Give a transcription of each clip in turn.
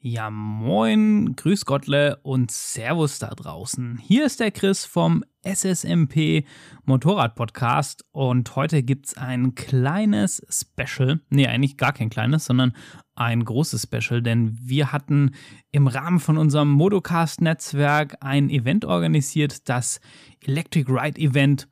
Ja, moin, grüß Gottle und Servus da draußen. Hier ist der Chris vom SSMP Motorrad Podcast und heute gibt's ein kleines Special. Nee, eigentlich gar kein kleines, sondern ein großes Special, denn wir hatten im Rahmen von unserem Motocast Netzwerk ein Event organisiert, das Electric Ride Event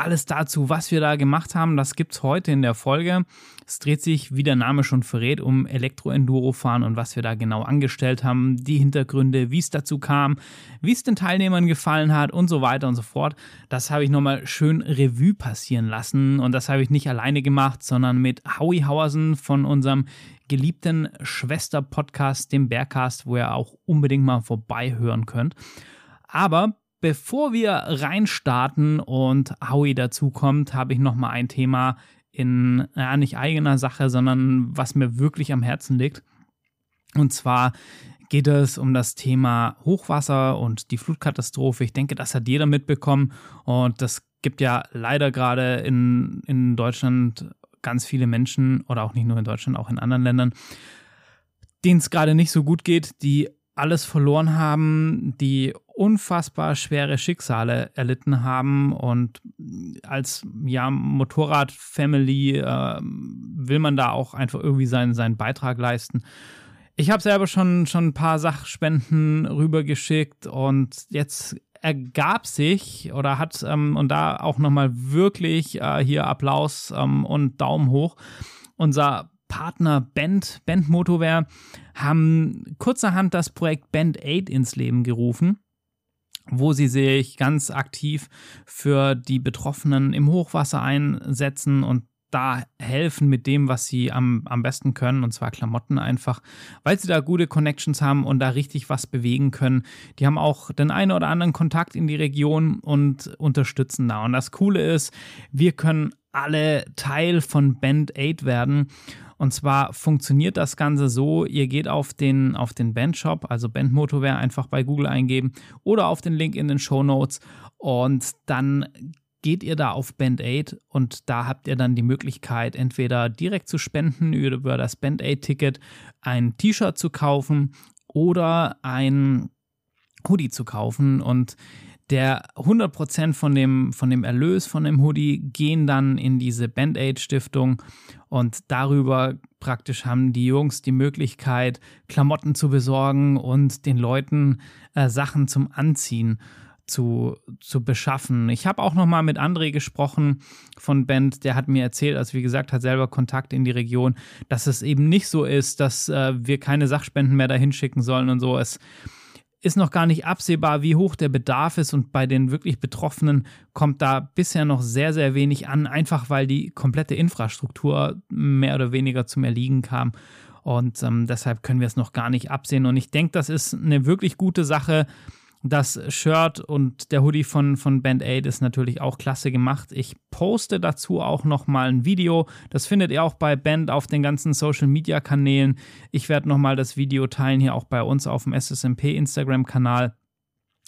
alles dazu, was wir da gemacht haben, das gibt's heute in der Folge. Es dreht sich, wie der Name schon verrät, um Elektro-Enduro-Fahren und was wir da genau angestellt haben, die Hintergründe, wie es dazu kam, wie es den Teilnehmern gefallen hat und so weiter und so fort. Das habe ich nochmal schön Revue passieren lassen und das habe ich nicht alleine gemacht, sondern mit Howie Hauersen von unserem geliebten Schwester-Podcast, dem Bearcast, wo ihr auch unbedingt mal vorbei hören könnt. Aber Bevor wir reinstarten und Howie dazukommt, habe ich noch mal ein Thema in ja, nicht eigener Sache, sondern was mir wirklich am Herzen liegt. Und zwar geht es um das Thema Hochwasser und die Flutkatastrophe. Ich denke, das hat jeder mitbekommen und das gibt ja leider gerade in, in Deutschland ganz viele Menschen oder auch nicht nur in Deutschland, auch in anderen Ländern, denen es gerade nicht so gut geht, die alles verloren haben, die unfassbar schwere Schicksale erlitten haben und als ja, Motorrad-Family äh, will man da auch einfach irgendwie seinen, seinen Beitrag leisten. Ich habe selber schon, schon ein paar Sachspenden rübergeschickt und jetzt ergab sich oder hat ähm, und da auch nochmal wirklich äh, hier Applaus ähm, und Daumen hoch. Unser Partner Band, Band Motorwear, haben kurzerhand das Projekt Band 8 ins Leben gerufen wo sie sich ganz aktiv für die Betroffenen im Hochwasser einsetzen und da helfen mit dem, was sie am, am besten können, und zwar Klamotten einfach, weil sie da gute Connections haben und da richtig was bewegen können. Die haben auch den einen oder anderen Kontakt in die Region und unterstützen da. Und das Coole ist, wir können alle Teil von Band 8 werden und zwar funktioniert das Ganze so, ihr geht auf den, auf den Bandshop, also Bandmotorware, einfach bei Google eingeben oder auf den Link in den Show Notes und dann geht ihr da auf Band 8 und da habt ihr dann die Möglichkeit, entweder direkt zu spenden über das Band 8-Ticket, ein T-Shirt zu kaufen oder ein Hoodie zu kaufen und der 100% von dem, von dem Erlös von dem Hoodie gehen dann in diese Band-Aid-Stiftung und darüber praktisch haben die Jungs die Möglichkeit, Klamotten zu besorgen und den Leuten äh, Sachen zum Anziehen zu, zu beschaffen. Ich habe auch noch mal mit André gesprochen von Band, der hat mir erzählt, also wie gesagt, hat selber Kontakt in die Region, dass es eben nicht so ist, dass äh, wir keine Sachspenden mehr dahin schicken sollen und so. Es ist noch gar nicht absehbar, wie hoch der Bedarf ist und bei den wirklich Betroffenen kommt da bisher noch sehr, sehr wenig an, einfach weil die komplette Infrastruktur mehr oder weniger zum Erliegen kam. Und ähm, deshalb können wir es noch gar nicht absehen. Und ich denke, das ist eine wirklich gute Sache, das Shirt und der Hoodie von, von Band Aid ist natürlich auch klasse gemacht. Ich poste dazu auch nochmal ein Video. Das findet ihr auch bei Band auf den ganzen Social Media Kanälen. Ich werde nochmal das Video teilen hier auch bei uns auf dem SSMP Instagram Kanal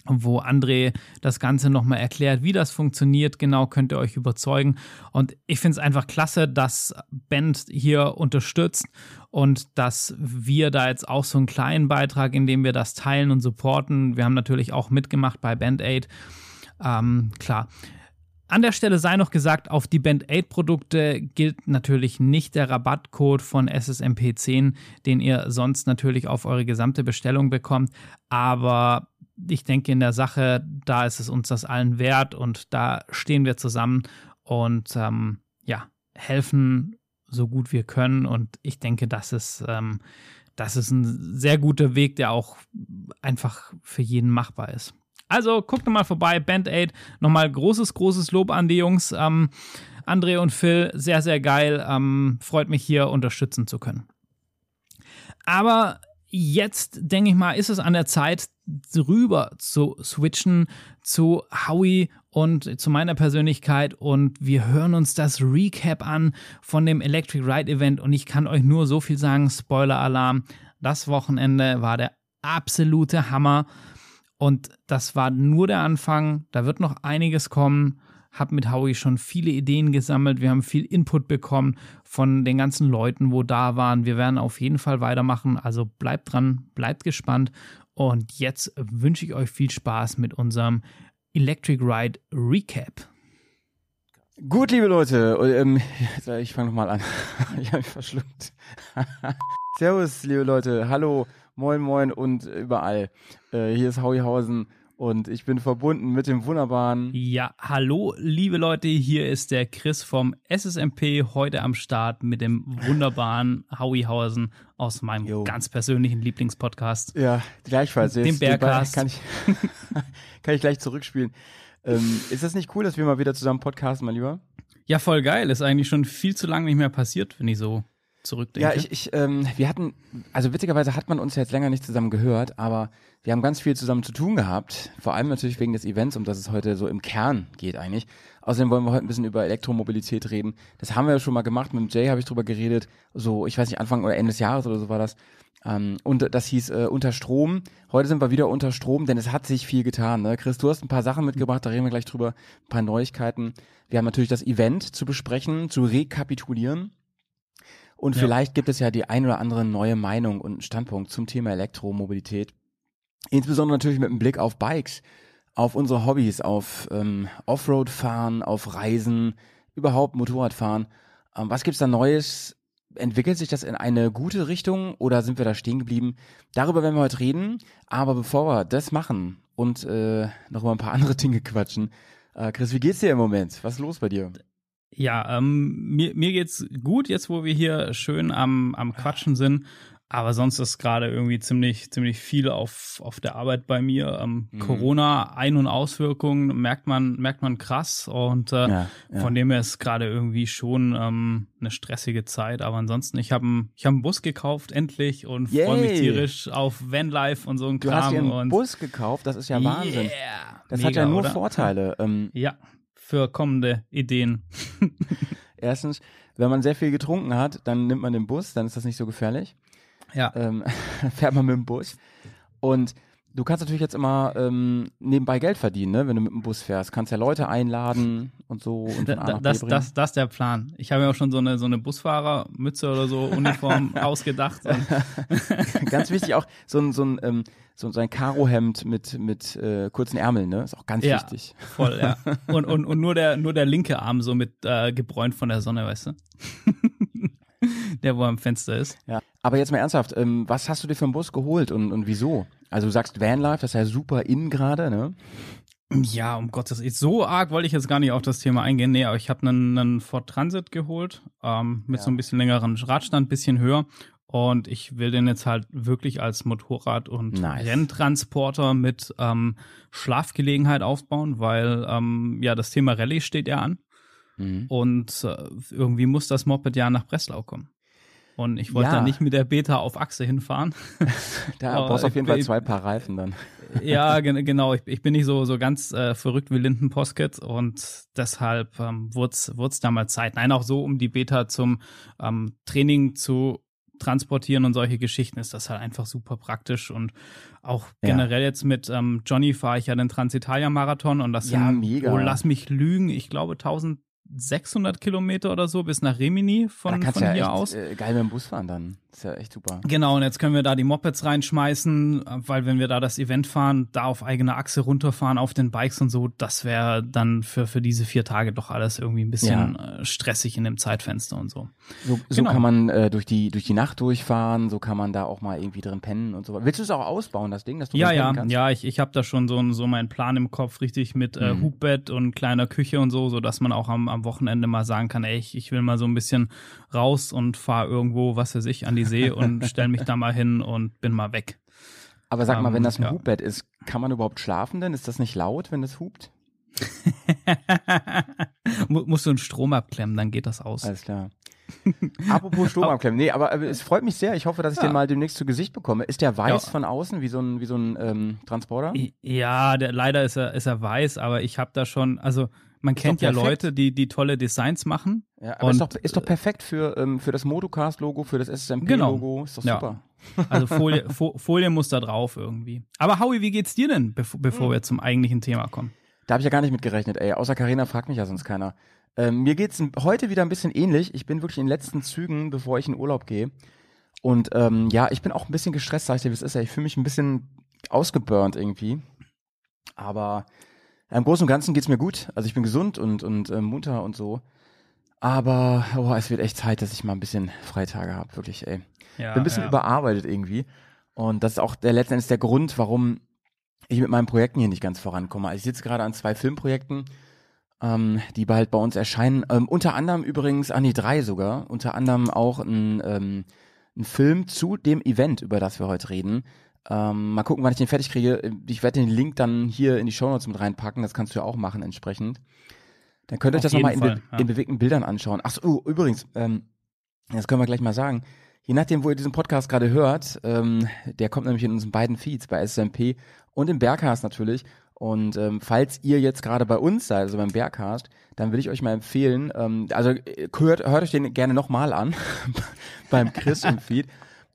wo André das Ganze nochmal erklärt, wie das funktioniert. Genau könnt ihr euch überzeugen. Und ich finde es einfach klasse, dass Band hier unterstützt und dass wir da jetzt auch so einen kleinen Beitrag, indem wir das teilen und supporten. Wir haben natürlich auch mitgemacht bei Band Aid. Ähm, klar. An der Stelle sei noch gesagt, auf die Band 8 Produkte gilt natürlich nicht der Rabattcode von SSMP10, den ihr sonst natürlich auf eure gesamte Bestellung bekommt. Aber ich denke, in der Sache, da ist es uns das allen wert und da stehen wir zusammen und ähm, ja, helfen so gut wir können. Und ich denke, das ist, ähm, das ist ein sehr guter Weg, der auch einfach für jeden machbar ist. Also guckt mal vorbei, Band Aid. Nochmal großes, großes Lob an die Jungs. Ähm, André und Phil, sehr, sehr geil. Ähm, freut mich hier unterstützen zu können. Aber jetzt, denke ich mal, ist es an der Zeit, rüber zu switchen zu Howie und zu meiner Persönlichkeit und wir hören uns das Recap an von dem Electric Ride Event und ich kann euch nur so viel sagen, Spoiler Alarm, das Wochenende war der absolute Hammer und das war nur der Anfang, da wird noch einiges kommen. habe mit Howie schon viele Ideen gesammelt. Wir haben viel Input bekommen von den ganzen Leuten, wo da waren. Wir werden auf jeden Fall weitermachen. Also bleibt dran, bleibt gespannt. Und jetzt wünsche ich euch viel Spaß mit unserem Electric Ride Recap. Gut, liebe Leute, ähm, ich fange nochmal an. ich habe mich verschluckt. Servus, liebe Leute, hallo, moin, moin und überall. Äh, hier ist Hauihausen und ich bin verbunden mit dem wunderbaren. Ja, hallo, liebe Leute, hier ist der Chris vom SSMP heute am Start mit dem wunderbaren Hauihausen aus meinem Yo. ganz persönlichen Lieblingspodcast. Ja, gleichfalls. Dem Bergcast. Kann ich, kann ich gleich zurückspielen. Ähm, ist das nicht cool, dass wir mal wieder zusammen podcasten, mein Lieber? Ja, voll geil. Ist eigentlich schon viel zu lange nicht mehr passiert, wenn ich so zurückdenke. Ja, ich, ich ähm, wir hatten, also witzigerweise hat man uns jetzt länger nicht zusammen gehört, aber wir haben ganz viel zusammen zu tun gehabt. Vor allem natürlich wegen des Events, um das es heute so im Kern geht eigentlich. Außerdem wollen wir heute ein bisschen über Elektromobilität reden. Das haben wir ja schon mal gemacht. Mit Jay habe ich drüber geredet. So, ich weiß nicht, Anfang oder Ende des Jahres oder so war das. Ähm, und das hieß äh, unter Strom. Heute sind wir wieder unter Strom, denn es hat sich viel getan. Ne? Chris, du hast ein paar Sachen mitgebracht, da reden wir gleich drüber. Ein paar Neuigkeiten. Wir haben natürlich das Event zu besprechen, zu rekapitulieren. Und ja. vielleicht gibt es ja die ein oder andere neue Meinung und Standpunkt zum Thema Elektromobilität. Insbesondere natürlich mit einem Blick auf Bikes, auf unsere Hobbys, auf ähm, Offroad-Fahren, auf Reisen, überhaupt Motorradfahren. Ähm, was gibt's da Neues? Entwickelt sich das in eine gute Richtung oder sind wir da stehen geblieben? Darüber werden wir heute reden. Aber bevor wir das machen und äh, noch über ein paar andere Dinge quatschen, äh, Chris, wie geht's dir im Moment? Was ist los bei dir? Ja, ähm, mir, mir geht's gut, jetzt wo wir hier schön am, am Quatschen sind. Aber sonst ist gerade irgendwie ziemlich, ziemlich viel auf, auf der Arbeit bei mir. Ähm, mhm. Corona, Ein- und Auswirkungen merkt man, merkt man krass. Und äh, ja, ja. von dem her ist gerade irgendwie schon ähm, eine stressige Zeit. Aber ansonsten, ich habe einen ich hab einen Bus gekauft, endlich, und freue mich tierisch auf Vanlife und so ein Kram. Du hast dir einen und Bus gekauft, das ist ja Wahnsinn. Yeah, das mega, hat ja nur oder? Vorteile. Ähm, ja für kommende Ideen? Erstens, wenn man sehr viel getrunken hat, dann nimmt man den Bus, dann ist das nicht so gefährlich. Ja. Ähm, fährt man mit dem Bus. Und du kannst natürlich jetzt immer ähm, nebenbei Geld verdienen, ne? wenn du mit dem Bus fährst. Kannst ja Leute einladen und so und von A nach das, das, das ist der Plan. Ich habe mir auch schon so eine, so eine Busfahrermütze oder so Uniform ausgedacht. ganz wichtig auch so ein, so ein, ähm, so, so ein Karohemd mit, mit äh, kurzen Ärmeln, ne? Ist auch ganz ja, wichtig. Voll, ja. Und, und, und nur, der, nur der linke Arm so mit äh, gebräunt von der Sonne, weißt du? Der, wo am Fenster ist. Ja. Aber jetzt mal ernsthaft, ähm, was hast du dir für einen Bus geholt und, und wieso? Also du sagst Vanlife, das ist ja super in gerade, ne? Ja, um Gottes Willen. So arg wollte ich jetzt gar nicht auf das Thema eingehen. Nee, aber ich habe einen, einen Ford Transit geholt, ähm, mit ja. so ein bisschen längeren Radstand, bisschen höher. Und ich will den jetzt halt wirklich als Motorrad- und nice. Renntransporter mit ähm, Schlafgelegenheit aufbauen, weil ähm, ja das Thema Rallye steht ja an. Mhm. Und äh, irgendwie muss das Moped ja nach Breslau kommen. Und ich wollte ja. da nicht mit der Beta auf Achse hinfahren. da brauchst du auf jeden Fall zwei Paar Reifen dann. ja, gen genau. Ich, ich, bin nicht so, so ganz äh, verrückt wie Linden Posket und deshalb ähm, wurde es damals Zeit. Nein, auch so, um die Beta zum ähm, Training zu transportieren und solche Geschichten ist das halt einfach super praktisch und auch generell ja. jetzt mit ähm, Johnny fahre ich ja den Transitalia Marathon und das ja, sind, mega. Oh, lass mich lügen, ich glaube 1000 600 Kilometer oder so bis nach Rimini von, da von ja hier echt, aus. Äh, geil mit dem Bus fahren dann. Ist ja echt super. Genau, und jetzt können wir da die Mopeds reinschmeißen, weil wenn wir da das Event fahren, da auf eigene Achse runterfahren auf den Bikes und so, das wäre dann für, für diese vier Tage doch alles irgendwie ein bisschen ja. Äh, stressig in dem Zeitfenster und so. So, so genau. kann man äh, durch, die, durch die Nacht durchfahren, so kann man da auch mal irgendwie drin pennen und so. Willst du es auch ausbauen, das Ding, dass du Ja, ja, kannst? ja, ich, ich habe da schon so, so meinen Plan im Kopf, richtig mit äh, mhm. Hubbett und kleiner Küche und so, so dass man auch am, am Wochenende mal sagen kann, ey, ich, ich will mal so ein bisschen raus und fahre irgendwo, was weiß ich, an die See und stelle mich da mal hin und bin mal weg. Aber sag mal, ähm, wenn das ein ja. Hubbett ist, kann man überhaupt schlafen denn? Ist das nicht laut, wenn es hupt? musst du einen Strom abklemmen, dann geht das aus. Alles klar. Apropos Strom abklemmen. Nee, aber äh, es freut mich sehr. Ich hoffe, dass ich ja. den mal demnächst zu Gesicht bekomme. Ist der weiß ja. von außen, wie so ein, wie so ein ähm, Transporter? Ja, der, leider ist er, ist er weiß, aber ich habe da schon, also man ist kennt ja Leute, die, die tolle Designs machen. Ja, aber und, ist, doch, ist doch perfekt für, ähm, für das Motocast-Logo, für das SSMP-Logo. Genau. Ist doch super. Ja. Also Folie, Folie muss da drauf irgendwie. Aber Howie, wie geht's dir denn, bevor, bevor hm. wir zum eigentlichen Thema kommen? Da habe ich ja gar nicht mit gerechnet, ey. Außer Karina fragt mich ja sonst keiner. Ähm, mir geht's heute wieder ein bisschen ähnlich. Ich bin wirklich in den letzten Zügen, bevor ich in Urlaub gehe. Und ähm, ja, ich bin auch ein bisschen gestresst, sag ich dir, wie es ist. Ey. Ich fühle mich ein bisschen ausgeburnt irgendwie. Aber im Großen und Ganzen geht's mir gut. Also ich bin gesund und, und äh, munter und so. Aber oh, es wird echt Zeit, dass ich mal ein bisschen Freitage habe, wirklich, ey. Ja, bin ein bisschen ja. überarbeitet irgendwie. Und das ist auch der letzten Endes der Grund, warum ich mit meinen Projekten hier nicht ganz vorankomme. Also ich sitze gerade an zwei Filmprojekten, ähm, die bald bei uns erscheinen. Ähm, unter anderem übrigens, ah nee, drei sogar, unter anderem auch ein, ähm, ein Film zu dem Event, über das wir heute reden. Ähm, mal gucken, wann ich den fertig kriege. Ich werde den Link dann hier in die Shownotes mit reinpacken. Das kannst du ja auch machen entsprechend. Dann könnt ihr euch das nochmal in, be ja. in bewegten Bildern anschauen. Ach so, oh, übrigens, ähm, das können wir gleich mal sagen. Je nachdem, wo ihr diesen Podcast gerade hört, ähm, der kommt nämlich in unseren beiden Feeds, bei SMP und im Bergcast natürlich. Und ähm, falls ihr jetzt gerade bei uns seid, also beim Bergcast, dann will ich euch mal empfehlen, ähm, also äh, hört, hört euch den gerne nochmal an beim Chris im Feed.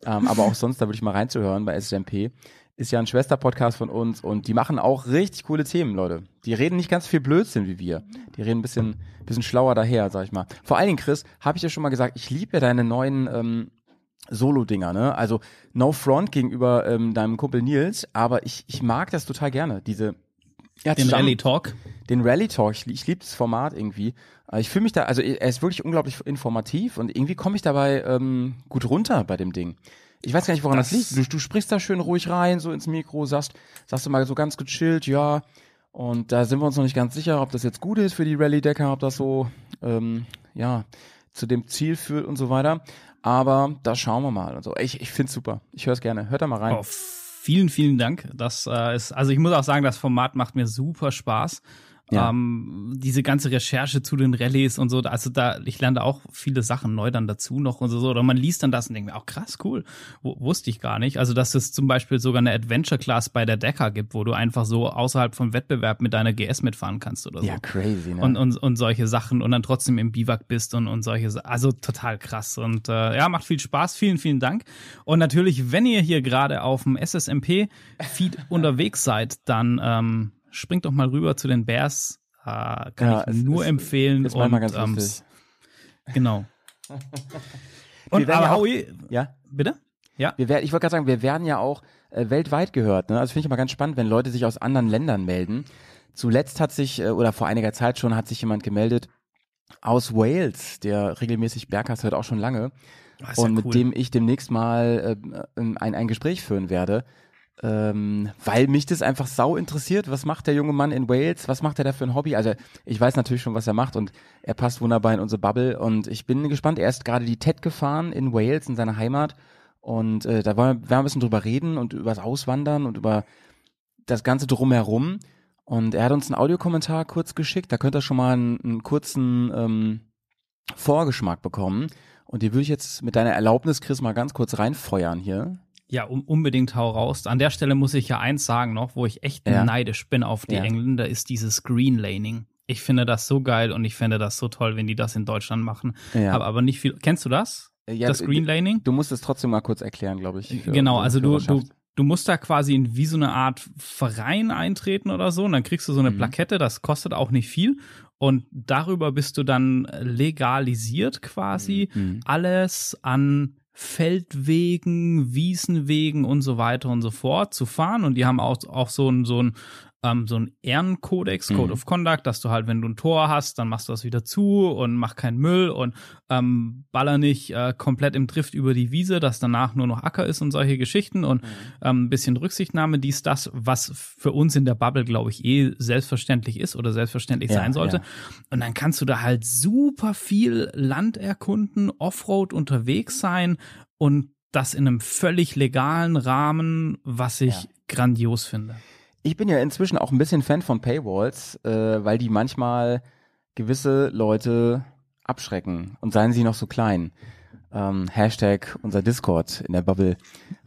Ähm, aber auch sonst, da würde ich mal reinzuhören bei SMP. Ist ja ein Schwester-Podcast von uns und die machen auch richtig coole Themen, Leute. Die reden nicht ganz viel Blödsinn wie wir. Die reden ein bisschen, bisschen schlauer daher, sag ich mal. Vor allen Dingen, Chris, habe ich dir schon mal gesagt, ich liebe ja deine neuen ähm, Solo-Dinger, ne? Also no front gegenüber ähm, deinem Kumpel Nils, aber ich, ich mag das total gerne, diese ja, Den Rally Talk. den Rally Talk. Ich, ich liebe das Format irgendwie. Äh, Ich fühle mich da, also er ist wirklich unglaublich informativ und irgendwie komme ich dabei ähm, gut runter bei dem Ding. Ich weiß gar nicht, woran das, Das- liegt. Du, du sprichst da schön ruhig rein, so ins Mikro, sagst, sagst du mal so ganz gechillt, ja. Und da sind wir uns noch nicht ganz sicher, ob das jetzt gut ist für die Rallye-Decker, ob das so, ähm, ja, zu dem Ziel führt und so weiter. Aber da schauen wir mal und so. Ich, ich find's super. Ich höre es gerne. Hört da mal rein. Oh, vielen, vielen Dank. Das äh, ist, also ich muss auch sagen, das Format macht mir super Spaß. Ja. Ähm, diese ganze Recherche zu den Rallyes und so, also da, ich lerne da auch viele Sachen neu dann dazu noch und so. Oder man liest dann das und denkt mir, auch krass, cool. W wusste ich gar nicht. Also, dass es zum Beispiel sogar eine Adventure Class bei der Decker gibt, wo du einfach so außerhalb vom Wettbewerb mit deiner GS mitfahren kannst oder so. Ja, crazy, ne? Und, und, und solche Sachen und dann trotzdem im Biwak bist und, und solche. Also total krass. Und äh, ja, macht viel Spaß. Vielen, vielen Dank. Und natürlich, wenn ihr hier gerade auf dem SSMP-Feed unterwegs seid, dann ähm, springt doch mal rüber zu den Bears. Äh, kann Ja, ich nur ist- empfehlen. ist und, ganz ähm. Genau. Und aber ja auch- Howie, Ja? bitte? Ja. Wir werden, ich wollte gerade sagen, wir werden ja auch äh, weltweit gehört. Ne? Also finde ich immer ganz spannend, wenn Leute sich aus anderen Ländern melden. Zuletzt hat sich, äh, oder vor einiger Zeit schon, hat sich jemand gemeldet aus Wales, der regelmäßig Berghaus hört, auch schon lange. Ah, ist ja und mit cool. dem ich demnächst mal äh, ein, ein Gespräch führen werde. Ähm, weil mich das einfach sau interessiert. Was macht der junge Mann in Wales? Was macht er da für ein Hobby? Also ich weiß natürlich schon, was er macht und er passt wunderbar in unsere Bubble und ich bin gespannt. Er ist gerade die TED gefahren in Wales, in seiner Heimat und äh, da wollen wir, werden wir ein bisschen drüber reden und über das Auswandern und über das Ganze drumherum. Und er hat uns einen Audiokommentar kurz geschickt. Da könnt ihr schon mal einen, einen kurzen ähm, Vorgeschmack bekommen. Und die würde ich jetzt mit deiner Erlaubnis, Chris, mal ganz kurz reinfeuern hier. Ja, um, unbedingt hau raus. An der Stelle muss ich ja eins sagen noch, wo ich echt Ja. neidisch bin auf die Ja. Engländer, ist dieses Green Laning. Ich finde das so geil und ich finde das so toll, wenn die das in Deutschland machen. Ja. Aber, aber nicht viel. Kennst du das? Ja, das Green Laning? Du musst es trotzdem mal kurz erklären, glaube ich. für Genau, also du, du, du musst da quasi in wie so eine Art Verein eintreten oder so und dann kriegst du so eine Mhm. Plakette, das kostet auch nicht viel und darüber bist du dann legalisiert quasi Mhm. alles an Feldwegen, Wiesenwegen und so weiter und so fort zu fahren. Und die haben auch, auch so ein, so ein ähm, so ein Ehrenkodex, Code Mhm. of Conduct, dass du halt, wenn du ein Tor hast, dann machst du das wieder zu und mach keinen Müll und ähm, baller nicht äh, komplett im Drift über die Wiese, dass danach nur noch Acker ist und solche Geschichten und ähm, ein bisschen Rücksichtnahme, dies, das, was für uns in der Bubble, glaube ich, eh selbstverständlich ist oder selbstverständlich Ja, sein sollte. ja. Und dann kannst du da halt super viel Land erkunden, Offroad unterwegs sein und das in einem völlig legalen Rahmen, was ich Ja. grandios finde. Ich bin ja inzwischen auch ein bisschen Fan von Paywalls, äh, weil die manchmal gewisse Leute abschrecken und seien sie noch so klein. Ähm, Hashtag unser Discord in der Bubble,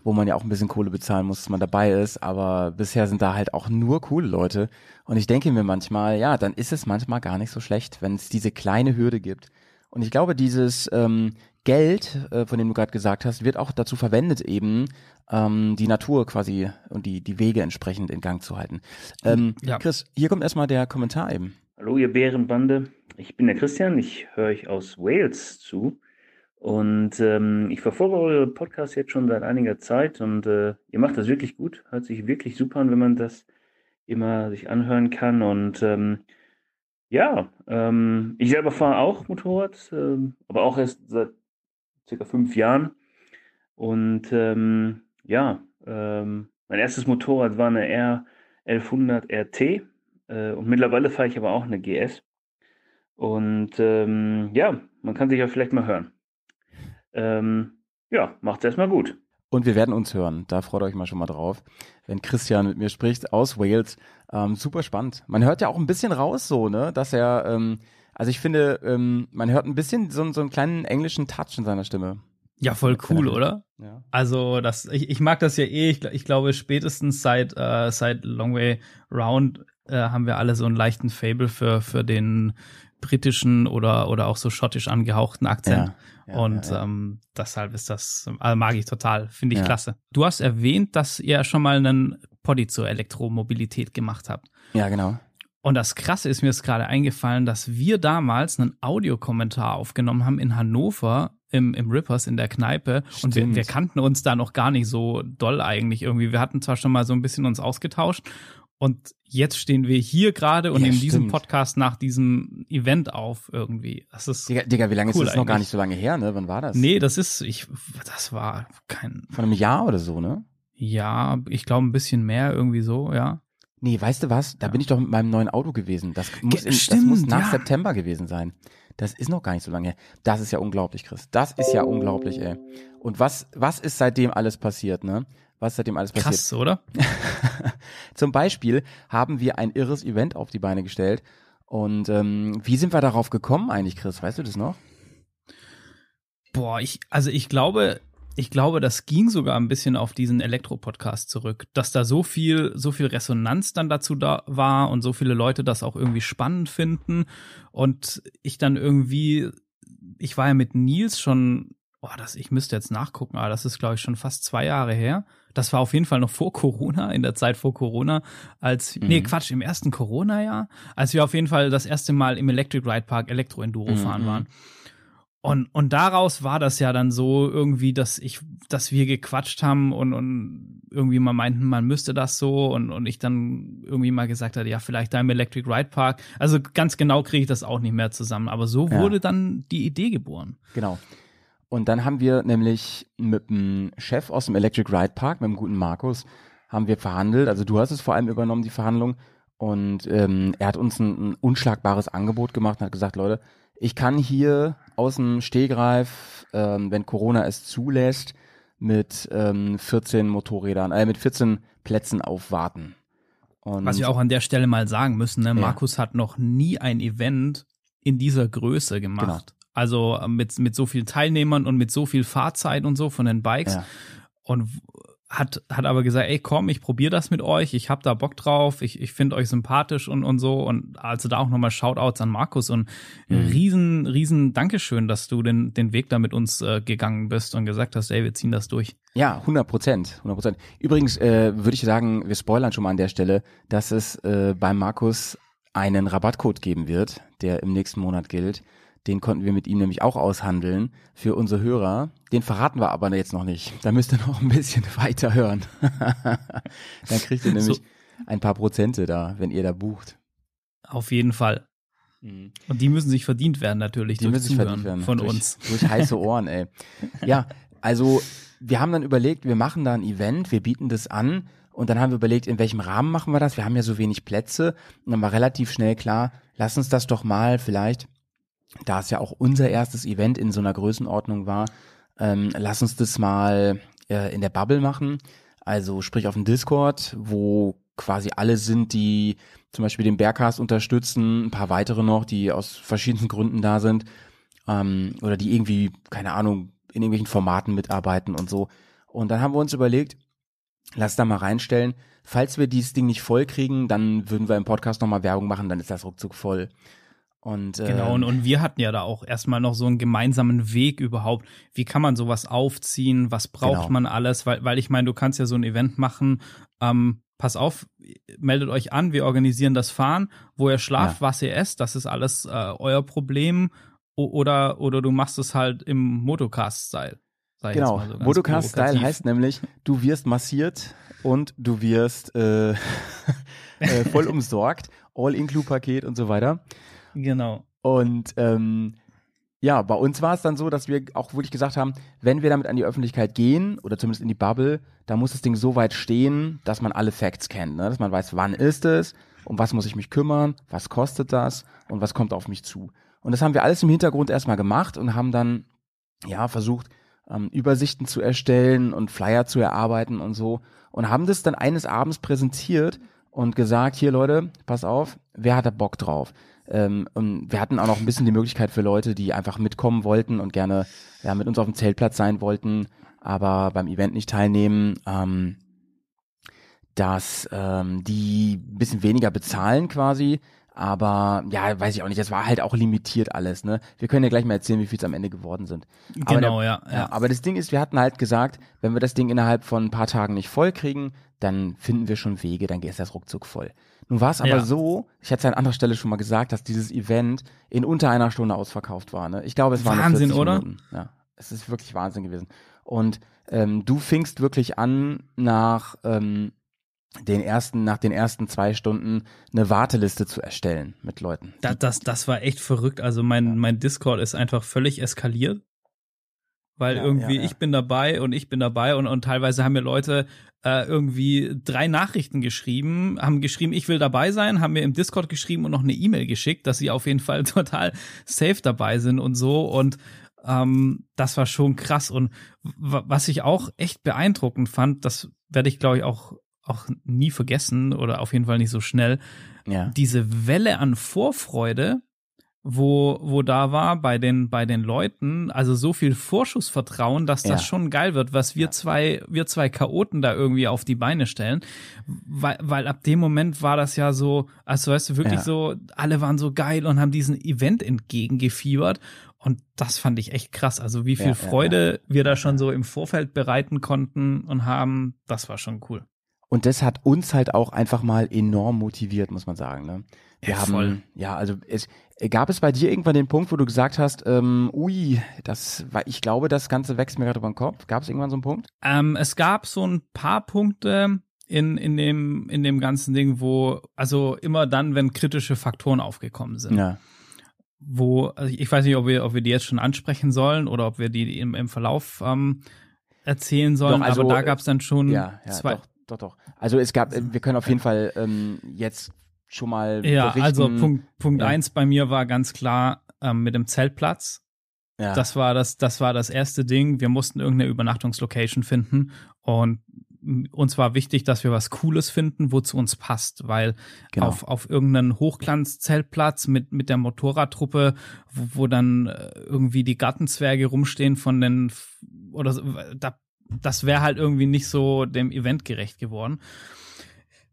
wo man ja auch ein bisschen Kohle bezahlen muss, dass man dabei ist, aber bisher sind da halt auch nur coole Leute. Und ich denke mir manchmal, ja, dann ist es manchmal gar nicht so schlecht, wenn es diese kleine Hürde gibt. Und ich glaube, dieses ähm, Geld, äh, von dem du gerade gesagt hast, wird auch dazu verwendet, eben ähm, die Natur quasi und die, die Wege entsprechend in Gang zu halten. Ähm, ja. Chris, hier kommt erstmal der Kommentar eben. Hallo, ihr Bärenbande. Ich bin der Christian, ich höre euch aus Wales zu. Und ähm, ich verfolge eure Podcast jetzt schon seit einiger Zeit und äh, ihr macht das wirklich gut. Hört sich wirklich super an, wenn man das immer sich anhören kann. Und ähm, ja, ähm, ich selber fahre auch Motorrad, ähm, aber auch erst seit circa fünf Jahren. Und ähm, ja, ähm, mein erstes Motorrad war eine R1100 RT äh, und mittlerweile fahre ich aber auch eine GS. Und ähm, ja, man kann sich ja vielleicht mal hören. Ähm, ja, macht's erstmal gut. Und wir werden uns hören. Da freut euch mal schon mal drauf. Wenn Christian mit mir spricht aus Wales. Ähm, super spannend. Man hört ja auch ein bisschen raus so, ne, dass er, ähm, also ich finde, ähm, man hört ein bisschen so, so einen kleinen englischen Touch in seiner Stimme. Ja, voll cool, oder? Ja. Also, das, ich, ich mag das ja eh. Ich, ich glaube, spätestens seit, äh, seit Long Way Round äh, haben wir alle so einen leichten Fable für, für den britischen oder, oder auch so schottisch angehauchten Akzent. Ja. Ja, und. Ähm, deshalb ist das, also mag ich total, finde ich klasse. Du hast erwähnt, dass ihr schon mal einen Poddy zur Elektromobilität gemacht habt. Ja, genau. Und das Krasse ist mir jetzt gerade eingefallen, dass wir damals einen Audiokommentar aufgenommen haben in Hannover im, im Rippers in der Kneipe Stimmt. und wir, wir kannten uns da noch gar nicht so doll eigentlich irgendwie. Wir hatten zwar schon mal so ein bisschen uns ausgetauscht und jetzt stehen wir hier gerade und ja, nehmen stimmt. diesen Podcast nach diesem Event auf irgendwie. Das ist Digga, Digga wie lange cool ist das eigentlich. noch gar nicht so lange her, ne? Wann war das? Nee, das ist, ich, das war kein. Von einem Jahr oder so, ne? Ja, ich glaube ein bisschen mehr irgendwie so, ja. Nee, weißt du was? Da ja. bin ich doch mit meinem neuen Auto gewesen. Das muss, in, Stimmt, das muss nach ja. September gewesen sein. Das ist noch gar nicht so lange her. Das ist ja unglaublich, Chris. Das ist ja unglaublich, ey. Und was, was ist seitdem alles passiert, ne? was seitdem alles passiert. Krass, oder? Zum Beispiel haben wir ein irres Event auf die Beine gestellt. Und ähm, wie sind wir darauf gekommen eigentlich, Chris? Weißt du das noch? Boah, ich, also ich glaube, ich glaube, das ging sogar ein bisschen auf diesen Elektro-Podcast zurück, dass da so viel, so viel Resonanz dann dazu da war und so viele Leute das auch irgendwie spannend finden. Und ich dann irgendwie, ich war ja mit Nils schon boah, das, ich müsste jetzt nachgucken, aber das ist, glaube ich, schon fast zwei Jahre her. Das war auf jeden Fall noch vor Corona, in der Zeit vor Corona, als, mhm. nee, Quatsch, im ersten Corona-Jahr, als wir auf jeden Fall das erste Mal im Electric Ride Park Elektro-Enduro mhm. fahren waren. Und, und daraus war das ja dann so irgendwie, dass ich, dass wir gequatscht haben und, und irgendwie mal meinten, man müsste das so und, und ich dann irgendwie mal gesagt hatte, ja, vielleicht da im Electric Ride Park. Also ganz genau kriege ich das auch nicht mehr zusammen. Aber so ja. wurde dann die Idee geboren. Genau. Und dann haben wir nämlich mit dem Chef aus dem Electric Ride Park, mit dem guten Markus, haben wir verhandelt. Also du hast es vor allem übernommen, die Verhandlung. Und ähm, er hat uns ein, ein unschlagbares Angebot gemacht und hat gesagt, Leute, ich kann hier aus dem Stehgreif, ähm, wenn Corona es zulässt, mit ähm, 14 Motorrädern, äh, mit 14 Plätzen aufwarten. Und Was wir auch an der Stelle mal sagen müssen, ne? Ja. Markus hat noch nie ein Event in dieser Größe gemacht. Genau. Also äh, mit, mit so vielen Teilnehmern und mit so viel Fahrzeit und so von den Bikes. Ja. Und hat, hat aber gesagt, ey, komm, ich probiere das mit euch, ich hab da Bock drauf, ich, ich finde euch sympathisch und, und so. Und also da auch nochmal Shoutouts an Markus und mhm. riesen, riesen Dankeschön, dass du den, den Weg da mit uns äh, gegangen bist und gesagt hast, ey, wir ziehen das durch. Ja, 100 Prozent, 100 Prozent. Übrigens äh, würde ich sagen, wir spoilern schon mal an der Stelle, dass es äh, beim Markus einen Rabattcode geben wird, der im nächsten Monat gilt. Den konnten wir mit ihm nämlich auch aushandeln für unsere Hörer. Den verraten wir aber jetzt noch nicht. Da müsst ihr noch ein bisschen weiter hören. Dann kriegt ihr nämlich so. ein paar Prozente da, wenn ihr da bucht. Auf jeden Fall. Mhm. Und die müssen sich verdient werden natürlich. Die müssen sich verdient werden. Von durch, uns. Durch heiße Ohren, ey. Ja, also wir haben dann überlegt, wir machen da ein Event, wir bieten das an und dann haben wir überlegt, in welchem Rahmen machen wir das? Wir haben ja so wenig Plätze und dann war relativ schnell klar, lass uns das doch mal vielleicht da es ja auch unser erstes Event in so einer Größenordnung war, ähm, lass uns das mal äh, in der Bubble machen. Also sprich auf dem Discord, wo quasi alle sind, die zum Beispiel den Bergcast unterstützen, ein paar weitere noch, die aus verschiedenen Gründen da sind ähm, oder die irgendwie, keine Ahnung, in irgendwelchen Formaten mitarbeiten und so. Und dann haben wir uns überlegt, lass da mal reinstellen. Falls wir dieses Ding nicht voll kriegen, dann würden wir im Podcast nochmal Werbung machen, dann ist das ruckzuck voll. Und, äh, Genau, und, und wir hatten ja da auch erstmal noch so einen gemeinsamen Weg überhaupt. Wie kann man sowas aufziehen? Was braucht Genau. man alles? Weil, weil ich meine, du kannst ja so ein Event machen. Ähm, pass auf, meldet euch an, wir organisieren das Fahren, wo ihr schlaft, was ihr esst, das ist alles äh, euer Problem. O oder, oder du machst es halt im Motocast-Style. Genau, so Motocast-Style heißt nämlich, du wirst massiert und du wirst äh, äh, voll umsorgt, All-Include-Paket und so weiter. Genau. Und ähm, ja, bei uns war es dann so, dass wir auch wirklich gesagt haben, wenn wir damit an die Öffentlichkeit gehen oder zumindest in die Bubble, da muss das Ding so weit stehen, dass man alle Facts kennt, ne? dass man weiß, wann ist es, um was muss ich mich kümmern, was kostet das und was kommt auf mich zu. Und das haben wir alles im Hintergrund erstmal gemacht und haben dann ja versucht, ähm, Übersichten zu erstellen und Flyer zu erarbeiten und so und haben das dann eines Abends präsentiert und gesagt, hier Leute, pass auf, wer hat da Bock drauf? Ähm, und wir hatten auch noch ein bisschen die Möglichkeit für Leute, die einfach mitkommen wollten und gerne ja, mit uns auf dem Zeltplatz sein wollten, aber beim Event nicht teilnehmen, ähm, dass ähm, die ein bisschen weniger bezahlen quasi. Aber ja, weiß ich auch nicht, das war halt auch limitiert alles, ne? Wir können ja gleich mal erzählen, wie viel es am Ende geworden sind. Aber Genau, der, ja, ja. Aber das Ding ist, wir hatten halt gesagt, wenn wir das Ding innerhalb von ein paar Tagen nicht voll kriegen, dann finden wir schon Wege, dann ist das ruckzuck voll. Nun war es aber Ja. so, ich hatte es an anderer Stelle schon mal gesagt, dass dieses Event in unter einer Stunde ausverkauft war. Ne? Ich glaube, es waren Wahnsinn, 40 oder? Minuten. Ja, es ist wirklich Wahnsinn gewesen. Und ähm, du fingst wirklich an, nach ähm, den ersten, nach den ersten zwei Stunden eine Warteliste zu erstellen mit Leuten. Da, das, das war echt verrückt. Also mein, mein Discord ist einfach völlig eskaliert. Weil Ja, irgendwie ja, ja. ich bin dabei und ich bin dabei und, und teilweise haben mir Leute äh, irgendwie drei Nachrichten geschrieben, haben geschrieben, ich will dabei sein, haben mir im Discord geschrieben und noch eine E-Mail geschickt, dass sie auf jeden Fall total safe dabei sind und so. Und ähm, das war schon krass. Und was ich auch echt beeindruckend fand, das werde ich, glaube ich, auch, auch nie vergessen oder auf jeden Fall nicht so schnell Ja. diese Welle an Vorfreude, wo, wo da war bei den, bei den Leuten, also so viel Vorschussvertrauen, dass das Ja. schon geil wird, was wir zwei, wir zwei Chaoten da irgendwie auf die Beine stellen. Weil, weil ab dem Moment war das ja so, also weißt du, wirklich Ja. so, alle waren so geil und haben diesen Event entgegengefiebert. Und das fand ich echt krass. Also wie viel Ja, ja, Freude wir da schon so im Vorfeld bereiten konnten und haben, das war schon cool. Und das hat uns halt auch einfach mal enorm motiviert, muss man sagen. Ne? Wir Ja, haben, voll. ja, also es, gab es bei dir irgendwann den Punkt, wo du gesagt hast, ähm, ui, das war, ich glaube, das Ganze wächst mir gerade über den Kopf. Gab es irgendwann so einen Punkt? Ähm, es gab so ein paar Punkte in, in, dem, in dem ganzen Ding, wo, also immer dann, wenn kritische Faktoren aufgekommen sind, Ja. wo, also ich weiß nicht, ob wir, ob wir die jetzt schon ansprechen sollen oder ob wir die im, im Verlauf ähm, erzählen sollen, Doch, also, aber da gab es dann schon Ja, ja, zwei. doch, doch, doch. Also es gab, äh, wir können auf jeden Fall ähm, jetzt schon mal Ja, berichten. also Punkt, Punkt Ja. eins bei mir war ganz klar ähm, mit dem Zeltplatz. ja. Das war das, das war das erste Ding. Wir mussten irgendeine Übernachtungslocation finden und uns war wichtig, dass wir was Cooles finden, wo zu uns passt, weil Genau. auf, auf irgendeinen Hochglanzzeltplatz mit, mit der Motorradtruppe, wo, wo dann äh, irgendwie die Gartenzwerge rumstehen von den, oder so, da, das wäre halt irgendwie nicht so dem Event gerecht geworden.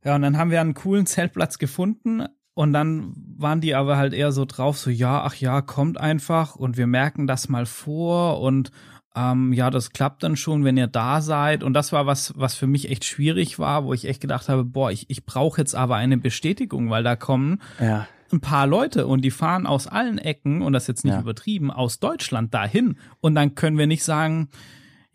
Ja, und dann haben wir einen coolen Zeltplatz gefunden und dann waren die aber halt eher so drauf, so ja, ach ja, kommt einfach und wir merken das mal vor und ähm, ja, das klappt dann schon, wenn ihr da seid. Und das war was, was für mich echt schwierig war, wo ich echt gedacht habe, boah, ich, ich brauche jetzt aber eine Bestätigung, weil da kommen ja. ein paar Leute und die fahren aus allen Ecken, und das ist jetzt nicht Ja. übertrieben, aus Deutschland dahin. Und dann können wir nicht sagen,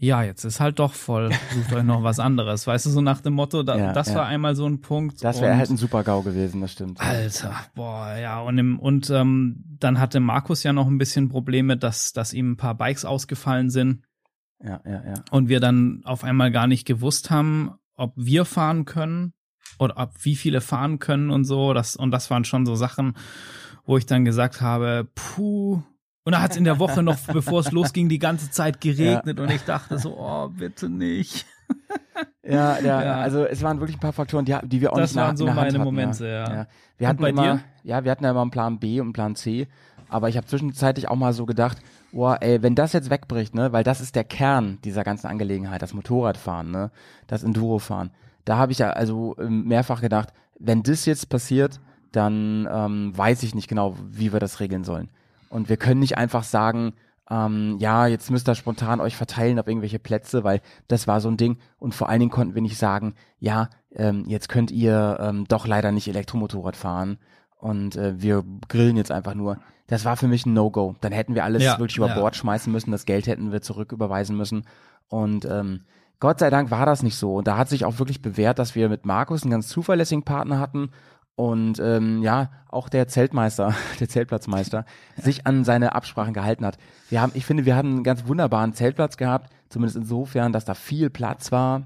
ja, jetzt ist halt doch voll, sucht euch noch was anderes. Weißt du, so nach dem Motto, da, Ja, das ja. war einmal so ein Punkt. Das wäre halt ein super GAU gewesen, das stimmt. Alter, boah, ja, und, im, und ähm, dann hatte Markus ja noch ein bisschen Probleme, dass, dass ihm ein paar Bikes ausgefallen sind Ja, ja, ja. und wir dann auf einmal gar nicht gewusst haben, ob wir fahren können oder ob wie viele fahren können und so. Das, und das waren schon so Sachen, wo ich dann gesagt habe, puh. Und da hat es in der Woche noch, bevor es losging, die ganze Zeit geregnet und ich dachte so, oh, bitte nicht. Ja, ja, Ja. also es waren wirklich ein paar Faktoren, die, die wir auch Das nicht in der- waren so meine hatten, Momente, ja. ja. Wir hatten bei immer, dir? ja, wir hatten ja immer einen Plan B und einen Plan C, aber ich habe zwischenzeitlich auch mal so gedacht, boah, ey, wenn das jetzt wegbricht, ne, weil das ist der Kern dieser ganzen Angelegenheit, das Motorradfahren, ne, das Endurofahren. Da habe ich ja also ähm, mehrfach gedacht, wenn das jetzt passiert, dann ähm, weiß ich nicht genau, wie wir das regeln sollen. Und wir können nicht einfach sagen, ähm, ja, jetzt müsst ihr spontan euch verteilen auf irgendwelche Plätze, weil das war so ein Ding. Und vor allen Dingen konnten wir nicht sagen, ja, ähm, jetzt könnt ihr ähm, doch leider nicht Elektromotorrad fahren und äh, wir grillen jetzt einfach nur. Das war für mich ein No-Go. Dann hätten wir alles Ja, wirklich über ja. Bord schmeißen müssen, das Geld hätten wir zurücküberweisen müssen. Und ähm, Gott sei Dank war das nicht so. Und da hat sich auch wirklich bewährt, dass wir mit Markus einen ganz zuverlässigen Partner hatten und ähm, ja, auch der Zeltmeister, der Zeltplatzmeister, sich an seine Absprachen gehalten hat. Wir haben, ich finde, wir haben einen ganz wunderbaren Zeltplatz gehabt, zumindest insofern, dass da viel Platz war,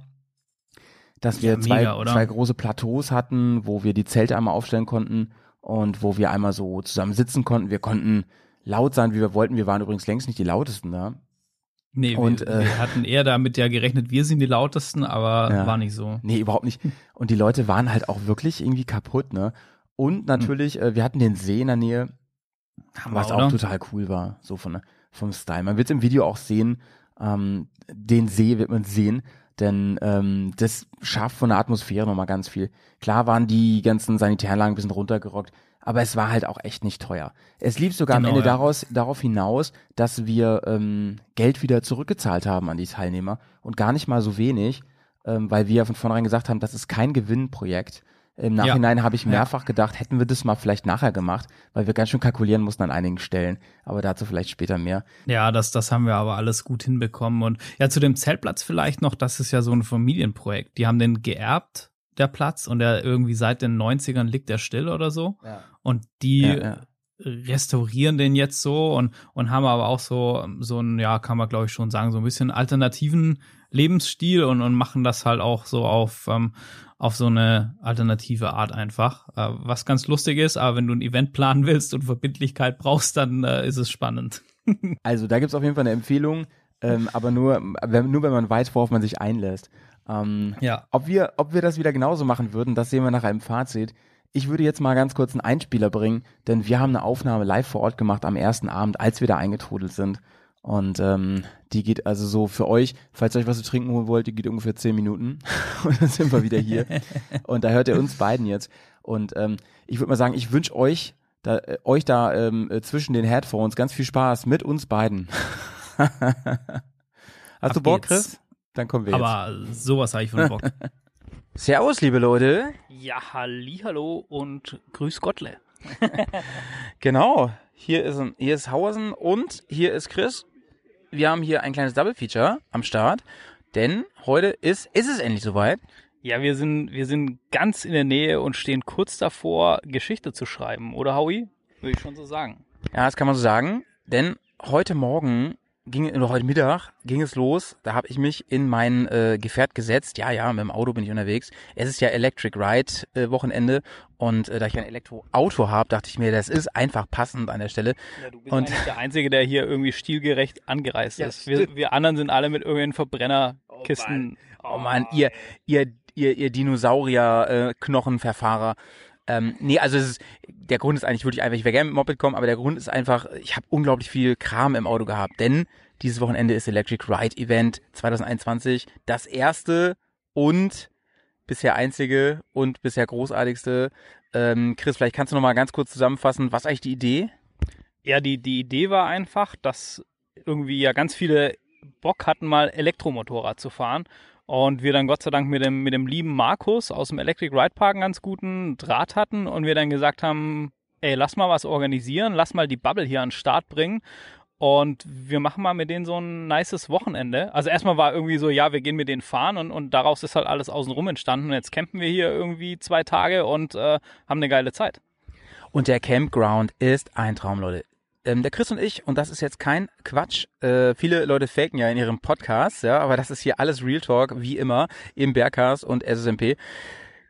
dass wir Ja, zwei, mega, oder? zwei große Plateaus hatten, wo wir die Zelte einmal aufstellen konnten und wo wir einmal so zusammen sitzen konnten. Wir konnten laut sein, wie wir wollten. Wir waren übrigens längst nicht die lautesten da. Nee, Und, wir, äh, wir hatten eher damit ja gerechnet, wir sind die lautesten, aber Ja. war nicht so. Nee, überhaupt nicht. Und die Leute waren halt auch wirklich irgendwie kaputt, ne? Und natürlich, äh, wir hatten den See in der Nähe, Hammer, was oder? auch total cool war, so von, vom Style. Man wird im Video auch sehen, ähm, den See wird man sehen, denn ähm, das schafft von der Atmosphäre nochmal ganz viel. Klar waren die ganzen Sanitäranlagen ein bisschen runtergerockt, aber es war halt auch echt nicht teuer. Es lief sogar Genau, am Ende ja. daraus, darauf hinaus, dass wir ähm, Geld wieder zurückgezahlt haben an die Teilnehmer und gar nicht mal so wenig, ähm, weil wir ja von vornherein gesagt haben, das ist kein Gewinnprojekt. Im Ja. Nachhinein habe ich Ja. mehrfach gedacht, hätten wir das mal vielleicht nachher gemacht, weil wir ganz schön kalkulieren mussten an einigen Stellen. Aber dazu vielleicht später mehr. Ja, das, das haben wir aber alles gut hinbekommen. Und ja, zu dem Zeltplatz vielleicht noch, das ist ja so ein Familienprojekt. Die haben den geerbt, der Platz, und der irgendwie seit den 90ern liegt der still oder so. Und die Ja, ja. restaurieren den jetzt so und, und haben aber auch so, so ein, ja, kann man glaube ich schon sagen, so ein bisschen alternativen Lebensstil und, und machen das halt auch so auf, ähm, auf so eine alternative Art einfach. Äh, was ganz lustig ist, aber wenn du ein Event planen willst und Verbindlichkeit brauchst, dann äh, ist es spannend. Also da gibt's auf jeden Fall eine Empfehlung, ähm, aber nur, wenn, nur wenn man weiß, worauf man sich einlässt. Ähm, Ja. ob, wir, ob wir das wieder genauso machen würden, das sehen wir nachher im Fazit. Ich würde jetzt mal ganz kurz einen Einspieler bringen, denn wir haben eine Aufnahme live vor Ort gemacht am ersten Abend, als wir da eingetrudelt sind. Und ähm, die geht also so für euch, falls ihr euch was zu trinken holen wollt, die geht ungefähr zehn Minuten. Und dann sind wir wieder hier. Und da hört ihr uns beiden jetzt. Und ähm, ich würde mal sagen, ich wünsche euch da, äh, euch da ähm, äh, zwischen den Headphones ganz viel Spaß mit uns beiden. Hast Ab du Bock, geht's. Chris? Dann kommen wir jetzt. Aber sowas habe ich von Bock. Servus, liebe Leute. ja, hallo und grüß Gottle. Genau. Hier ist, ein, hier ist Hausen und hier ist Chris. Wir haben hier ein kleines Double Feature am Start, denn heute ist, ist es endlich soweit. Ja, wir sind, wir sind ganz in der Nähe und stehen kurz davor, Geschichte zu schreiben, oder Howie? Würde ich schon so sagen. Ja, das kann man so sagen, denn heute Morgen ging oder heute Mittag ging es los. Da habe ich mich in mein äh, Gefährt gesetzt. Ja, ja, mit dem Auto bin ich unterwegs. Es ist ja Electric Ride äh, Wochenende und äh, da ich ein Elektroauto habe, dachte ich mir, das ist einfach passend an der Stelle. Ja, du bist Und- der Einzige, der hier irgendwie stilgerecht angereist Ja, ist. Wir, wir anderen sind alle mit irgendwelchen Verbrennerkisten. Oh Mann, ihr, ihr, ihr, ihr Dinosaurier-Knochenverfahrer. Ähm, nee, also es ist, der Grund ist eigentlich wirklich einfach, ich wäre gerne mit Moped kommen, aber der Grund ist einfach, ich habe unglaublich viel Kram im Auto gehabt, denn dieses Wochenende ist Electric Ride Event 2021, das erste und bisher einzige und bisher großartigste. Ähm, Chris, vielleicht kannst du noch mal ganz kurz zusammenfassen, was eigentlich die Idee? Ja, die, die Idee war einfach, dass irgendwie ja ganz viele Bock hatten, mal Elektromotorrad zu fahren. Und wir dann Gott sei Dank mit dem, mit dem lieben Markus aus dem Electric Ride Park einen ganz guten Draht hatten und wir dann gesagt haben, ey, lass mal was organisieren, lass mal die Bubble hier an den Start bringen. Und wir machen mal mit denen so ein nices Wochenende. Also erstmal war irgendwie so, ja, wir gehen mit denen fahren und, und daraus ist halt alles außenrum entstanden. Und jetzt campen wir hier irgendwie zwei Tage und äh, haben eine geile Zeit. Und der Campground ist ein Traum, Leute. Ähm, der Chris und ich, und das ist jetzt kein Quatsch, äh, viele Leute faken ja in ihrem Podcast, ja, aber das ist hier alles Real Talk, wie immer, im Bergcast und SSMP.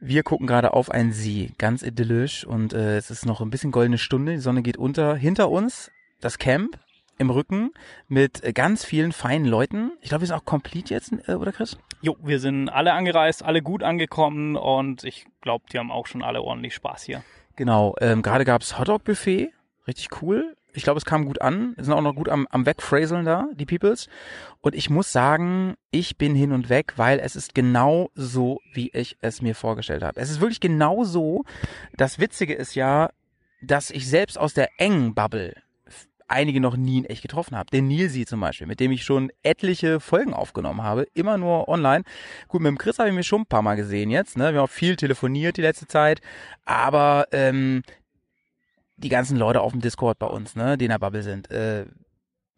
Wir gucken gerade auf einen See, ganz idyllisch und äh, es ist noch ein bisschen goldene Stunde, die Sonne geht unter. Hinter uns das Camp im Rücken mit ganz vielen feinen Leuten. Ich glaube, wir sind auch complete jetzt, äh, oder Chris? Jo, wir sind alle angereist, alle gut angekommen und ich glaube, die haben auch schon alle ordentlich Spaß hier. Genau, ähm, gerade gab's Hotdog-Buffet, richtig cool. Ich glaube, es kam gut an. Sind auch noch gut am, am Wegphraseln da, die Peoples. Und ich muss sagen, ich bin hin und weg, weil es ist genau so, wie ich es mir vorgestellt habe. Es ist wirklich genau so. Das Witzige ist ja, dass ich selbst aus der engen Bubble einige noch nie in echt getroffen habe. Den Nilsi zum Beispiel, mit dem ich schon etliche Folgen aufgenommen habe, immer nur online. Gut, mit dem Chris habe ich mir schon ein paar Mal gesehen jetzt. Ne? Wir haben auch viel telefoniert die letzte Zeit, aber ähm, die ganzen Leute auf dem Discord bei uns, ne, die in der Bubble sind, äh,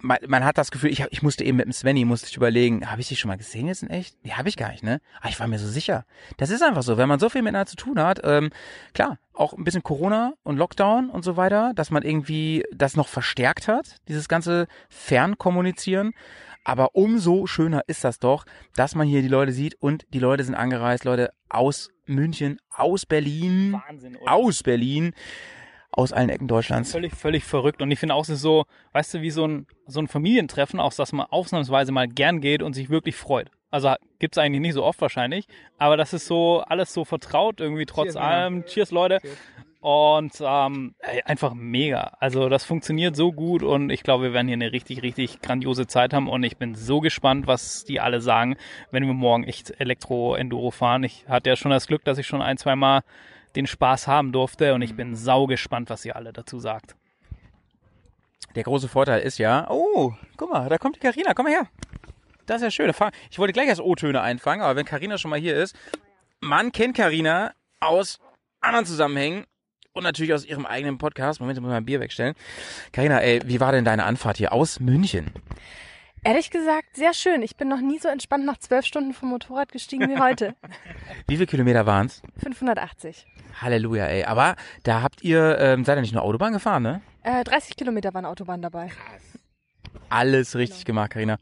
man, man hat das Gefühl, ich, hab, ich musste eben mit dem Svenny, musste ich überlegen, habe ich dich schon mal gesehen jetzt in echt? Nee, habe ich gar nicht, ne? Aber ich war mir so sicher. Das ist einfach so, wenn man so viel miteinander zu tun hat, ähm, klar, auch ein bisschen Corona und Lockdown und so weiter, dass man irgendwie das noch verstärkt hat, dieses ganze Fernkommunizieren. Aber umso schöner ist das doch, dass man hier die Leute sieht und die Leute sind angereist, Leute aus München, aus Berlin, Wahnsinn, aus Berlin aus allen Ecken Deutschlands. Völlig, völlig verrückt. Und ich finde auch, es ist so, weißt du, wie so ein, so ein Familientreffen, auch dass man ausnahmsweise mal gern geht und sich wirklich freut. Also gibt's eigentlich nicht so oft wahrscheinlich, aber das ist so alles so vertraut irgendwie trotz Cheers, allem. Cheers, Leute. Und ähm, ey, einfach mega. Also das funktioniert so gut und ich glaube, wir werden hier eine richtig, richtig grandiose Zeit haben und ich bin so gespannt, was die alle sagen, wenn wir morgen echt Elektro-Enduro fahren. Ich hatte ja schon das Glück, dass ich schon ein, zwei Mal den Spaß haben durfte und ich bin sau gespannt, was ihr alle dazu sagt. Der große Vorteil ist ja, oh, guck mal, da kommt die Karina, komm mal her. Das ist ja schön. Ich wollte gleich erst O-Töne einfangen, aber wenn Karina schon mal hier ist, man kennt Karina aus anderen Zusammenhängen und natürlich aus ihrem eigenen Podcast. Moment, ich muss mal ein Bier wegstellen. Karina, ey, wie war denn deine Anfahrt hier aus München? Ehrlich gesagt, sehr schön. Ich bin noch nie so entspannt nach zwölf Stunden vom Motorrad gestiegen wie heute. Wie viele Kilometer waren's? 580. Halleluja, ey. Aber da habt ihr, ähm, seid ihr nicht nur Autobahn gefahren, ne? Äh, 30 Kilometer waren Autobahn dabei. Alles richtig gemacht, Karina.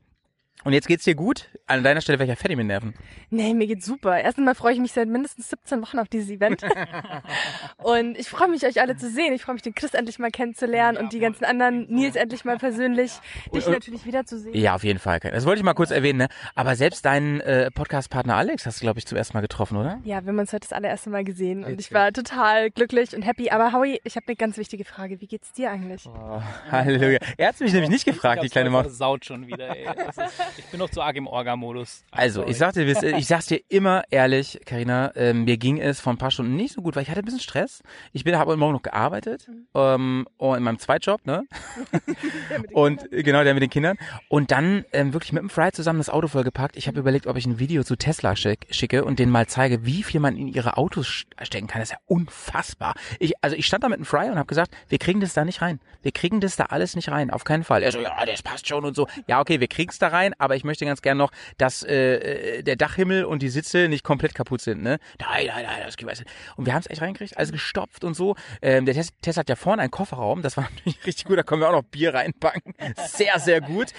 Und jetzt geht's dir gut? An deiner Stelle wäre ich ja fertig mit Nerven. Nee, mir geht's super. Erstens mal freue ich mich seit mindestens 17 Wochen auf dieses Event. und ich freue mich, euch alle zu sehen. Ich freue mich, den Chris endlich mal kennenzulernen und die ganzen anderen, Nils endlich mal persönlich, dich Und- natürlich wiederzusehen. Ja, auf jeden Fall. Das wollte ich mal kurz erwähnen, ne? Aber selbst deinen äh, Podcast-Partner Alex hast du, glaube ich, zum ersten Mal getroffen, oder? Ja, wir haben uns heute das allererste Mal gesehen und ich war total glücklich und happy. Aber Howie, ich habe eine ganz wichtige Frage. Wie geht's dir eigentlich? Oh, Halleluja. Er hat mich nämlich nicht gefragt, die kleine Maus. Saut schon wieder, ey. Ich bin noch zu arg im Orga-Modus. Also, ich sag dir, ich sag's dir immer ehrlich, Karina, ähm, mir ging es vor ein paar Stunden nicht so gut, weil ich hatte ein bisschen Stress. Ich bin, habe heute Morgen noch gearbeitet, ähm, oh, in meinem Zweitjob, ne? Und äh, genau, der mit den Kindern. Und dann ähm, wirklich mit dem Fry zusammen das Auto vollgepackt. Ich habe überlegt, ob ich ein Video zu Tesla schick, schicke und denen mal zeige, wie viel man in ihre Autos stecken kann. Das ist ja unfassbar. Ich, also ich stand da mit dem Fry und habe gesagt, wir kriegen das da nicht rein. Wir kriegen das da alles nicht rein, auf keinen Fall. Er so, ja, das passt schon und so. Ja, okay, wir kriegen's da rein, aber ich möchte ganz gern noch, dass äh, der Dachhimmel und die Sitze nicht komplett kaputt sind. Ne? Nein, nein, nein, das geht nicht. Und wir haben es echt reingekriegt, alles gestopft und so. Ähm, der Test, Test hat ja vorne einen Kofferraum, das war natürlich richtig gut, da können wir auch noch Bier reinpacken. Sehr, sehr gut.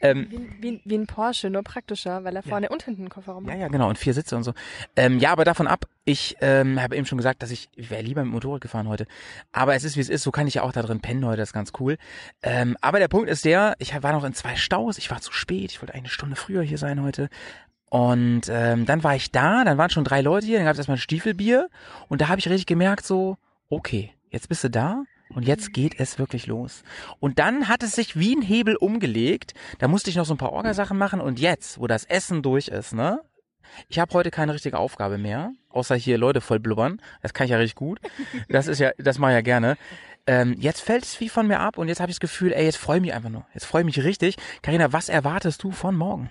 Ähm, Wie, wie, wie ein Porsche, nur praktischer, weil er vorne und hinten einen Kofferraum ja, hat. ja, genau, und vier Sitze und so. Ähm, ja, aber davon ab, ich ähm, habe eben schon gesagt, dass ich, ich wäre lieber mit dem Motorrad gefahren heute. Aber es ist, wie es ist, so kann ich ja auch da drin pennen heute, das ist ganz cool. Ähm, aber der Punkt ist der, ich war noch in zwei Staus, ich war zu spät, ich wollte eine Stunde früher hier sein heute. Und ähm, dann war ich da, dann waren schon drei Leute hier, dann gab es erstmal ein Stiefelbier und da habe ich richtig gemerkt, so, okay, jetzt bist du da und jetzt geht es wirklich los. Und dann hat es sich wie ein Hebel umgelegt. Da musste ich noch so ein paar Orgasachen machen und jetzt, wo das Essen durch ist, ne? Ich habe heute keine richtige Aufgabe mehr, außer hier Leute voll blubbern. Das kann ich ja richtig gut. Das ist ja, das mache ich ja gerne. Ähm, jetzt fällt es wie von mir ab und jetzt habe ich das Gefühl, ey, jetzt freue ich mich einfach nur. Jetzt freue ich mich richtig. Karina, was erwartest du von morgen?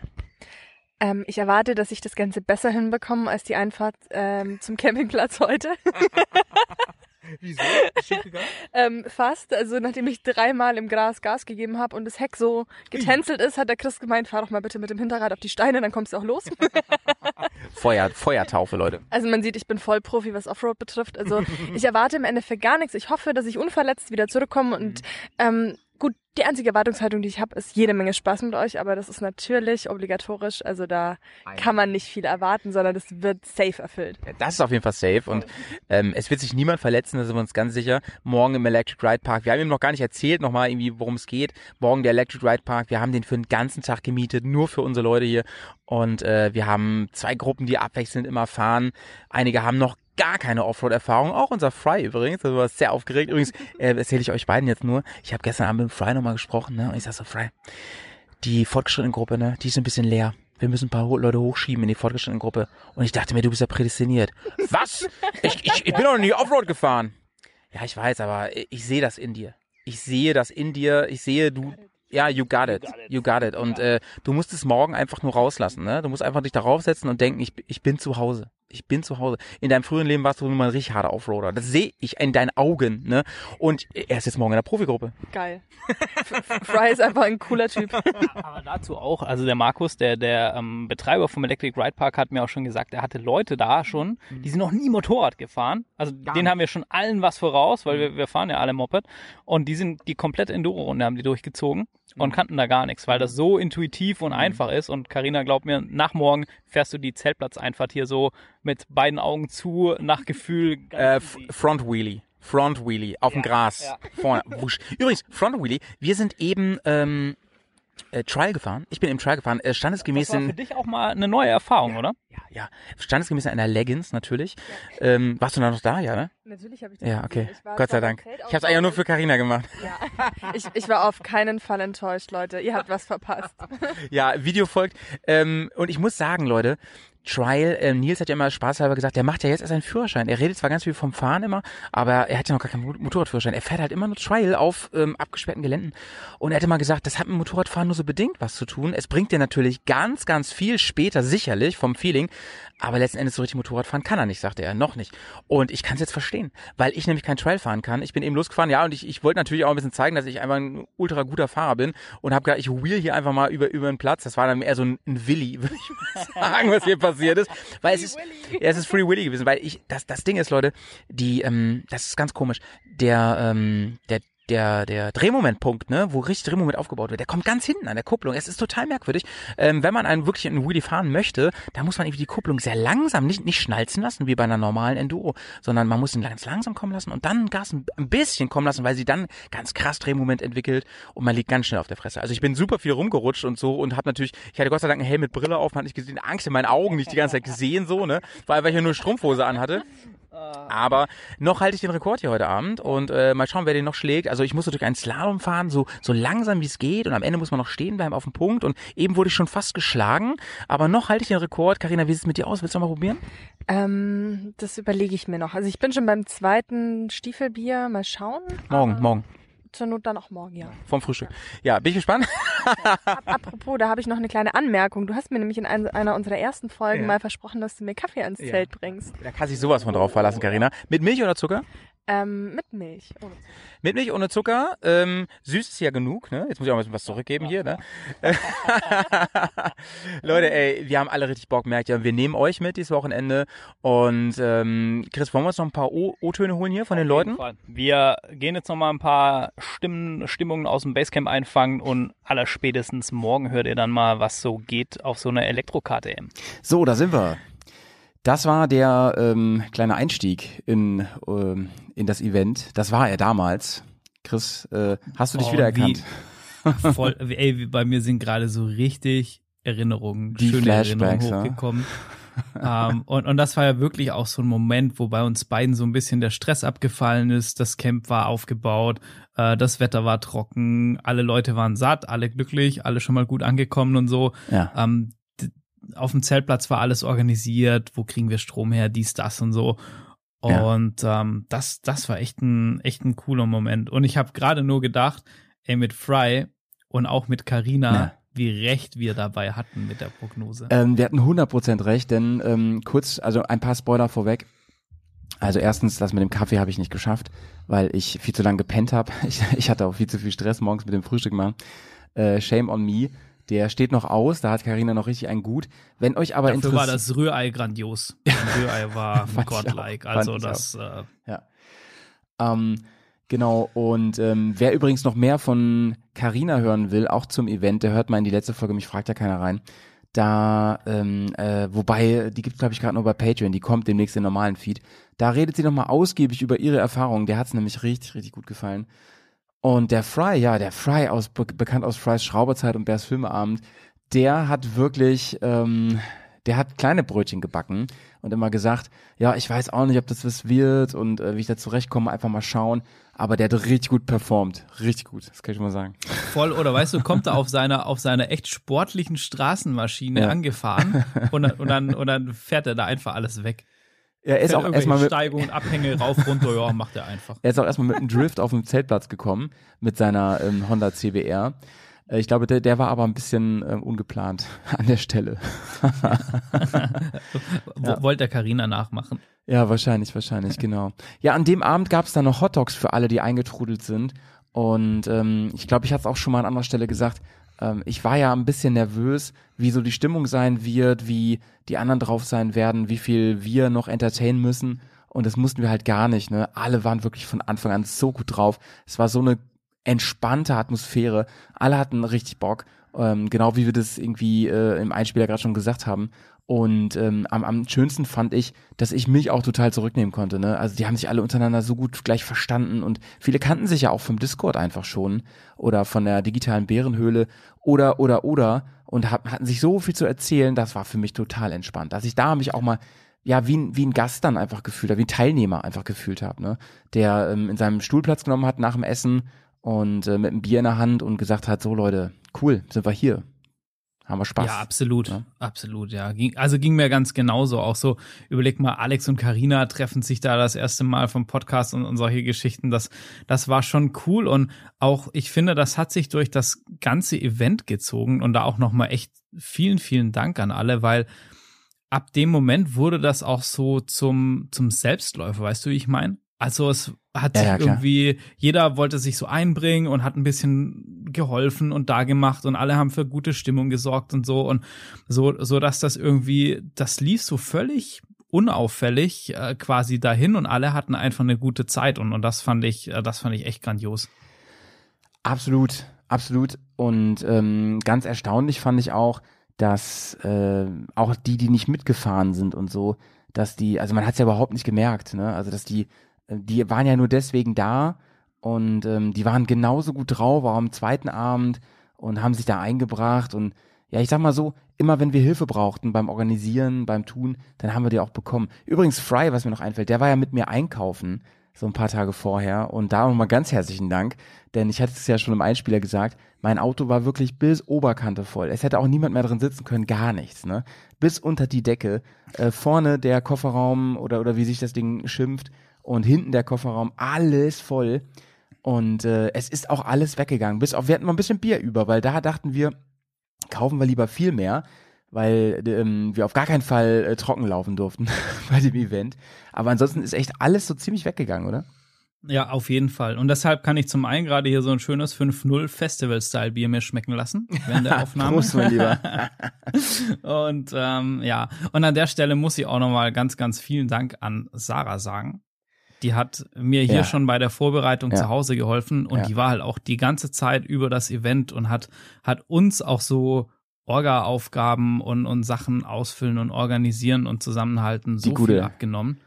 Ähm, ich erwarte, dass ich das Ganze besser hinbekomme als die Einfahrt ähm, zum Campingplatz heute. Wieso? ähm, fast. Also nachdem ich dreimal im Gras Gas gegeben habe und das Heck so getänzelt ist, hat der Chris gemeint, fahr doch mal bitte mit dem Hinterrad auf die Steine, dann kommst du auch los. Feuer, Feuertaufe, Leute. Also man sieht, ich bin voll Profi, was Offroad betrifft. Also ich erwarte im Endeffekt gar nichts. Ich hoffe, dass ich unverletzt wieder zurückkomme und ähm, gut, die einzige Erwartungshaltung, die ich habe, ist jede Menge Spaß mit euch, aber das ist natürlich obligatorisch. Also da kann man nicht viel erwarten, sondern das wird safe erfüllt. Ja, Das ist auf jeden Fall safe und ähm, es wird sich niemand verletzen, da sind wir uns ganz sicher. Morgen im Electric Ride Park. Wir haben ihm noch gar nicht erzählt, nochmal irgendwie, worum es geht. Morgen der Electric Ride Park. Wir haben den für den ganzen Tag gemietet, nur für unsere Leute hier. Und äh, wir haben zwei Gruppen, die abwechselnd immer fahren. Einige haben noch gar keine Offroad-Erfahrung. Auch unser Fry übrigens, also war sehr aufgeregt. Übrigens äh, erzähle ich euch beiden jetzt nur. Ich habe gestern Abend mit Fry nochmal gesprochen, ne? Und ich sag so, Fry, die fortgeschrittene Gruppe, ne, die ist ein bisschen leer. Wir müssen ein paar Leute hochschieben in die fortgeschrittene Gruppe. Und ich dachte mir, du bist ja prädestiniert. Was? Ich, ich, ich bin doch nie Offroad gefahren. Ja, ich weiß, aber ich, ich sehe das in dir. Ich sehe das in dir. Ich sehe, du, ja, you got it. You got it. Und äh, du musst es morgen einfach nur rauslassen. Ne? Du musst einfach dich darauf setzen und denken, ich, ich bin zu Hause. Ich bin zu Hause. In deinem früheren Leben warst du nun mal ein richtig harter Offroader. Das sehe ich in deinen Augen. Ne? Und er ist jetzt morgen in der Profigruppe. Geil. Fry ist einfach ein cooler Typ. Aber dazu auch, also der Markus, der, der ähm, Betreiber vom Electric Ride Park, hat mir auch schon gesagt, er hatte Leute da schon, die sind noch nie Motorrad gefahren. Also denen haben wir schon allen was voraus, weil wir, wir fahren ja alle Moped. Und die sind die komplette Enduro-Runde haben die durchgezogen und kannten da gar nichts, weil das so intuitiv und einfach ist. Und Karina glaubt mir, nach morgen fährst du die Zeltplatzeinfahrt hier so mit beiden Augen zu, nach Gefühl. Äh, Front Wheelie. Front Wheelie auf dem Gras. ja. Vorne. Wusch. Übrigens, Front Wheelie. Wir sind eben ähm, äh, Trial gefahren. Ich bin im Trial gefahren. Äh, standesgemäß Das war für in, dich auch mal eine neue Erfahrung, oder? ja, ja, standesgemäß in einer Leggings natürlich. Ähm, warst du da noch da, ja, ne? Natürlich habe ich das Ja, okay. Gott sei Dank. Ich habe es eigentlich nur für Karina gemacht. Ja. Ich, ich war auf keinen Fall enttäuscht, Leute. Ihr habt was verpasst. Ja, Video folgt. Ähm, und ich muss sagen, Leute, Trial, ähm, Nils hat ja immer spaßhalber gesagt, der macht ja jetzt erst einen Führerschein. Er redet zwar ganz viel vom Fahren immer, aber er hat ja noch gar keinen Mo- Motorradführerschein. Er fährt halt immer nur Trial auf ähm, abgesperrten Geländen. Und er hat immer gesagt, das hat mit Motorradfahren nur so bedingt was zu tun. Es bringt dir natürlich ganz, ganz viel später sicherlich vom Feeling, aber letzten Endes so richtig Motorradfahren kann er nicht, sagte er, noch nicht. Und ich kann es jetzt verstehen, weil ich nämlich kein Trial fahren kann. Ich bin eben losgefahren, ja, und ich, ich wollte natürlich auch ein bisschen zeigen, dass ich einfach ein ultra guter Fahrer bin und habe gedacht, ich wheel hier einfach mal über, über den Platz. Das war dann eher so ein, ein Willi, würde ich mal sagen, was hier passiert ist. Weil es ist, ja, es ist Free Willy gewesen, weil ich, das, das Ding ist, Leute, die, ähm, das ist ganz komisch. Der, ähm, der, der, der Drehmomentpunkt, ne, wo richtig Drehmoment aufgebaut wird, der kommt ganz hinten an der Kupplung. Es ist total merkwürdig. Ähm, wenn man einen wirklich in Wheelie fahren möchte, da muss man irgendwie die Kupplung sehr langsam, nicht, nicht schnalzen lassen, wie bei einer normalen Enduro, sondern man muss ihn ganz langsam kommen lassen und dann Gas ein, ein bisschen kommen lassen, weil sie dann ganz krass Drehmoment entwickelt und man liegt ganz schnell auf der Fresse. Also ich bin super viel rumgerutscht und so und habe natürlich, ich hatte Gott sei Dank einen Helm mit Brille auf, man hat nicht gesehen, Angst in meinen Augen, nicht die ganze Zeit gesehen, so, ne, weil ich ja nur Strumpfhose anhatte. Aber noch halte ich den Rekord hier heute Abend und äh, mal schauen, wer den noch schlägt. Also ich musste durch einen Slalom fahren, so, so langsam wie es geht und am Ende muss man noch stehen bleiben auf dem Punkt und eben wurde ich schon fast geschlagen, aber noch halte ich den Rekord. Karina, wie sieht es mit dir aus? Willst du noch mal probieren? Ähm, das überlege ich mir noch. Also ich bin schon beim zweiten Stiefelbier. Mal schauen. Morgen, morgen, Zur Not dann auch morgen, ja. vom Frühstück. Ja, bin ich gespannt. Ap apropos, da habe ich noch eine kleine Anmerkung. Du hast mir nämlich in ein, einer unserer ersten Folgen Ja. mal versprochen, dass du mir Kaffee ans Ja. Zelt bringst. Da kann sich sowas von drauf verlassen, Karina. Mit Milch oder Zucker? Ähm, mit Milch. Ohne Zucker. Mit Milch ohne Zucker. Ähm, süß ist ja genug, ne? Jetzt muss ich auch ein bisschen was zurückgeben hier, ne? Leute, ey, wir haben alle richtig Bock, merkt ihr. Wir nehmen euch mit dieses Wochenende. Und ähm, Chris, wollen wir uns noch ein paar O-Töne holen hier von den Leuten? Wir gehen jetzt noch mal ein paar Stimmen, Stimmungen aus dem Basecamp einfangen und allerspätestens morgen hört ihr dann mal, was so geht auf so einer Elektro-KTM. So, da sind wir. Das war der ähm, kleine Einstieg in, ähm, in das Event. Das war er damals. Chris, äh, hast du dich Oh, wiedererkannt? Voll, ey, wie- bei mir sind gerade so richtig Erinnerungen, Die schöne Flashbacks, Erinnerungen ja. hochgekommen. ähm, und, und das war ja wirklich auch so ein Moment, wo bei uns beiden so ein bisschen der Stress abgefallen ist. Das Camp war aufgebaut, äh, das Wetter war trocken, alle Leute waren satt, alle glücklich, alle schon mal gut angekommen und so. Ja. Ähm, auf dem Zeltplatz war alles organisiert, wo kriegen wir Strom her, dies, das und so. Ja. Und ähm, das, das war echt ein, echt ein cooler Moment. Und ich habe gerade nur gedacht, ey, mit Fry und auch mit Carina, Ja. wie recht wir dabei hatten mit der Prognose. Ähm, wir hatten 100% recht, denn ähm, kurz, also ein paar Spoiler vorweg. Also erstens, das mit dem Kaffee habe ich nicht geschafft, weil ich viel zu lange gepennt habe. Ich, ich hatte auch viel zu viel Stress morgens mit dem Frühstück machen. Äh, shame on me. Der steht noch aus, da hat Karina noch richtig einen gut. Wenn euch aber Dafür war das Rührei grandios. Das Rührei war godlike. Also das, äh, ja. Ähm, genau, und ähm, wer übrigens noch mehr von Karina hören will, auch zum Event, der hört mal in die letzte Folge, mich fragt ja keiner rein. Da, ähm, äh, wobei, die gibt's glaube ich gerade nur bei Patreon, die kommt demnächst im normalen Feed. Da redet sie nochmal ausgiebig über ihre Erfahrungen, der hat's nämlich richtig, richtig gut gefallen. Und der Fry, ja, der Fry, aus, be bekannt aus Frys Schrauberzeit und Bears Filmeabend, der hat wirklich, ähm, der hat kleine Brötchen gebacken und immer gesagt, ja, ich weiß auch nicht, ob das was wird und äh, wie ich da zurechtkomme, einfach mal schauen. Aber der hat richtig gut performt. Richtig gut, das kann ich mal sagen. Voll, oder weißt du, kommt er auf seiner, auf seiner echt sportlichen Straßenmaschine Ja. angefahren und und, dann, und dann fährt er da einfach alles weg. Er ist auch erstmal mit, Steigungen, Abhänge rauf, runter, ja, macht er einfach. er ist auch erstmal mit einem Drift auf dem Zeltplatz gekommen mit seiner ähm, Honda CBR. Äh, Ich glaube, der, der war aber ein bisschen ähm, ungeplant an der Stelle. Wo, Wollte der Carina nachmachen. Ja, wahrscheinlich, wahrscheinlich, genau. Ja, an dem Abend gab es dann noch Hotdogs für alle, die eingetrudelt sind. Und ähm, ich glaube, ich hatte es auch schon mal an anderer Stelle gesagt, ähm, ich war ja ein bisschen nervös, wie so die Stimmung sein wird, wie die anderen drauf sein werden, wie viel wir noch entertainen müssen. Und das mussten wir halt gar nicht. Ne? Alle waren wirklich von Anfang an so gut drauf. Es war so eine entspannte Atmosphäre. Alle hatten richtig Bock. Ähm, genau wie wir das irgendwie äh, im Einspieler gerade schon gesagt haben. Und ähm, am, am schönsten fand ich, dass ich mich auch total zurücknehmen konnte. Ne? Also die haben sich alle untereinander so gut gleich verstanden und viele kannten sich ja auch vom Discord einfach schon oder von der digitalen Bärenhöhle oder oder oder und hab, hatten sich so viel zu erzählen. Das war für mich total entspannt, dass ich da mich auch mal ja, wie ein, wie ein Gast dann einfach gefühlt habe, wie ein Teilnehmer einfach gefühlt habe, ne? Der ähm, in seinem Stuhl Platz genommen hat nach dem Essen und äh, mit einem Bier in der Hand und gesagt hat, so Leute, cool, sind wir hier. Haben wir Spaß. Ja, absolut, Ja. absolut, ja. Ging, also ging mir ganz genauso. Auch so, überleg mal, Alex und Karina treffen sich da das erste Mal vom Podcast und, und solche Geschichten. Das, das war schon cool und auch, ich finde, das hat sich durch das ganze Event gezogen und da auch nochmal echt vielen, vielen Dank an alle, weil ab dem Moment wurde das auch so zum, zum Selbstläufer, weißt du, wie ich meine? Also es hat Ja, sich ja, irgendwie, jeder wollte sich so einbringen und hat ein bisschen geholfen und da gemacht und alle haben für gute Stimmung gesorgt und so und so, so dass das irgendwie, das lief so völlig unauffällig äh, quasi dahin und alle hatten einfach eine gute Zeit und, und das fand ich, äh, das fand ich echt grandios. Absolut, absolut. Und ähm, ganz erstaunlich fand ich auch, dass äh, auch die, die nicht mitgefahren sind und so, dass die, also man hat es ja überhaupt nicht gemerkt, ne? Also dass die, die waren ja nur deswegen da und ähm, die waren genauso gut drauf, auch am zweiten Abend und haben sich da eingebracht und ja, ich sag mal so, immer wenn wir Hilfe brauchten beim Organisieren, beim Tun, dann haben wir die auch bekommen. Übrigens, Fry, was mir noch einfällt, der war ja mit mir einkaufen, so ein paar Tage vorher. Und da nochmal ganz herzlichen Dank, denn ich hatte es ja schon im Einspieler gesagt, mein Auto war wirklich bis Oberkante voll. Es hätte auch niemand mehr drin sitzen können, gar nichts, ne? Bis unter die Decke. Äh, vorne der Kofferraum oder, oder wie sich das Ding schimpft und hinten der Kofferraum, alles voll. Und äh, es ist auch alles weggegangen. Bis auf, wir hatten mal ein bisschen Bier über, weil da dachten wir, kaufen wir lieber viel mehr, weil ähm, wir auf gar keinen Fall äh, trocken laufen durften bei dem Event. Aber ansonsten ist echt alles so ziemlich weggegangen, oder? Ja, auf jeden Fall. Und deshalb kann ich zum einen gerade hier so ein schönes 5-0 Festival-Style-Bier mir schmecken lassen während der Aufnahme. Prost, mein Lieber. Und ähm, ja, und an der Stelle muss ich auch nochmal ganz, ganz vielen Dank an Sarah sagen. Die hat mir hier Ja. schon bei der Vorbereitung Ja. zu Hause geholfen und Ja. die war halt auch die ganze Zeit über das Event und hat, hat uns auch so Orga-Aufgaben und, und Sachen ausfüllen und organisieren und zusammenhalten so gute. viel abgenommen.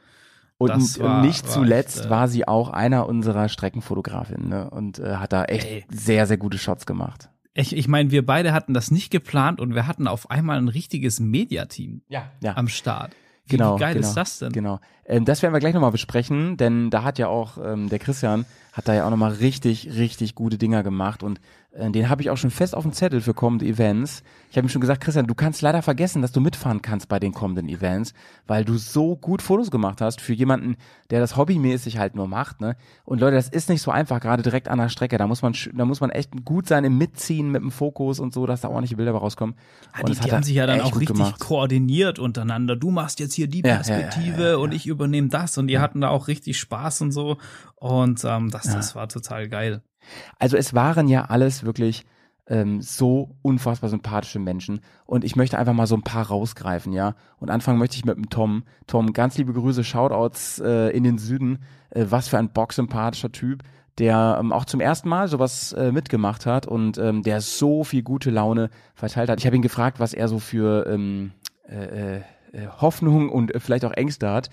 Und Das war- nicht war zuletzt echt, äh, war sie auch einer unserer Streckenfotografinnen ne? und äh, hat da echt Ey. sehr, sehr gute Shots gemacht. Ich, ich meine, wir beide hatten das nicht geplant und wir hatten auf einmal ein richtiges Mediateam Ja, ja. am Start. Wie, Genau, wie geil genau, ist das denn? Genau. Ähm, das werden wir gleich nochmal besprechen, denn da hat ja auch ähm, der Christian hat da ja auch nochmal richtig, richtig gute Dinger gemacht und den habe ich auch schon fest auf dem Zettel für kommende Events. Ich habe ihm schon gesagt, Christian, du kannst leider vergessen, dass du mitfahren kannst bei den kommenden Events, weil du so gut Fotos gemacht hast für jemanden, der das hobbymäßig halt nur macht, ne? Und Leute, das ist nicht so einfach, gerade direkt an der Strecke. Da muss man, da muss man echt gut sein im Mitziehen mit dem Fokus und so, dass da ordentliche Bilder rauskommen. Und die, die haben sich ja dann auch richtig gemacht. koordiniert untereinander. Du machst jetzt hier die Ja, ja, ja, Perspektive ja, ja, und ich übernehme das und die hatten da auch richtig Spaß und so. Und ähm, das, das war total geil. Also es waren ja alles wirklich ähm, so unfassbar sympathische Menschen und ich möchte einfach mal so ein paar rausgreifen, ja. Und anfangen möchte ich mit dem Tom. Tom, ganz liebe Grüße, Shoutouts äh, in den Süden. Äh, was für ein bocksympathischer Typ, der ähm, auch zum ersten Mal sowas äh, mitgemacht hat und ähm, der so viel gute Laune verteilt hat. Ich habe ihn gefragt, was er so für ähm, äh, äh, Hoffnung und äh, vielleicht auch Ängste hat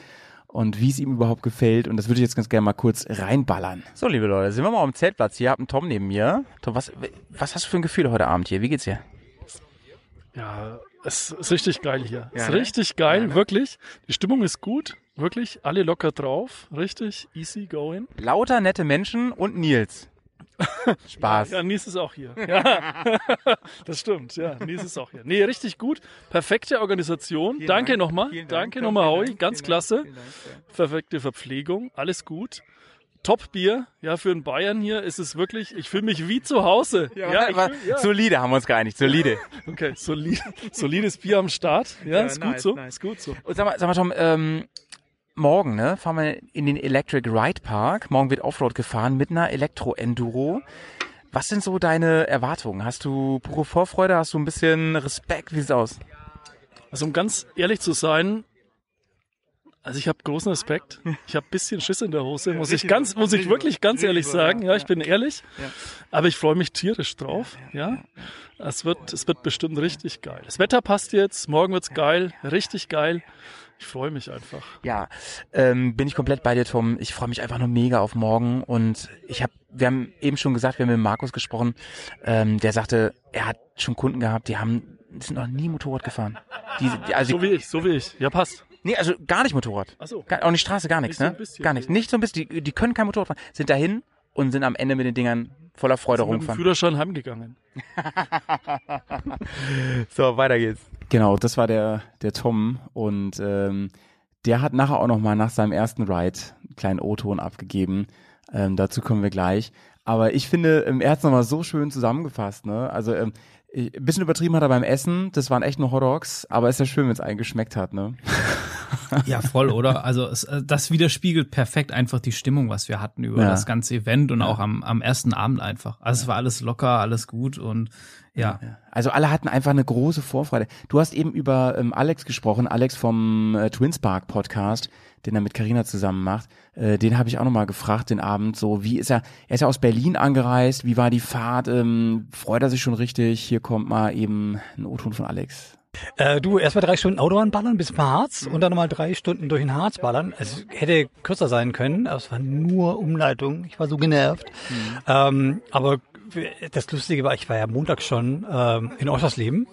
und wie es ihm überhaupt gefällt. Und das würde ich jetzt ganz gerne mal kurz reinballern. So, liebe Leute, sind wir mal am Zeltplatz. Hier habt einen Tom neben mir. Tom, was, was hast du für ein Gefühl heute Abend hier? Wie geht's dir? Ja, Es ist richtig geil hier. Ja, ist ne? richtig geil, Ja, ne? wirklich. Die Stimmung ist gut, wirklich. Alle locker drauf, richtig easy going. Lauter nette Menschen und Nils. Spaß. Ja, Nies ist auch hier. Ja, das stimmt. Ja, Nies ist auch hier. Nee, richtig gut. Perfekte Organisation. Vielen Danke Dank. nochmal. Danke nochmal, Howie. Dank. Ganz Vielen klasse. Dank. Dank. Perfekte Verpflegung. Alles gut. Top Bier. Ja, für einen Bayern hier ist es wirklich, ich fühle mich wie zu Hause. Ja, ich aber fühl, ja. Solide haben wir uns geeinigt, solide. Okay, solid, solides Bier am Start. Ja, Ja, ist gut nice, so. nice. Ist gut so. Und sag mal, sag mal Tom, ähm, morgen, ne, fahren wir in den Electric Ride Park. Morgen wird Offroad gefahren mit einer Elektro-Enduro. Was sind so deine Erwartungen? Hast du pure Vorfreude? Hast du ein bisschen Respekt? Wie sieht's aus? Also um ganz ehrlich zu sein, also ich habe großen Respekt. Ich habe bisschen Schiss in der Hose, muss ich ganz, muss ich wirklich ganz ehrlich sagen. Ja, ich bin ehrlich. Aber ich freue mich tierisch drauf. Ja, es wird, es wird bestimmt richtig geil. Das Wetter passt jetzt. Morgen wird's geil, richtig geil. Ich freue mich einfach. Ja, ähm, bin ich komplett bei dir, Tom. Ich freue mich einfach nur mega auf morgen. Und ich habe, wir haben eben schon gesagt, wir haben mit Markus gesprochen, ähm, der sagte, er hat schon Kunden gehabt, die haben, die sind noch nie Motorrad gefahren. Die, die, also So wie ich, so wie ich. Ja, passt. Nee, also gar nicht Motorrad. Ach so. Gar, auch nicht Straße, gar nichts, Nicht so ne? bisschen. Gar nichts. Nicht so ein bisschen. Die, die können kein Motorrad fahren. Sind dahin und sind am Ende mit den Dingern voller Freude rumgefahren. Führerschein heimgegangen. So, weiter geht's. Genau, das war der, der Tom und ähm, der hat nachher auch nochmal nach seinem ersten Ride einen kleinen O-Ton abgegeben. Ähm, dazu kommen wir gleich. Aber ich finde, ähm, er hat es nochmal so schön zusammengefasst. Ne? Also ähm, ein bisschen übertrieben hat er beim Essen. Das waren echt nur Hotdogs. Aber ist ja schön, wenn es einen geschmeckt hat. Ne? Ja, voll, oder? Also es, äh, das widerspiegelt perfekt einfach die Stimmung, was wir hatten über Ja. das ganze Event und auch am, am ersten Abend einfach. Also es war alles locker, alles gut und ja. Also alle hatten einfach eine große Vorfreude. Du hast eben über ähm, Alex gesprochen, Alex vom äh, Twinspark Podcast, den er mit Carina zusammen macht. Äh, den habe ich auch nochmal gefragt den Abend. So, wie ist er? Er ist ja aus Berlin angereist. Wie war die Fahrt? Ähm, freut er sich schon richtig? Hier kommt mal eben ein O-Ton von Alex. Äh, du, erst mal drei Stunden Autobahn ballern bis zum Harz und dann nochmal drei Stunden durch den Harz ballern. Es hätte kürzer sein können, aber es war nur Umleitung. Ich war so genervt. Ähm, aber das Lustige war, ich war ja Montag schon ähm, in Oschersleben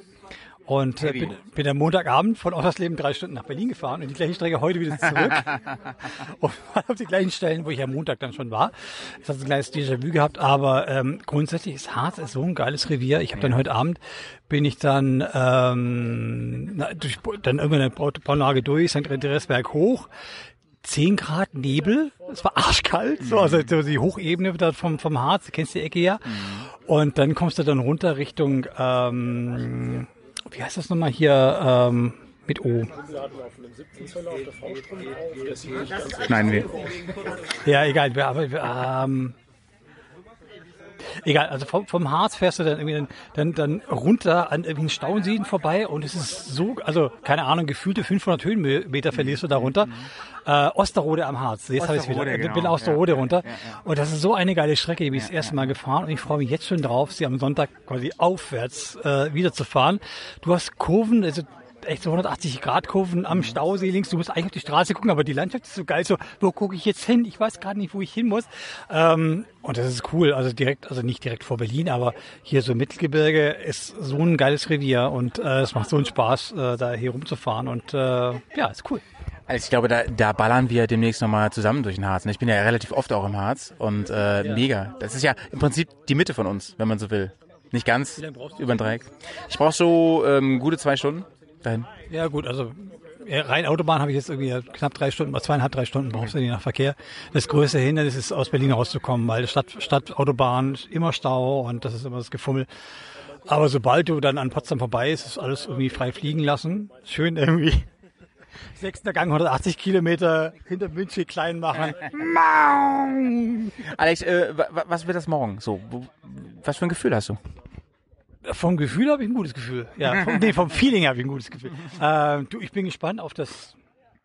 und äh, bin, bin am Montagabend von Oschersleben drei Stunden nach Berlin gefahren und die gleiche Strecke heute wieder zurück. und war auf die gleichen Stellen, wo ich am Montag dann schon war. Das hat ein kleines Déjà-vu gehabt, aber ähm, grundsätzlich ist Harz ist so ein geiles Revier. Ich habe dann heute Abend bin ich dann ähm, na, durch, dann irgendwann eine Bauanlage durch, St. Andreasberg hoch. 10 Grad Nebel, es war arschkalt, so, also so die Hochebene da vom, vom Harz, du kennst die Ecke ja. Und dann kommst du dann runter Richtung, ähm, wie heißt das nochmal hier, ähm, mit O. Schneiden wir. Ja, egal, wir- aber wir, ähm, egal, also vom, vom Harz fährst du dann irgendwie dann, dann, dann runter an irgendwelchen Stauseen vorbei und es ist so, also keine Ahnung, gefühlte 500 Höhenmeter verlierst du da runter. Äh, Osterrode am Harz, jetzt habe ich wieder. Osterrode, Ich bin genau. Osterrode Ja, runter. ja, ja. Und das ist so eine geile Strecke, die bin ich das erste Mal gefahren und ich freue mich jetzt schon drauf, sie am Sonntag quasi aufwärts äh, wieder zu fahren. Du hast Kurven, also echt so 180 Grad Kurven am Stausee links. Du musst eigentlich auf die Straße gucken, aber die Landschaft ist so geil. So, wo gucke ich jetzt hin? Ich weiß gerade nicht, wo ich hin muss. Ähm, und das ist cool. Also direkt, also nicht direkt vor Berlin, aber hier so Mittelgebirge ist so ein geiles Revier und äh, es macht so einen Spaß, äh, da hier rumzufahren und äh, ja, ist cool. Also ich glaube, da, da ballern wir demnächst nochmal zusammen durch den Harz. Ich bin ja relativ oft auch im Harz und äh, mega. Das ist ja im Prinzip die Mitte von uns, wenn man so will. Nicht ganz über den Dreieck. Ich brauche so ähm, gute zwei Stunden dahin. Ja gut, also ja, rein Autobahn habe ich jetzt irgendwie knapp drei Stunden, mal zweieinhalb, drei Stunden brauchst du je nach Verkehr. Das größte Hindernis ist, aus Berlin rauszukommen, weil Stadt, Stadtautobahn ist immer Stau und das ist immer das Gefummel. Aber sobald du dann an Potsdam vorbei ist, ist alles irgendwie frei fliegen lassen. Schön irgendwie. Sechster Gang, 180 Kilometer hinter München klein machen. Alex, äh, wa- wa- was wird das morgen? So, was für ein Gefühl hast du? Vom Gefühl habe ich ein gutes Gefühl. Ja, vom, nee, vom Feeling habe ich ein gutes Gefühl. Äh, du, ich bin gespannt auf das.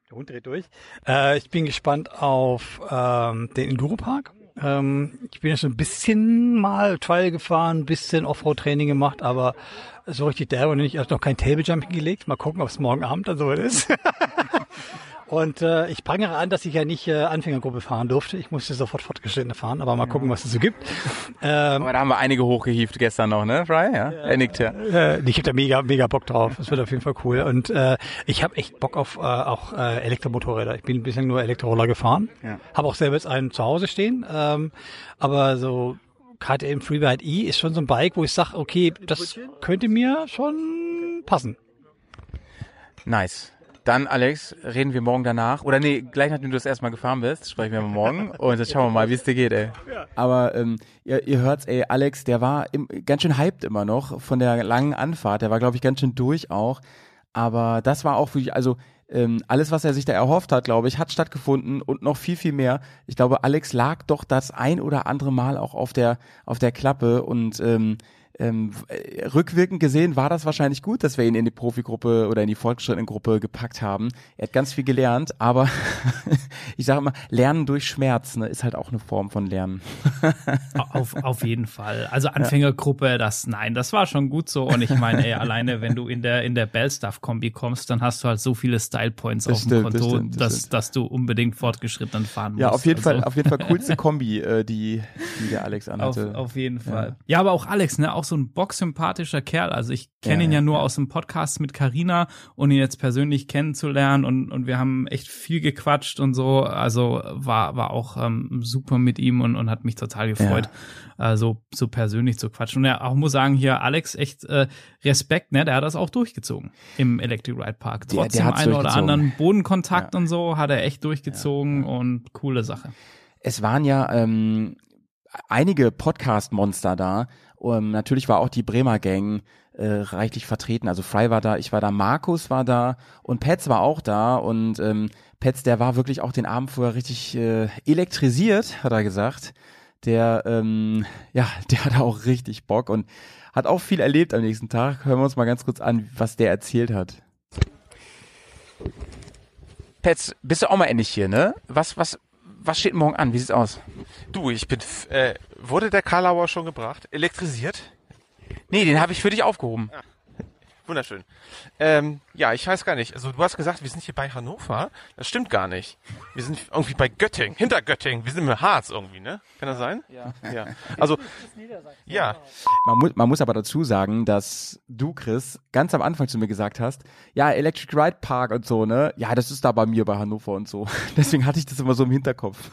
Der Hund dreht durch. Äh, ich bin gespannt auf ähm, den Enduro-Park. Ähm, ich bin ja schon ein bisschen mal Trial gefahren, ein bisschen Offroad-Training gemacht, aber so richtig derbe und ich habe noch kein Table Jumping gelegt. Mal gucken, ob es morgen Abend dann soweit ist. Und äh, ich prangere an, dass ich ja nicht äh, Anfängergruppe fahren durfte. Ich musste sofort Fortgeschrittene fahren, aber mal gucken, was es so gibt. Ähm, aber da haben wir einige hochgehievt gestern noch, ne, Fry? Ja, er nickt ja. Äh, ich habe da mega, mega Bock drauf. Das wird auf jeden Fall cool. Und äh, ich habe echt Bock auf äh, auch äh, Elektromotorräder. Ich bin bisher nur Elektroroller gefahren. Ja. Habe auch selber jetzt einen zu Hause stehen. Ähm, aber so KTM Freeride E ist schon so ein Bike, wo ich sage, okay, das könnte mir schon passen. Nice. Dann, Alex, reden wir morgen danach. Oder nee, gleich nachdem du das erstmal gefahren bist, sprechen wir morgen. Und jetzt schauen wir mal, wie es dir geht, ey. Aber ähm, ihr, ihr hört's, ey, Alex, der war im, ganz schön hyped immer noch von der langen Anfahrt. Der war, glaube ich, ganz schön durch auch. Aber das war auch wirklich, also ähm, alles, was er sich da erhofft hat, glaube ich, hat stattgefunden und noch viel, viel mehr. Ich glaube, Alex lag doch das ein oder andere Mal auch auf der, auf der Klappe und ähm, ähm, rückwirkend gesehen war das wahrscheinlich gut, dass wir ihn in die Profigruppe oder in die fortgeschrittene Gruppe gepackt haben. Er hat ganz viel gelernt, aber ich sage immer, Lernen durch Schmerz ne, ist halt auch eine Form von Lernen. auf, auf jeden Fall. Also Anfängergruppe, das, nein, das war schon gut so. Und ich meine, ey, alleine wenn du in der, in der Bellstuff-Kombi kommst, dann hast du halt so viele Style Points das auf stimmt, dem Konto, das stimmt, das dass, dass du unbedingt fortgeschritten fahren musst. Ja, auf jeden also. Fall, auf jeden Fall coolste Kombi, äh, die, die der Alex anhatte. Auf, auf jeden Fall. Ja. ja, aber auch Alex, ne, auch so ein boxsympathischer Kerl. Also ich kenne ja, ihn ja nur ja. aus dem Podcast mit Carina und ihn jetzt persönlich kennenzulernen und, und wir haben echt viel gequatscht und so. Also war, war auch ähm, super mit ihm und, und hat mich total gefreut, ja. äh, so, so persönlich zu quatschen. Und ja, auch muss sagen, hier Alex, echt äh, Respekt, ne? Der hat das auch durchgezogen im Electric Ride Park. Trotzdem einen oder anderen Bodenkontakt und so hat er echt durchgezogen und coole Sache. Es waren ja ähm, einige Podcast-Monster da, um, ähm, natürlich war auch die Bremer Gang äh, reichlich vertreten. Also Fry war da, ich war da, Markus war da und Petz war auch da und ähm, Petz, der war wirklich auch den Abend vorher richtig äh, elektrisiert, hat er gesagt. Der, ähm, ja, der hat auch richtig Bock und hat auch viel erlebt am nächsten Tag. Hören wir uns mal ganz kurz an, was der erzählt hat. Petz, bist du auch mal endlich hier, ne? Was, was, was steht morgen an? Wie sieht's aus? Du, ich bin. Äh, wurde der Karlauer schon gebracht? Elektrisiert? Nee, den habe ich für dich aufgehoben. Ja. Wunderschön. Ähm, ja, ich weiß gar nicht. Also du hast gesagt, wir sind hier bei Hannover. Das stimmt gar nicht. Wir sind irgendwie bei Göttingen, hinter Göttingen. Wir sind im Harz irgendwie, ne? Kann das sein? Ja. ja. Also, ja. Man muss, man muss aber dazu sagen, dass du, Chris, ganz am Anfang zu mir gesagt hast, ja, Electric Ride Park und so, ne? Ja, das ist da bei mir bei Hannover und so. Deswegen hatte ich das immer so im Hinterkopf.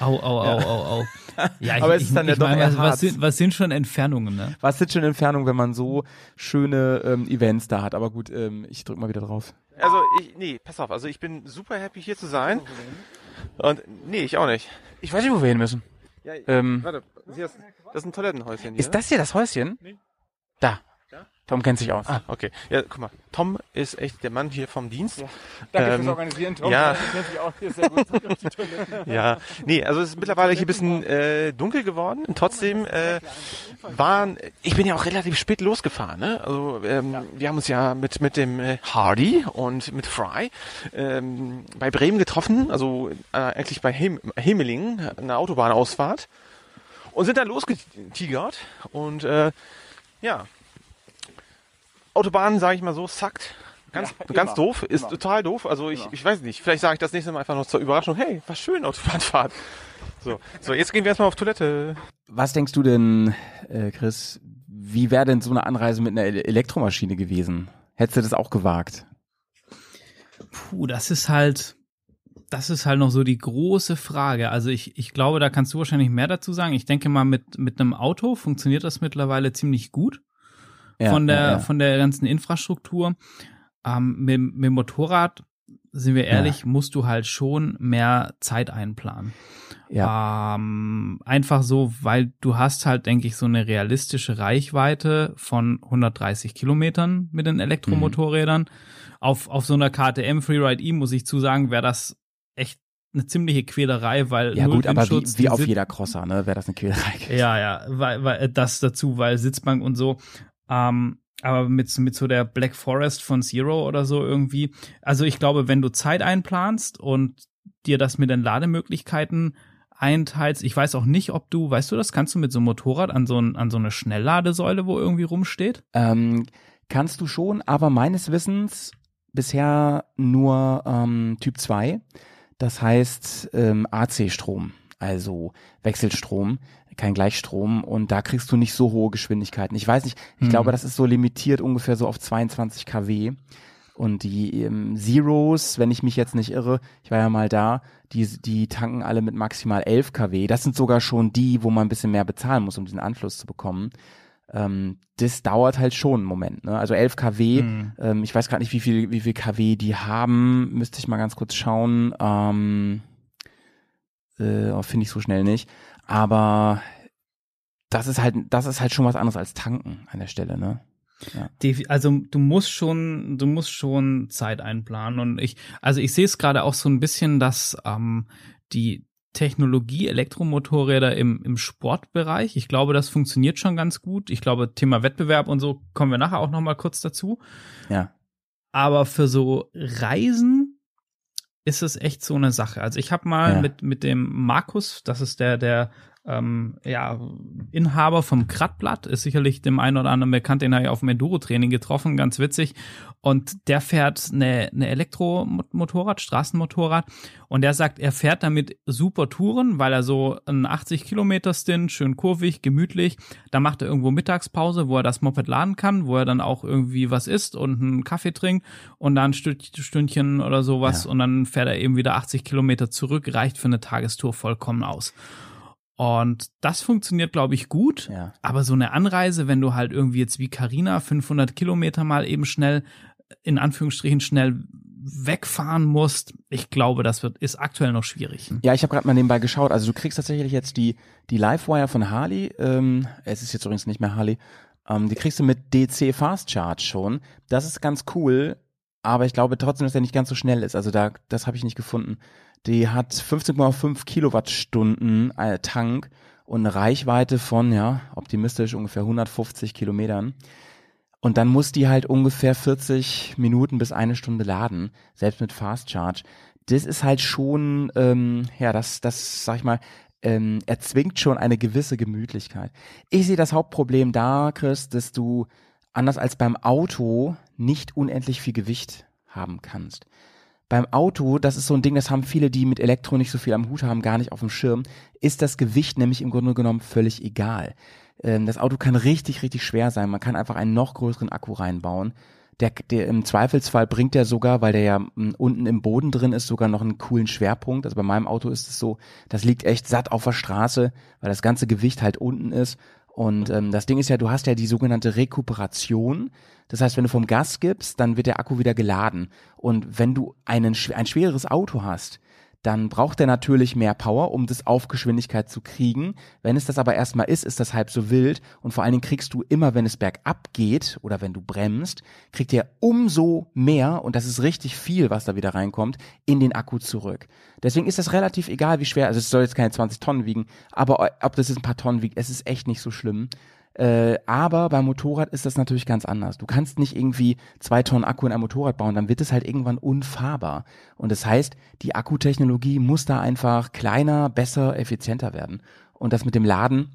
Au, au, au, au, au. Ja, ich, Aber es ist dann ich, ja doch meine, was, sind, was sind schon Entfernungen, ne? Was sind schon Entfernungen, wenn man so schöne ähm, Events da hat? Aber gut, ähm, ich drück mal wieder drauf. Also, ich, nee, pass auf. Also, ich bin super happy hier zu sein. Und, nee, ich auch nicht. Ich weiß nicht, wo wir hin müssen. Ja, ähm, warte, das ist ein Toilettenhäuschen hier. Ist das hier das Häuschen? Nee. Da. Tom kennt sich aus. Ah, okay. Ja, guck mal. Tom ist echt der Mann hier vom Dienst. Ja. Danke ähm, fürs Organisieren, Tom. Ja. ja. Nee, also es ist mittlerweile hier ein bisschen äh, dunkel geworden. Und trotzdem äh, waren, ich bin ja auch relativ spät losgefahren. Ne? Also ähm, ja. wir haben uns ja mit mit dem äh, Hardy und mit Fry ähm, bei Bremen getroffen. Also äh, eigentlich bei Hem Hemelingen, eine Autobahnausfahrt. Und sind dann losgetigert. Und äh, ja, Autobahn, sage ich mal so, sackt. Ganz, ja, ganz doof, ist immer. total doof. Also ich, ich weiß nicht, vielleicht sage ich das nächste Mal einfach noch zur Überraschung, hey, was schön, Autobahnfahrt. So, so jetzt gehen wir erstmal auf Toilette. Was denkst du denn, äh, Chris, wie wäre denn so eine Anreise mit einer Elektromaschine gewesen? Hättest du das auch gewagt? Puh, das ist halt, das ist halt noch so die große Frage. Also ich, ich glaube, da kannst du wahrscheinlich mehr dazu sagen. Ich denke mal, mit, mit einem Auto funktioniert das mittlerweile ziemlich gut ja, von der ja, von der ganzen Infrastruktur. Ähm, mit, mit dem Motorrad sind wir ehrlich, musst du halt schon mehr Zeit einplanen. Ja. Ähm, einfach so, weil du hast halt, denke ich, so eine realistische Reichweite von 130 Kilometern mit den Elektromotorrädern. Mhm. Auf, auf so einer KTM Freeride E muss ich zu sagen, wäre das echt eine ziemliche Quälerei, weil ja gut, aber wie, wie auf jeder Crosser, ne, wäre das eine Quälerei. Ja, ja, weil, weil das dazu, weil Sitzbank und so. Ähm, aber mit, mit so der Black Forest von Zero oder so irgendwie. Also ich glaube, wenn du Zeit einplanst und dir das mit den Lademöglichkeiten einteilst, ich weiß auch nicht, ob du, weißt du das, kannst du mit so einem Motorrad an so, ein, an so eine Schnellladesäule, wo irgendwie rumsteht? Ähm, kannst du schon, aber meines Wissens bisher nur ähm, Typ 2, das heißt ähm, AC-Strom, also Wechselstrom, kein Gleichstrom und da kriegst du nicht so hohe Geschwindigkeiten. Ich weiß nicht, ich Mhm. glaube, das ist so limitiert ungefähr so auf 22 kW. Und die ähm, Zeros, wenn ich mich jetzt nicht irre, ich war ja mal da, die, die tanken alle mit maximal 11 kW. Das sind sogar schon die, wo man ein bisschen mehr bezahlen muss, um diesen Anschluss zu bekommen. Ähm, das dauert halt schon einen Moment. Ne? Also 11 kW, Mhm. ähm, ich weiß gerade nicht, wie viel, wie viel kW die haben, müsste ich mal ganz kurz schauen. Ähm, äh, Finde ich so schnell nicht. Aber das ist halt, das ist halt schon was anderes als tanken an der Stelle, ne? Defi- Also du musst schon, du musst schon Zeit einplanen und ich, also ich sehe es gerade auch so ein bisschen, dass ähm, die Technologie Elektromotorräder im, im Sportbereich, ich glaube, das funktioniert schon ganz gut. Ich glaube, Thema Wettbewerb und so kommen wir nachher auch noch mal kurz dazu. Ja. Aber für so Reisen ist es echt so eine Sache. Also ich habe mal Ja. mit mit dem Markus, das ist der der ähm, ja, Inhaber vom Krattblatt, ist sicherlich dem einen oder anderen bekannt, den habe ich auf dem Enduro-Training getroffen, ganz witzig. Und der fährt eine, eine Elektromotorrad, Straßenmotorrad. Und der sagt, er fährt damit super Touren, weil er so einen 80 Kilometer Stint, schön kurvig, gemütlich. Da macht er irgendwo Mittagspause, wo er das Moped laden kann, wo er dann auch irgendwie was isst und einen Kaffee trinkt und dann ein Stünd- Stündchen oder sowas. Ja. Und dann fährt er eben wieder 80 Kilometer zurück, reicht für eine Tagestour vollkommen aus. Und das funktioniert, glaube ich, gut. Ja. Aber so eine Anreise, wenn du halt irgendwie jetzt wie Carina 500 Kilometer mal eben schnell, in Anführungsstrichen schnell wegfahren musst, ich glaube, das wird, ist aktuell noch schwierig. Ja, ich habe gerade mal nebenbei geschaut. Also du kriegst tatsächlich jetzt die, die Livewire von Harley. Ähm, es ist jetzt übrigens nicht mehr Harley. Ähm, die kriegst du mit DC Fast Charge schon. Das ist ganz cool. Aber ich glaube trotzdem, dass der nicht ganz so schnell ist. Also da, das habe ich nicht gefunden. Die hat 15,5 Kilowattstunden äh, Tank und eine Reichweite von, ja, optimistisch ungefähr 150 Kilometern. Und dann muss die halt ungefähr 40 Minuten bis eine Stunde laden, selbst mit Fast Charge. Das ist halt schon, ähm, ja, das, das, sag ich mal, ähm, erzwingt schon eine gewisse Gemütlichkeit. Ich sehe das Hauptproblem da, Chris, dass du anders als beim Auto nicht unendlich viel Gewicht haben kannst. Beim Auto, das ist so ein Ding, das haben viele, die mit Elektro nicht so viel am Hut haben, gar nicht auf dem Schirm, ist das Gewicht nämlich im Grunde genommen völlig egal. Ähm, das Auto kann richtig, richtig schwer sein. Man kann einfach einen noch größeren Akku reinbauen. Der, der im Zweifelsfall bringt der sogar, weil der ja unten im Boden drin ist, sogar noch einen coolen Schwerpunkt. Also bei meinem Auto ist es so, das liegt echt satt auf der Straße, weil das ganze Gewicht halt unten ist. Und ähm, das Ding ist ja, du hast ja die sogenannte Rekuperation. Das heißt, wenn du vom Gas gibst, dann wird der Akku wieder geladen. Und wenn du einen, ein schwereres Auto hast, dann braucht er natürlich mehr Power, um das auf Geschwindigkeit zu kriegen. Wenn es das aber erstmal ist, ist das halb so wild. Und vor allen Dingen kriegst du immer, wenn es bergab geht oder wenn du bremst, kriegt er umso mehr, und das ist richtig viel, was da wieder reinkommt, in den Akku zurück. Deswegen ist das relativ egal, wie schwer, also es soll jetzt keine 20 Tonnen wiegen, aber ob das jetzt ein paar Tonnen wiegt, es ist echt nicht so schlimm. Äh, aber beim Motorrad ist das natürlich ganz anders. Du kannst nicht irgendwie zwei Tonnen Akku in ein Motorrad bauen, dann wird es halt irgendwann unfahrbar. Und das heißt, die Akkutechnologie muss da einfach kleiner, besser, effizienter werden. Und das mit dem Laden,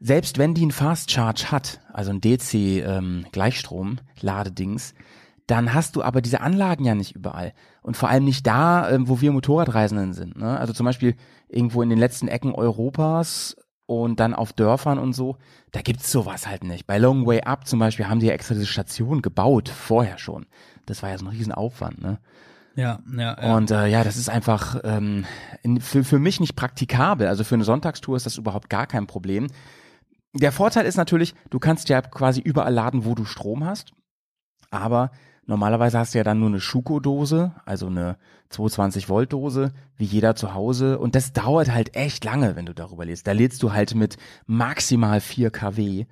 selbst wenn die einen Fast Charge hat, also ein DC ähm, dann hast du aber diese Anlagen ja nicht überall und vor allem nicht da, ähm, wo wir Motorradreisenden sind. Ne? Also zum Beispiel irgendwo in den letzten Ecken Europas und dann auf Dörfern und so, da gibt's sowas halt nicht. Bei Long Way Up zum Beispiel haben die ja extra diese Station gebaut, vorher schon. Das war ja so ein Riesenaufwand, ne? Ja, ja, Und äh, ja, das ist einfach ähm, in, für, für mich nicht praktikabel. Also für eine Sonntagstour ist das überhaupt gar kein Problem. Der Vorteil ist natürlich, du kannst ja quasi überall laden, wo du Strom hast. Aber normalerweise hast du ja dann nur eine Schuko-Dose, also eine 220-Volt-Dose, wie jeder zu Hause. Und das dauert halt echt lange, wenn du darüber lädst. Da lädst du halt mit maximal 4 kW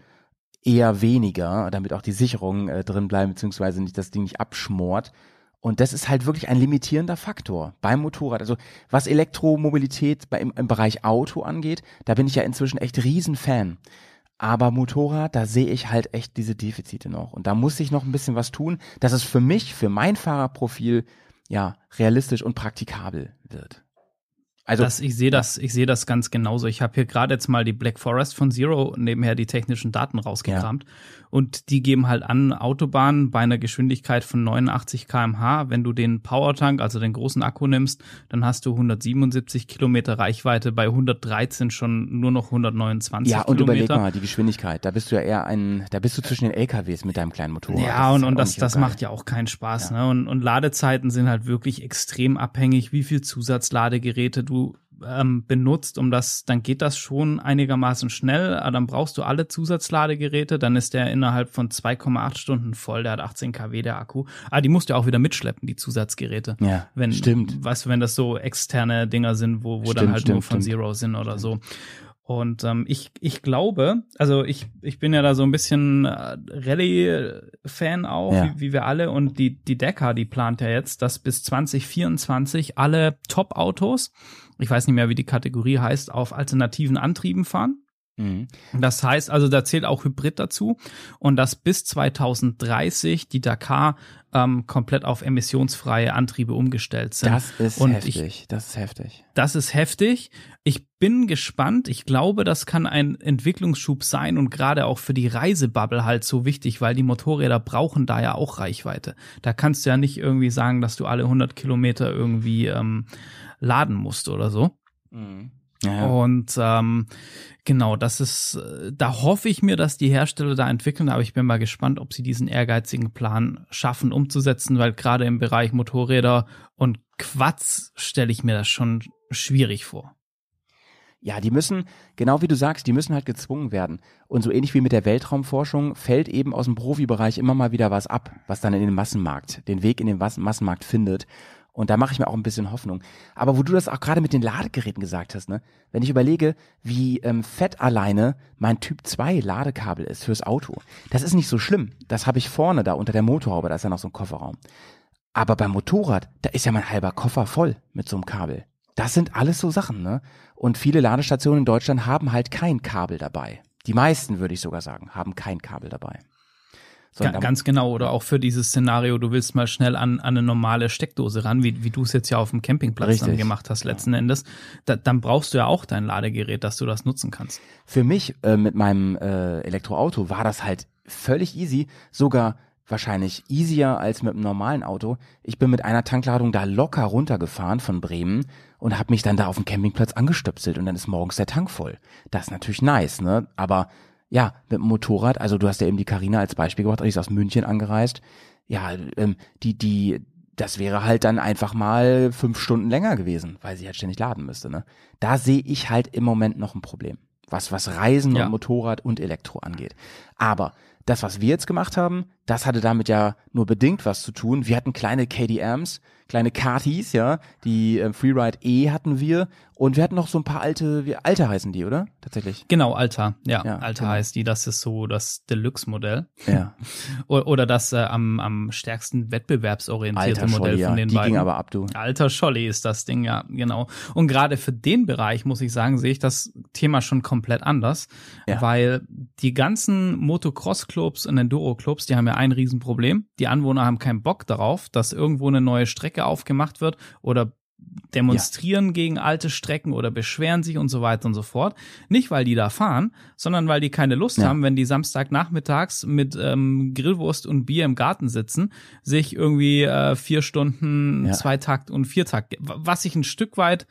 eher weniger, damit auch die Sicherungen äh, drin bleiben, beziehungsweise nicht das Ding nicht abschmort. Und das ist halt wirklich ein limitierender Faktor beim Motorrad. Also was Elektromobilität bei, im, im Bereich Auto angeht, da bin ich ja inzwischen echt Riesenfan. Aber Motorrad, da sehe ich halt echt diese Defizite noch. Und da muss ich noch ein bisschen was tun, dass es für mich, für mein Fahrerprofil, ja, realistisch und praktikabel wird. Also das, ich sehe das, ich sehe das ganz genauso. Ich habe hier gerade jetzt mal die Black Forest von Zero nebenher die technischen Daten rausgekramt. Und die geben halt an, Autobahnen bei einer Geschwindigkeit von 89 kmh, wenn du den Powertank, also den großen Akku nimmst, dann hast du 177 Kilometer Reichweite, bei 113 schon nur noch 129 ja, und Kilometer. überleg mal, die Geschwindigkeit, da bist du ja eher ein, da bist du zwischen den LKWs mit deinem kleinen Motorrad. Ja, und, ist und auch das, das geil. macht ja auch keinen Spaß. Ne? Und, und Ladezeiten sind halt wirklich extrem abhängig, wie viel Zusatzladegeräte du ähm, benutzt, um das, dann geht das schon einigermaßen schnell, aber dann brauchst du alle Zusatzladegeräte, dann ist der innerhalb von 2,8 Stunden voll, der hat 18 kW der Akku. Ah, die musst du auch wieder mitschleppen, die Zusatzgeräte. Ja, wenn, stimmt. Weißt du, wenn das so externe Dinger sind, wo, wo dann Stimmt, halt nur stimmt, von stimmt. Zero sind oder so. Und ähm, ich, ich glaube, also ich, ich bin ja da so ein bisschen äh, Rallye-Fan auch, Ja. wie, wie wir alle. Und die, die Decker, die plant ja jetzt, dass bis 2024 alle Top-Autos, ich weiß nicht mehr, wie die Kategorie heißt, auf alternativen Antrieben fahren. Mhm. Das heißt, also da zählt auch Hybrid dazu und dass bis 2030 die Dakar ähm, komplett auf emissionsfreie Antriebe umgestellt sind. Das ist und heftig. Ich, das ist heftig. das ist heftig. Ich bin gespannt. Ich glaube, das kann ein Entwicklungsschub sein und gerade auch für die Reisebubble halt so wichtig, weil die Motorräder brauchen da ja auch Reichweite. Da kannst du ja nicht irgendwie sagen, dass du alle 100 Kilometer irgendwie ähm, laden musst oder so. Ja. Und ähm, genau, das ist, äh, da hoffe ich mir, dass die Hersteller da entwickeln, aber ich bin mal gespannt, ob sie diesen ehrgeizigen Plan schaffen umzusetzen, weil gerade im Bereich Motorräder und Quads stelle ich mir das schon schwierig vor. Ja, die müssen, genau wie du sagst, die müssen halt gezwungen werden. Und so ähnlich wie mit der Weltraumforschung fällt eben aus dem Profibereich immer mal wieder was ab, was dann in den Massenmarkt, den Weg in den Mas- Massenmarkt findet. Und da mache ich mir auch ein bisschen Hoffnung. Aber wo du das auch gerade mit den Ladegeräten gesagt hast, ne? Wenn ich überlege, wie ähm, fett alleine mein Typ 2 Ladekabel ist fürs Auto, das ist nicht so schlimm. Das habe ich vorne da unter der Motorhaube, da ist ja noch so ein Kofferraum. Aber beim Motorrad, da ist ja mein halber Koffer voll mit so einem Kabel. Das sind alles so Sachen, ne? Und viele Ladestationen in Deutschland haben halt kein Kabel dabei. Die meisten, würde ich sogar sagen, haben kein Kabel dabei. Sondern- ganz genau. Oder auch für dieses Szenario, du willst mal schnell an, an eine normale Steckdose ran, wie, wie du es jetzt ja auf dem Campingplatz dann Richtig. gemacht hast letzten Endes. Da, dann brauchst du ja auch dein Ladegerät, dass du das nutzen kannst. Für mich äh, mit meinem äh, Elektroauto war das halt völlig easy, sogar wahrscheinlich easier als mit einem normalen Auto. Ich bin mit einer Tankladung da locker runtergefahren von Bremen und habe mich dann da auf dem Campingplatz angestöpselt und dann ist morgens der Tank voll. Das ist natürlich nice, ne? Aber ja, mit dem Motorrad, also du hast ja eben die Karina als Beispiel gebracht, die ist aus München angereist. Ja, ähm, die, die, das wäre halt dann einfach mal fünf Stunden länger gewesen, weil sie halt ständig laden müsste, ne? Da sehe ich halt im Moment noch ein Problem. Was, was Reisen Ja. und Motorrad und Elektro angeht. Aber das, was wir jetzt gemacht haben, das hatte damit ja nur bedingt was zu tun. Wir hatten kleine KDMs, kleine Kartis, ja, die äh, Freeride E hatten wir und wir hatten noch so ein paar alte, wie alte heißen die, oder? Tatsächlich. Genau, Alter. Ja, Ja, Alter genau. heißt die. Das ist so das Deluxe-Modell. Ja, O- Oder das äh, am, am stärksten wettbewerbsorientierte alter Modell Scholli, ja. von den Die beiden. ging aber ab, du. Alter Scholli ist das Ding, ja, genau. Und gerade für den Bereich, muss ich sagen, sehe ich das Thema schon komplett anders, Ja. weil die ganzen Motocross-Clubs und Enduro-Clubs, die haben ja ein Riesenproblem. Die Anwohner haben keinen Bock darauf, dass irgendwo eine neue Strecke aufgemacht wird oder demonstrieren gegen alte Strecken oder beschweren sich und so weiter und so fort. Nicht, weil die da fahren, sondern weil die keine Lust Ja. haben, wenn die Samstagnachmittags mit ähm, Grillwurst und Bier im Garten sitzen, sich irgendwie äh, vier Stunden Ja. Zweitakt und Viertakt, was ich ein Stück weit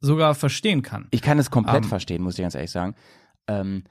sogar verstehen kann. Ich kann es komplett Ähm. verstehen, muss ich ganz ehrlich sagen. Ähm,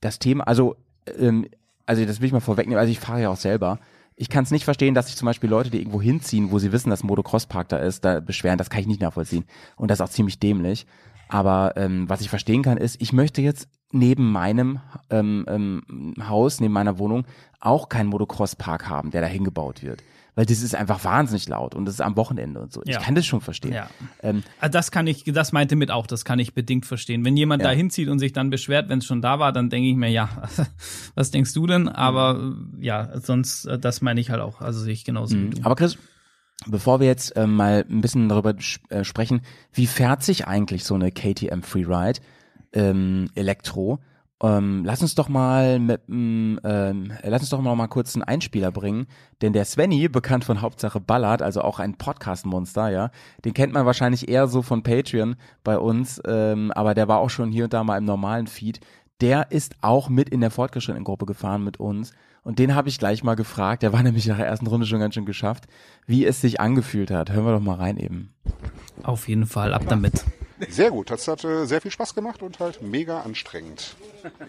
das Thema, also, ähm, also das will ich mal vorwegnehmen, also ich fahre ja auch selber. Ich kann es nicht verstehen, dass sich zum Beispiel Leute, die irgendwo hinziehen, wo sie wissen, dass Motocross-Park da ist, da beschweren. Das kann ich nicht nachvollziehen. Und das ist auch ziemlich dämlich. Aber ähm, was ich verstehen kann, ist, ich möchte jetzt neben meinem ähm, ähm, Haus, neben meiner Wohnung, auch keinen Motocross-Park haben, der da hingebaut wird. Weil das ist einfach wahnsinnig laut und das ist am Wochenende und so. Ja. Ich kann das schon verstehen. Ja. Ähm, Ah, Das kann ich, das meinte mit auch, das kann ich bedingt verstehen. Wenn jemand Ja. da hinzieht und sich dann beschwert, wenn es schon da war, dann denke ich mir, ja, was denkst du denn? Aber Mhm. äh, ja, sonst, äh, das meine ich halt auch. Also sehe ich genauso wie Mhm. du. Aber Chris, bevor wir jetzt ähm, mal ein bisschen darüber äh, sprechen, wie fährt sich eigentlich so eine KTM Freeride ähm, Elektro? Ähm, lass uns doch mal mit, ähm, lass uns doch mal, mal kurz einen Einspieler bringen, denn der Svenny, bekannt von Hauptsache Ballard, also auch ein Podcast-Monster, ja, den kennt man wahrscheinlich eher so von Patreon bei uns, ähm, aber der war auch schon hier und da mal im normalen Feed. Der ist auch mit in der fortgeschrittenen Gruppe gefahren mit uns und den habe ich gleich mal gefragt, der war nämlich nach der ersten Runde schon ganz schön geschafft, wie es sich angefühlt hat. Hören wir doch mal rein eben. Auf jeden Fall, ab damit. Sehr gut, das hat äh, sehr viel Spaß gemacht und halt mega anstrengend.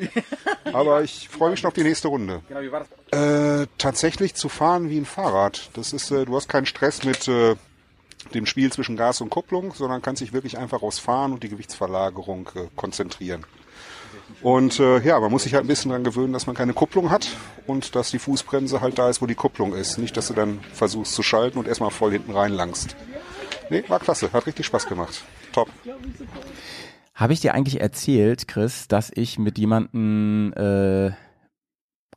Aber ich freue mich schon auf die nächste Runde. Äh, tatsächlich zu fahren wie ein Fahrrad. Das ist, äh, du hast keinen Stress mit äh, dem Spiel zwischen Gas und Kupplung, sondern kannst dich wirklich einfach aufs Fahren und die Gewichtsverlagerung äh, konzentrieren. Und äh, ja, man muss sich halt ein bisschen daran gewöhnen, dass man keine Kupplung hat und dass die Fußbremse halt da ist, wo die Kupplung ist. Nicht, dass du dann versuchst zu schalten und erstmal voll hinten reinlangst. Nee, war klasse, hat richtig Spaß gemacht. Top. Habe ich dir eigentlich erzählt, Chris, dass ich mit jemandem äh,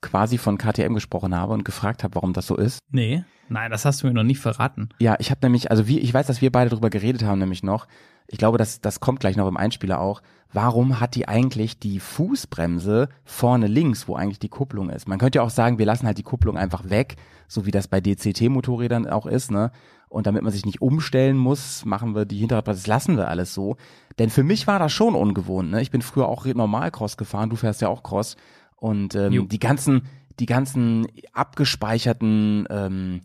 quasi von KTM gesprochen habe und gefragt habe, warum das so ist? Nee, nein, das hast du mir noch nicht verraten. Ja, ich habe nämlich, also wie, ich weiß, dass wir beide darüber geredet haben, nämlich noch. Ich glaube, das, das kommt gleich noch im Einspieler auch. Warum hat die eigentlich die Fußbremse vorne links, wo eigentlich die Kupplung ist? Man könnte ja auch sagen, wir lassen halt die Kupplung einfach weg, so wie das bei DCT-Motorrädern auch ist, ne? Und damit man sich nicht umstellen muss, machen wir die Hinterradbremse, das lassen wir alles so. Denn für mich war das schon ungewohnt, ne? Ich bin früher auch normal Cross gefahren, du fährst ja auch Cross. Und Jo. ähm, die ganzen, die ganzen abgespeicherten ähm,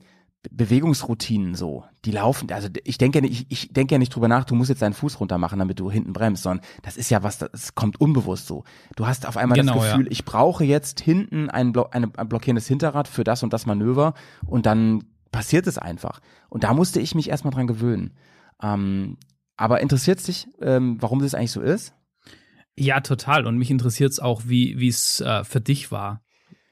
Bewegungsroutinen so, die laufen, also ich denke ja nicht, ich, ich denke ja nicht drüber nach, du musst jetzt deinen Fuß runter machen, damit du hinten bremst, sondern das ist ja was, das kommt unbewusst so. Du hast auf einmal Genau, das Gefühl, ja. ich brauche jetzt hinten ein, Blo eine, ein blockierendes Hinterrad für das und das Manöver und dann passiert es einfach. Und da musste ich mich erstmal dran gewöhnen. Ähm, aber interessiert dich, ähm, warum das eigentlich so ist? Ja, total. Und mich interessiert es auch, wie wie es äh, für dich war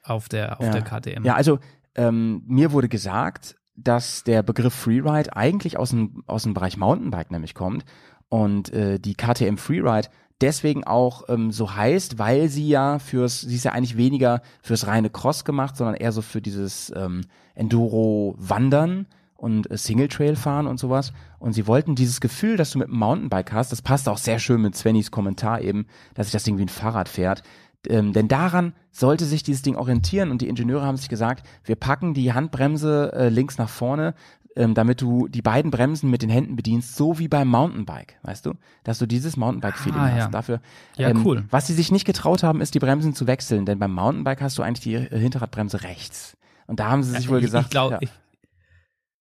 auf der auf ja. der KTM. Ja, also ähm, mir wurde gesagt, dass der Begriff Freeride eigentlich aus dem, aus dem Bereich Mountainbike nämlich kommt und äh, die KTM Freeride deswegen auch ähm, so heißt, weil sie ja fürs, sie ist ja eigentlich weniger fürs reine Cross gemacht, sondern eher so für dieses ähm, Enduro-Wandern und äh, Single Trail fahren und sowas. Und sie wollten dieses Gefühl, das du mit dem Mountainbike hast, das passt auch sehr schön mit Svennys Kommentar eben, dass sich das Ding wie ein Fahrrad fährt. Ähm, denn daran sollte sich dieses Ding orientieren und die Ingenieure haben sich gesagt, wir packen die Handbremse äh, links nach vorne, ähm, damit du die beiden Bremsen mit den Händen bedienst, so wie beim Mountainbike, weißt du? Dass du dieses Mountainbike-Feeling Ah, hast. ja. Dafür, Ja, ähm, cool. Was sie sich nicht getraut haben, ist die Bremsen zu wechseln, denn beim Mountainbike hast du eigentlich die Hinterradbremse rechts. Und da haben sie sich wohl ich, gesagt, ich, glaub, ja. ich,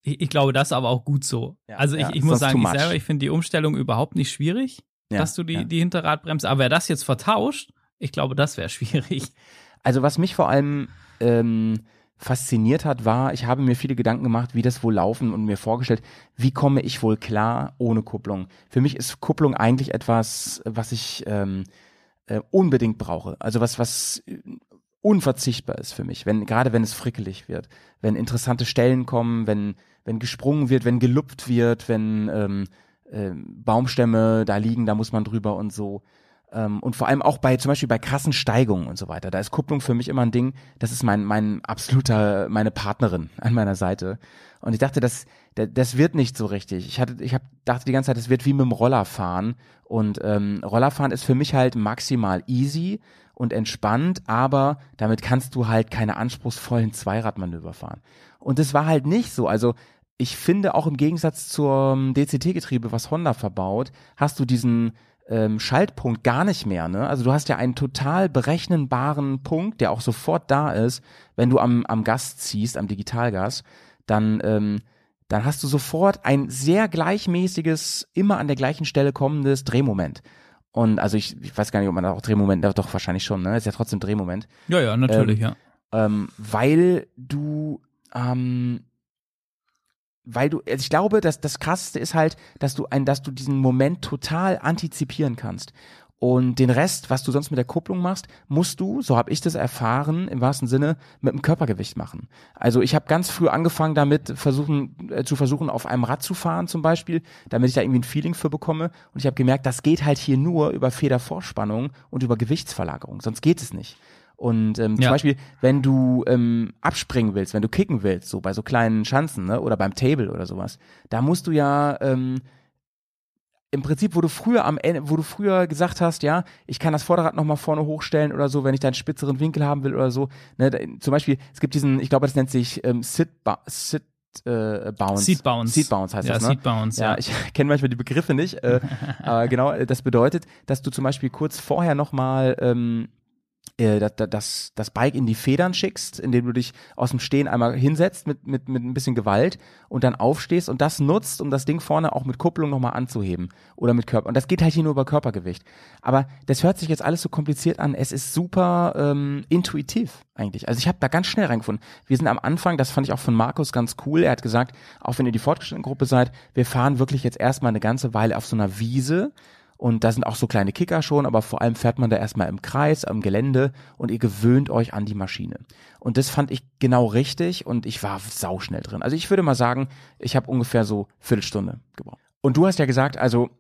ich, ich glaube, das ist aber auch gut so. Ja, also ich, ja, ich muss sagen, ich selber, ich finde die Umstellung überhaupt nicht schwierig, Ja, dass du die, ja. die Hinterradbremse, aber wer das jetzt vertauscht, ich glaube, das wäre schwierig. Also was mich vor allem ähm, fasziniert hat, war, ich habe mir viele Gedanken gemacht, wie das wohl laufen und mir vorgestellt, wie komme ich wohl klar ohne Kupplung. Für mich ist Kupplung eigentlich etwas, was ich ähm, äh, unbedingt brauche. Also was, was äh, unverzichtbar ist für mich, wenn, gerade wenn es frickelig wird, wenn interessante Stellen kommen, wenn, wenn gesprungen wird, wenn gelupft wird, wenn ähm, ähm, Baumstämme da liegen, da muss man drüber und so. Ähm, und vor allem auch bei, zum Beispiel bei krassen Steigungen und so weiter. Da ist Kupplung für mich immer ein Ding. Das ist mein, mein absoluter, meine Partnerin an meiner Seite. Und ich dachte, das, das, wird nicht so richtig. Ich hatte, ich hab, dachte die ganze Zeit, das wird wie mit dem Rollerfahren. Und ähm, Rollerfahren ist für mich halt maximal easy und entspannt, aber damit kannst du halt keine anspruchsvollen Zweiradmanöver fahren. Und das war halt nicht so. Also ich finde auch im Gegensatz zum DCT-Getriebe, was Honda verbaut, hast du diesen ähm, Schaltpunkt gar nicht mehr. Ne? Also du hast ja einen total berechenbaren Punkt, der auch sofort da ist, wenn du am, am Gas ziehst, am Digitalgas, dann, ähm, dann hast du sofort ein sehr gleichmäßiges, immer an der gleichen Stelle kommendes Drehmoment. Und also ich, ich weiß gar nicht, ob man da auch Drehmoment, doch wahrscheinlich schon, ne? Ist ja trotzdem Drehmoment Ja, ja, natürlich, ja. ähm, weil du, ähm, weil du, also ich glaube, dass das Krasseste ist halt, dass du ein, dass du diesen Moment total antizipieren kannst. Und den Rest, was du sonst mit der Kupplung machst, musst du, so habe ich das erfahren, im wahrsten Sinne, mit dem Körpergewicht machen. Also ich habe ganz früh angefangen damit, versuchen, äh, zu versuchen, auf einem Rad zu fahren zum Beispiel, damit ich da irgendwie ein Feeling für bekomme. Und ich habe gemerkt, das geht halt hier nur über Federvorspannung und über Gewichtsverlagerung, sonst geht es nicht. Und ähm, zum Ja. Beispiel, wenn du ähm, abspringen willst, wenn du kicken willst, so bei so kleinen Schanzen, ne, oder beim Table oder sowas, da musst du ja ähm, im Prinzip, wo du früher am Ende, wo du früher gesagt hast, ja, ich kann das Vorderrad nochmal vorne hochstellen oder so, wenn ich da einen spitzeren Winkel haben will oder so. Ne, da, zum Beispiel, es gibt diesen, ich glaube, das nennt sich ähm, Sit, Sit äh, Bounce. Seat Bounce. Seat Bounce heißt ja, das, ne? Seat Bounce, ja. ja. ich kenne manchmal die Begriffe nicht, äh, aber genau, das bedeutet, dass du zum Beispiel kurz vorher nochmal ähm, äh, das, das, das Bike in die Federn schickst, indem du dich aus dem Stehen einmal hinsetzt mit, mit, mit ein bisschen Gewalt und dann aufstehst und das nutzt, um das Ding vorne auch mit Kupplung nochmal anzuheben oder mit Körper. Und das geht halt hier nur über Körpergewicht. Aber das hört sich jetzt alles so kompliziert an. Es ist super ähm, intuitiv eigentlich. Also ich habe da ganz schnell reingefunden. Wir sind am Anfang, das fand ich auch von Markus ganz cool. Er hat gesagt, auch wenn ihr die fortgeschrittene Gruppe seid, wir fahren wirklich jetzt erstmal eine ganze Weile auf so einer Wiese und da sind auch so kleine Kicker schon, aber vor allem fährt man da erstmal im Kreis, am Gelände und ihr gewöhnt euch an die Maschine. Und das fand ich genau richtig und ich war sauschnell drin. Also ich würde mal sagen, ich habe ungefähr so Viertelstunde gebraucht. Und du hast ja gesagt, also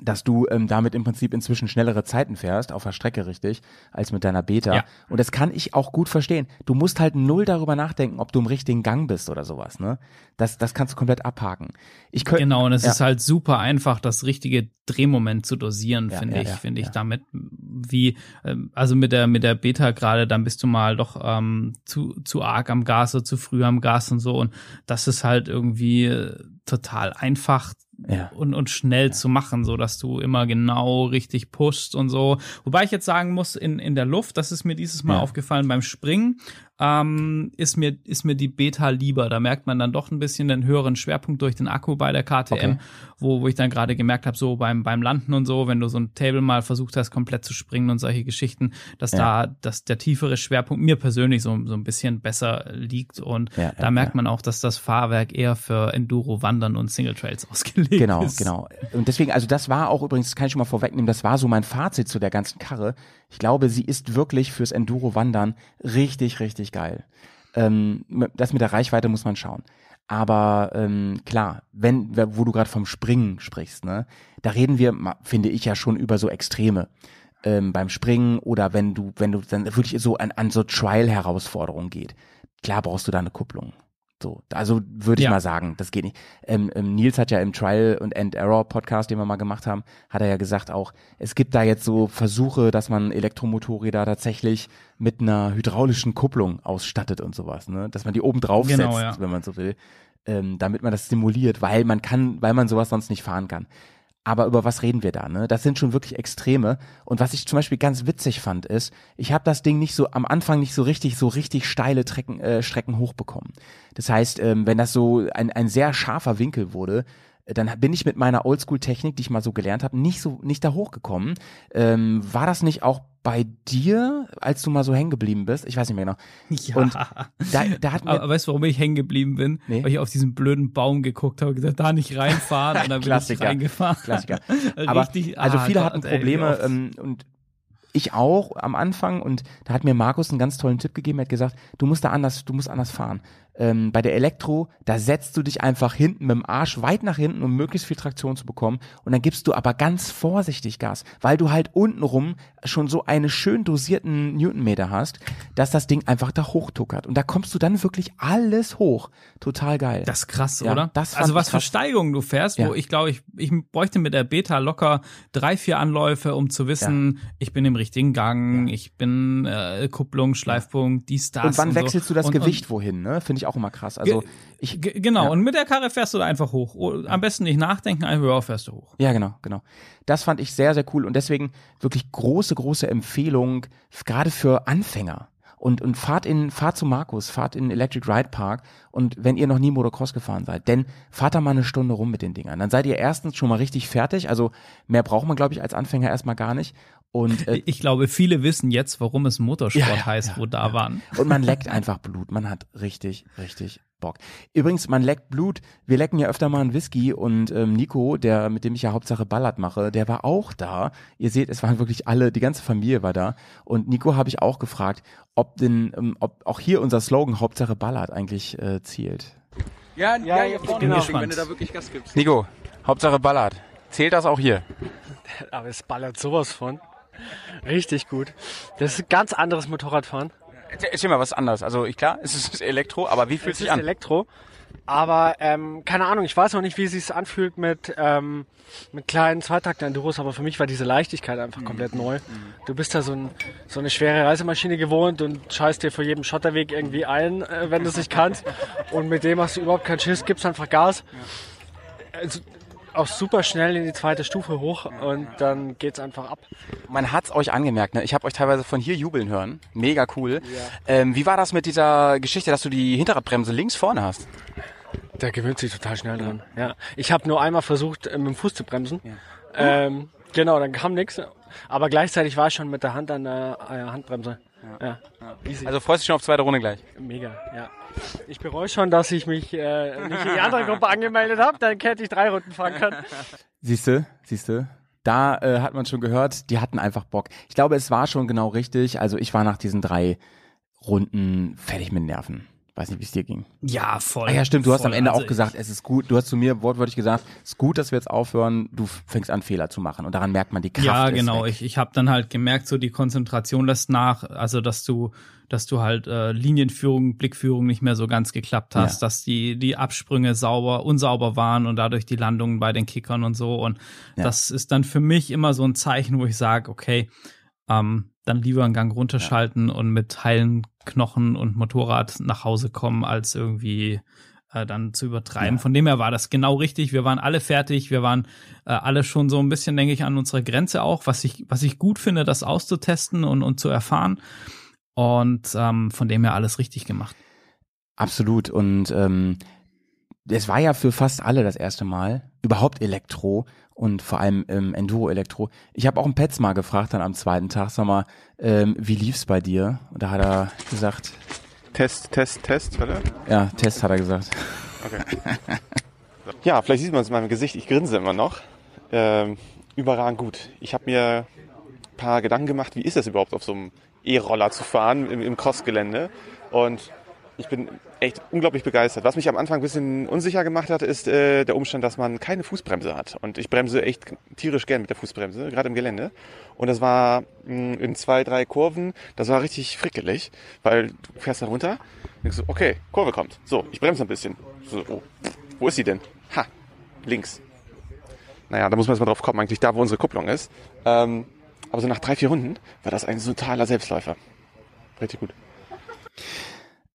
dass du ähm, damit im Prinzip inzwischen schnellere Zeiten fährst, auf der Strecke richtig, als mit deiner Beta. Ja. Und das kann ich auch gut verstehen. Du musst halt null darüber nachdenken, ob du im richtigen Gang bist oder sowas. Ne? Das, das kannst du komplett abhaken. Ich könnt, Genau, und es ja. ist halt super einfach, das richtige Drehmoment zu dosieren, Ja, finde ich, finde ich damit, wie, ähm, also mit der, mit der Beta gerade, dann bist du mal doch ähm, zu, zu arg am Gas oder zu früh am Gas und so. Und das ist halt irgendwie äh, total einfach Ja. und, und schnell zu machen, so dass du immer genau richtig pushst und so. Wobei ich jetzt sagen muss, in, in der Luft, das ist mir dieses Mal Ja. aufgefallen beim Springen, ähm, ist mir, ist mir die Beta lieber. Da merkt man dann doch ein bisschen den höheren Schwerpunkt durch den Akku bei der KTM, Okay. wo, wo ich dann gerade gemerkt habe, so beim, beim Landen und so, wenn du so ein Table mal versucht hast, komplett zu springen und solche Geschichten, dass Ja. da, dass der tiefere Schwerpunkt mir persönlich so, so ein bisschen besser liegt. Und Ja, da ja, merkt man auch, dass das Fahrwerk eher für Enduro, Wandern und Single Trails ausgelegt Genau, ist. genau. Und deswegen, also das war auch übrigens, das kann ich schon mal vorwegnehmen, das war so mein Fazit zu der ganzen Karre. Ich glaube, sie ist wirklich fürs Enduro-Wandern richtig, richtig geil. Ähm, das mit der Reichweite muss man schauen. Aber ähm, klar, wenn, wo du gerade vom Springen sprichst, ne, da reden wir, finde ich ja schon über so Extreme. Ähm, beim Springen oder wenn du, wenn du dann wirklich so an, an so Trial-Herausforderungen geht. Klar brauchst du da eine Kupplung. So, also würde ich Ja. mal sagen, das geht nicht. Ähm, ähm, Nils hat ja im Trial und End Error Podcast, den wir mal gemacht haben, hat er ja gesagt auch, es gibt da jetzt so Versuche, dass man Elektromotorräder tatsächlich mit einer hydraulischen Kupplung ausstattet und sowas, ne? Dass man die oben drauf Genau, setzt, ja. wenn man so will, ähm, damit man das simuliert, weil man kann, weil man sowas sonst nicht fahren kann. Aber über was reden wir da? Ne? Das sind schon wirklich Extreme. Und was ich zum Beispiel ganz witzig fand, ist, ich habe das Ding nicht so am Anfang nicht so richtig, so richtig steile Trecken, äh, Strecken hochbekommen. Das heißt, ähm, wenn das so ein, ein sehr scharfer Winkel wurde, dann bin ich mit meiner Oldschool-Technik, die ich mal so gelernt habe, nicht so nicht da hochgekommen. Ähm, war das nicht auch bei dir, als du mal so hängen geblieben bist? Ich weiß nicht mehr genau. Ja. Und da, da hat Aber weißt du, warum ich hängen geblieben bin? Nee. Weil ich auf diesen blöden Baum geguckt habe und gesagt, da nicht reinfahren und dann bin ich reingefahren. Klassiker. Aber Richtig, also ah viele hatten ey, Probleme oft. ähm, und ich auch am Anfang und da hat mir Markus einen ganz tollen Tipp gegeben, er hat gesagt, du musst da anders, du musst anders fahren. Ähm, bei der Elektro, da setzt du dich einfach hinten mit dem Arsch weit nach hinten, um möglichst viel Traktion zu bekommen und dann gibst du aber ganz vorsichtig Gas, weil du halt untenrum schon so eine schön dosierten Newtonmeter hast, dass das Ding einfach da hochtuckert und da kommst du dann wirklich alles hoch. Total geil. Das ist krass, Ja, oder? also was für. Steigungen du fährst, Ja. wo ich glaube, ich, ich bräuchte mit der Beta locker drei, vier Anläufe, um zu wissen, ich bin im richtigen Gang, ich bin äh, Kupplung, Schleifpunkt, dies, das. und wann so. wechselst du das Und- Gewicht wohin, ne? Finde ich auch immer krass. Also ich, G genau, Ja. und mit der Karre fährst du da einfach hoch. Oh, Am besten nicht nachdenken, einfach ja, fährst du hoch. Ja, genau, genau. Das fand ich sehr, sehr cool und deswegen wirklich große, große Empfehlung, gerade für Anfänger. Und, und fahrt in, fahrt zu Markus, fahrt in Electric Ride Park und wenn ihr noch nie Motocross gefahren seid, denn fahrt da mal eine Stunde rum mit den Dingern. Dann seid ihr erstens schon mal richtig fertig, also mehr braucht man, glaube ich, als Anfänger erstmal gar nicht. Und, äh, Ich glaube, viele wissen jetzt, warum es Motorsport Ja, ja, heißt, ja, wo da ja. waren. Und man leckt einfach Blut. Man hat richtig, richtig Bock. Übrigens, man leckt Blut. Wir lecken ja öfter mal einen Whisky und ähm, Nico, der, mit dem ich ja Hauptsache Ballard mache, der war auch da. Ihr seht, es waren wirklich alle, die ganze Familie war da. Und Nico habe ich auch gefragt, ob denn, ähm, ob auch hier unser Slogan Hauptsache Ballard eigentlich äh, zielt. Ja, ja, ja, bin genau. gespannt. Wenn du da wirklich Gas gibst. Nico, Hauptsache Ballard. Zählt das auch hier? Aber es ballert sowas von. Richtig gut. Das ist ein ganz anderes Motorradfahren. Erzähl mal was anderes. Also ich, klar, es ist Elektro, aber wie fühlt Es ist Elektro. Aber ähm, keine Ahnung, ich weiß noch nicht, wie es sich anfühlt mit, ähm, mit kleinen Zweitakter-Enduros, aber für mich war diese Leichtigkeit einfach komplett neu. Du bist da so, ein, so eine schwere Reisemaschine gewohnt und scheißt dir vor jedem Schotterweg irgendwie ein, äh, wenn du es nicht kannst. Und mit dem hast du überhaupt keinen Schiss, gibst einfach Gas. Also, auch super schnell in die zweite Stufe hoch und dann geht's einfach ab. Man hat's euch angemerkt, ne? Ich habe euch teilweise von hier jubeln hören. Mega cool. Ähm, wie war das mit dieser Geschichte, dass du die Hinterradbremse links vorne hast? Der gewöhnt sich total schnell dran. Ja. Ich habe nur einmal versucht, äh, mit dem Fuß zu bremsen. Ähm, genau, dann kam nichts. Aber gleichzeitig war ich schon mit der Hand an der äh, Handbremse. Ja. Also freust du dich schon auf zweite Runde gleich? Mega, ja. Ich bereue schon, dass ich mich äh, nicht in die andere Gruppe angemeldet habe, dann hätte ich drei Runden fahren können. Siehste, siehste. Da äh, hat man schon gehört, die hatten einfach Bock. Ich glaube, es war schon genau richtig. Also ich war nach diesen drei Runden fertig mit Nerven. Weiß nicht, wie es dir ging. Ja, voll. Ah ja, stimmt, du hast am Ende Also auch gesagt, es ist gut, du hast zu mir wortwörtlich gesagt, es ist gut, dass wir jetzt aufhören, du fängst an Fehler zu machen und daran merkt man die Kraft. Ja, ist genau. weg. Ich, ich habe dann halt gemerkt, so die Konzentration lässt nach, also dass du, dass du halt äh, Linienführung, Blickführung nicht mehr so ganz geklappt hast, Ja. dass die die Absprünge sauber, unsauber waren und dadurch die Landungen bei den Kickern und so. Und Ja. das ist dann für mich immer so ein Zeichen, wo ich sage, okay, ähm, dann lieber einen Gang runterschalten und mit heilen Knochen und Motorrad nach Hause kommen, als irgendwie äh, dann zu übertreiben. Ja. Von dem her war das genau richtig. Wir waren alle fertig. Wir waren äh, alle schon so ein bisschen, denke ich, an unserer Grenze auch, was ich, was ich gut finde, das auszutesten und, und zu erfahren. Und ähm, von dem her alles richtig gemacht. Absolut. Und ähm, es war ja für fast alle das erste Mal überhaupt Elektro und vor allem ähm, Enduro-Elektro. Ich habe auch einen Petz mal gefragt dann am zweiten Tag, sag mal, ähm, wie lief's bei dir? Und da hat er gesagt, Test, Test, Test, oder? ja, Test hat er gesagt. Ja, vielleicht sieht man es in meinem Gesicht, ich grinse immer noch. Ähm, überragend gut. Ich habe mir ein paar Gedanken gemacht, wie ist das überhaupt auf so einem E-Roller zu fahren im, im Crossgelände. Und ich bin echt unglaublich begeistert. Was mich am Anfang ein bisschen unsicher gemacht hat, ist äh, der Umstand, dass man keine Fußbremse hat. Und ich bremse echt tierisch gern mit der Fußbremse, gerade im Gelände. Und das war mh, in zwei, drei Kurven, das war richtig frickelig, weil du fährst da runter, denkst du, okay, Kurve kommt. So, ich bremse ein bisschen. So, oh, wo ist sie denn? Ha, links. Naja, da muss man erst mal drauf kommen, eigentlich da, wo unsere Kupplung ist. Ähm, aber so nach drei, vier Runden war das ein totaler Selbstläufer. Richtig gut.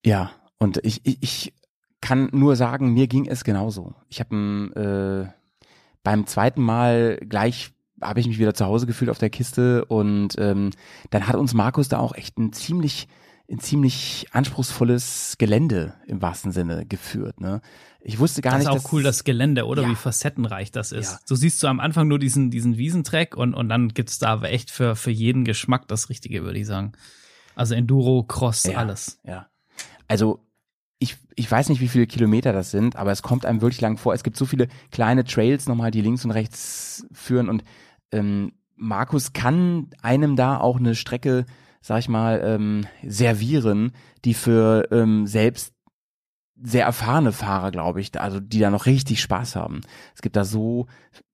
Ja, und ich, ich, ich kann nur sagen, mir ging es genauso. Ich habe äh, beim zweiten Mal gleich habe ich mich wieder zu Hause gefühlt auf der Kiste und ähm, dann hat uns Markus da auch echt ein ziemlich ein ziemlich anspruchsvolles Gelände im wahrsten Sinne geführt. Ne? Ich wusste gar das nicht, ist auch cool, das Gelände, oder Ja. wie facettenreich das ist. Ja. Du siehst so am Anfang nur diesen, diesen Wiesentrack und, und dann gibt's da aber echt für, für jeden Geschmack das Richtige, würde ich sagen. Also Enduro, Cross, Ja. alles. Ja. Also ich, ich weiß nicht, wie viele Kilometer das sind, aber es kommt einem wirklich lang vor. Es gibt so viele kleine Trails nochmal, die links und rechts führen und ähm, Markus kann einem da auch eine Strecke, sag ich mal, ähm, servieren, die für ähm, selbst sehr erfahrene Fahrer, glaube ich, also die da noch richtig Spaß haben. Es gibt da so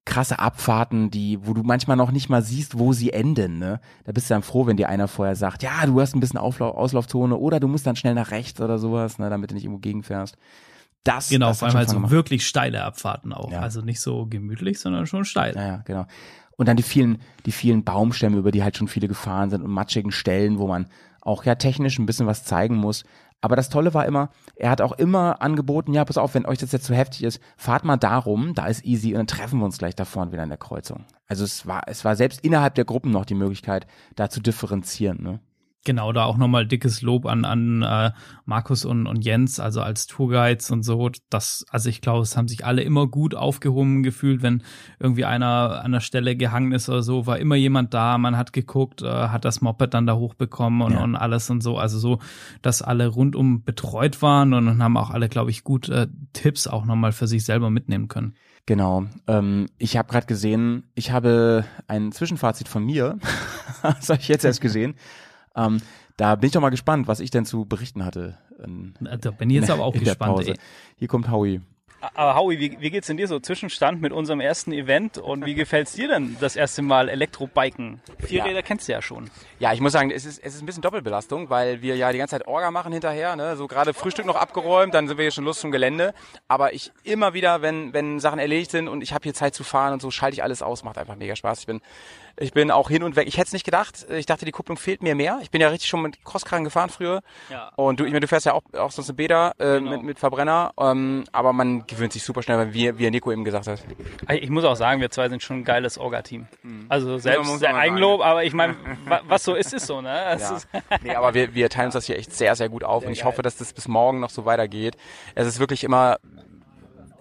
krasse Abfahrten, die, wo du manchmal noch nicht mal siehst, wo sie enden. Ne? Da bist du dann froh, wenn dir einer vorher sagt, ja, du hast ein bisschen Auflau Auslaufzone oder du musst dann schnell nach rechts oder sowas, ne, damit du nicht irgendwo gegenfährst. Das, Genau, das vor allem halt so gemacht. wirklich steile Abfahrten auch. Ja. Also nicht so gemütlich, sondern schon steil. Ja, ja, genau. Und dann die vielen, die vielen Baumstämme, über die halt schon viele gefahren sind und matschigen Stellen, wo man auch ja technisch ein bisschen was zeigen muss. Aber das Tolle war immer, er hat auch immer angeboten, ja, pass auf, wenn euch das jetzt zu heftig ist, fahrt mal darum, da ist easy und dann treffen wir uns gleich da vorne wieder in der Kreuzung. Also es war, es war selbst innerhalb der Gruppen noch die Möglichkeit, da zu differenzieren, ne? Genau, da auch nochmal dickes Lob an, an äh, Markus und, und Jens, also als Tourguides und so. Das, also ich glaube, es haben sich alle immer gut aufgehoben gefühlt, wenn irgendwie einer an der Stelle gehangen ist oder so, war immer jemand da, man hat geguckt, äh, hat das Moped dann da hochbekommen und, Ja. und alles und so. Also so, dass alle rundum betreut waren und dann haben auch alle, glaube ich, gut äh, Tipps auch nochmal für sich selber mitnehmen können. Genau. Ähm, ich habe gerade gesehen, ich habe ein Zwischenfazit von mir. das habe ich jetzt erst gesehen. Ähm, da bin ich doch mal gespannt, was ich denn zu berichten hatte. In, Da bin ich jetzt aber auch in gespannt. Hier kommt Howie. Aber Howie, wie, wie geht's denn dir so? Zwischenstand mit unserem ersten Event und wie gefällt's dir denn das erste Mal Elektrobiken? Vierräder ja. kennst du ja schon. Ja, ich muss sagen, es ist, es ist ein bisschen Doppelbelastung, weil wir ja die ganze Zeit Orga machen hinterher, ne? so gerade Frühstück noch abgeräumt, dann sind wir hier schon Lust zum Gelände. Aber ich immer wieder, wenn, wenn Sachen erledigt sind und ich habe hier Zeit zu fahren und so, schalte ich alles aus, macht einfach mega Spaß. Ich bin ich bin auch hin und weg. Ich hätte es nicht gedacht. Ich dachte, die Kupplung fehlt mir mehr. Ich bin ja richtig schon mit Crosskarren gefahren früher. Ja. Und du, ich meine, du fährst ja auch, auch sonst eine Beda äh, genau. mit, mit Verbrenner. Ähm, aber man gewöhnt sich super schnell, wie, wie Nico eben gesagt hat. Ich muss auch sagen, wir zwei sind schon ein geiles Orga-Team. Mhm. Also selbst ja, Eigenlob, sagen. aber ich meine, was so ist, ist so. Ne? Ja. Ist nee, aber wir, wir teilen uns das hier echt sehr, sehr gut auf. Sehr und ich geil. hoffe, dass das bis morgen noch so weitergeht. Es ist wirklich immer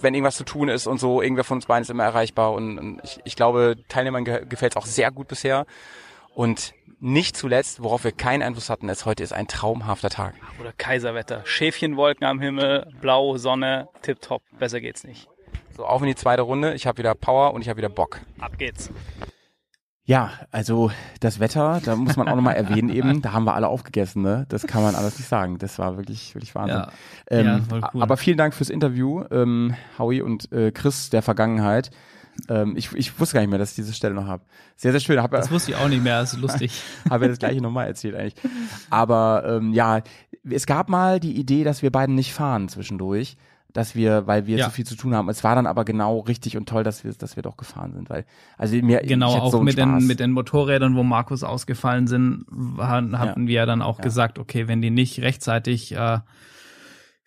wenn irgendwas zu tun ist und so, irgendwer von uns beiden ist immer erreichbar und, und ich, ich glaube, Teilnehmern ge gefällt es auch sehr gut bisher. Und nicht zuletzt, worauf wir keinen Einfluss hatten, ist heute ist ein traumhafter Tag. Oder Kaiserwetter. Schäfchenwolken am Himmel, blau, Sonne, tipptopp. Besser geht's nicht. So, auf in die zweite Runde. Ich habe wieder Power und ich habe wieder Bock. Ab geht's. Ja, also das Wetter, da muss man auch nochmal erwähnen eben, da haben wir alle aufgegessen, ne? Das kann man alles nicht sagen. Das war wirklich, wirklich Wahnsinn. Ja, ähm, ja, voll cool. Aber vielen Dank fürs Interview, ähm, Howie und äh, Chris der Vergangenheit. Ähm, ich, ich wusste gar nicht mehr, dass ich diese Stelle noch habe. Sehr, sehr schön. Hab, das wusste ich auch nicht mehr, das ist lustig. habe ja das gleiche nochmal erzählt eigentlich. Aber ähm, ja, es gab mal die Idee, dass wir beiden nicht fahren zwischendurch dass wir, weil wir ja. zu viel zu tun haben. Es war dann aber genau richtig und toll, dass wir, dass wir doch gefahren sind, weil, also mir, genau, auch so mit den, mit den Motorrädern, wo Markus ausgefallen sind, hatten ja. wir ja dann auch ja. gesagt, okay, wenn die nicht rechtzeitig, äh,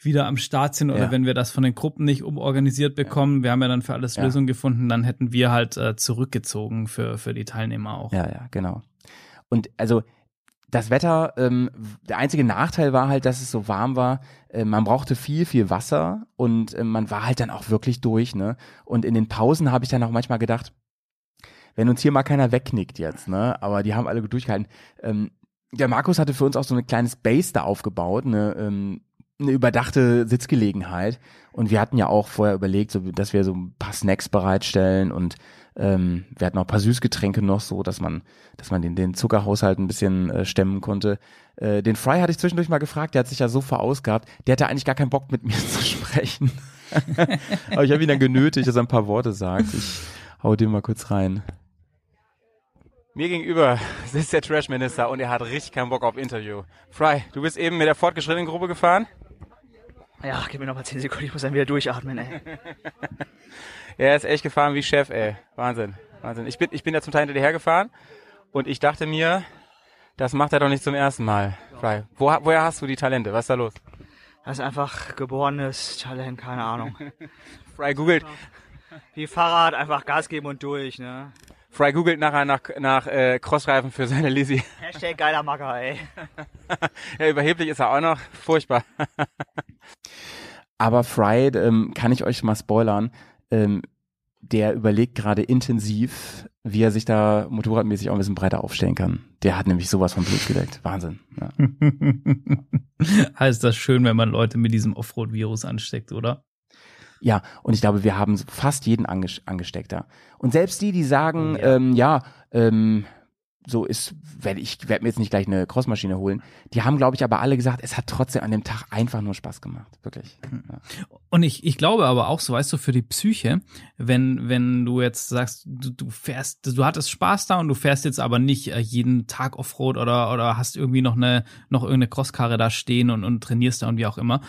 wieder am Start sind oder wenn wir das von den Gruppen nicht umorganisiert bekommen, wir haben ja dann für alles Lösungen gefunden, dann hätten wir halt äh, zurückgezogen für, für die Teilnehmer auch. Ja, ja, genau. Und also das Wetter, ähm, der einzige Nachteil war halt, dass es so warm war. Äh, man brauchte viel, viel Wasser und äh, man war halt dann auch wirklich durch, ne? Und in den Pausen habe ich dann auch manchmal gedacht, wenn uns hier mal keiner wegknickt jetzt, ne? Aber die haben alle gut durchgehalten. Ähm, der Markus hatte für uns auch so eine kleines Base da aufgebaut, eine, ähm, eine überdachte Sitzgelegenheit. Und wir hatten ja auch vorher überlegt, so, dass wir so ein paar Snacks bereitstellen und ähm, wir hatten auch ein paar Süßgetränke noch, so dass man, dass man den, den Zuckerhaushalt ein bisschen äh, stemmen konnte. Äh, den Fry hatte ich zwischendurch mal gefragt, der hat sich ja so verausgabt, der hatte eigentlich gar keinen Bock mit mir zu sprechen. Aber ich habe ihn dann genötigt, dass er ein paar Worte sagt. Ich hau den mal kurz rein. Mir gegenüber sitzt der Trashminister und er hat richtig keinen Bock auf Interview. Fry, du bist eben mit der fortgeschrittenen Gruppe gefahren? Ja, gib mir noch mal 10 Sekunden, ich muss dann wieder durchatmen, ey. er ist echt gefahren wie Chef, ey. Wahnsinn. Wahnsinn. Ich bin, ich bin da zum Teil hinterher gefahren und ich dachte mir, das macht er doch nicht zum ersten Mal. Fry. Wo, woher hast du die Talente? Was ist da los? Das ist einfach geborenes Talent, keine Ahnung. Fry googelt. Wie Fahrrad, einfach Gas geben und durch, ne? Fry googelt nachher nach, nach äh, Crossreifen für seine Lizzie. Hashtag geiler Macker, ey. ja, überheblich ist er auch noch. Furchtbar. Aber Fry, ähm, kann ich euch mal spoilern, ähm, der überlegt gerade intensiv, wie er sich da motorradmäßig auch ein bisschen breiter aufstellen kann. Der hat nämlich sowas von Blut gedeckt. Wahnsinn. Ja. heißt das schön, wenn man Leute mit diesem Offroad-Virus ansteckt, oder? Ja, und ich glaube, wir haben fast jeden angesteckt da. Und selbst die, die sagen, ja, ähm, ja ähm, so ist, werde ich werde mir jetzt nicht gleich eine Crossmaschine holen. Die haben, glaube ich, aber alle gesagt, es hat trotzdem an dem Tag einfach nur Spaß gemacht, wirklich. Ja. Und ich, ich glaube aber auch, so weißt du, für die Psyche, wenn wenn du jetzt sagst, du, du fährst, du hattest Spaß da und du fährst jetzt aber nicht äh, jeden Tag Offroad oder oder hast irgendwie noch eine noch irgendeine Crosskarre da stehen und und trainierst da und wie auch immer.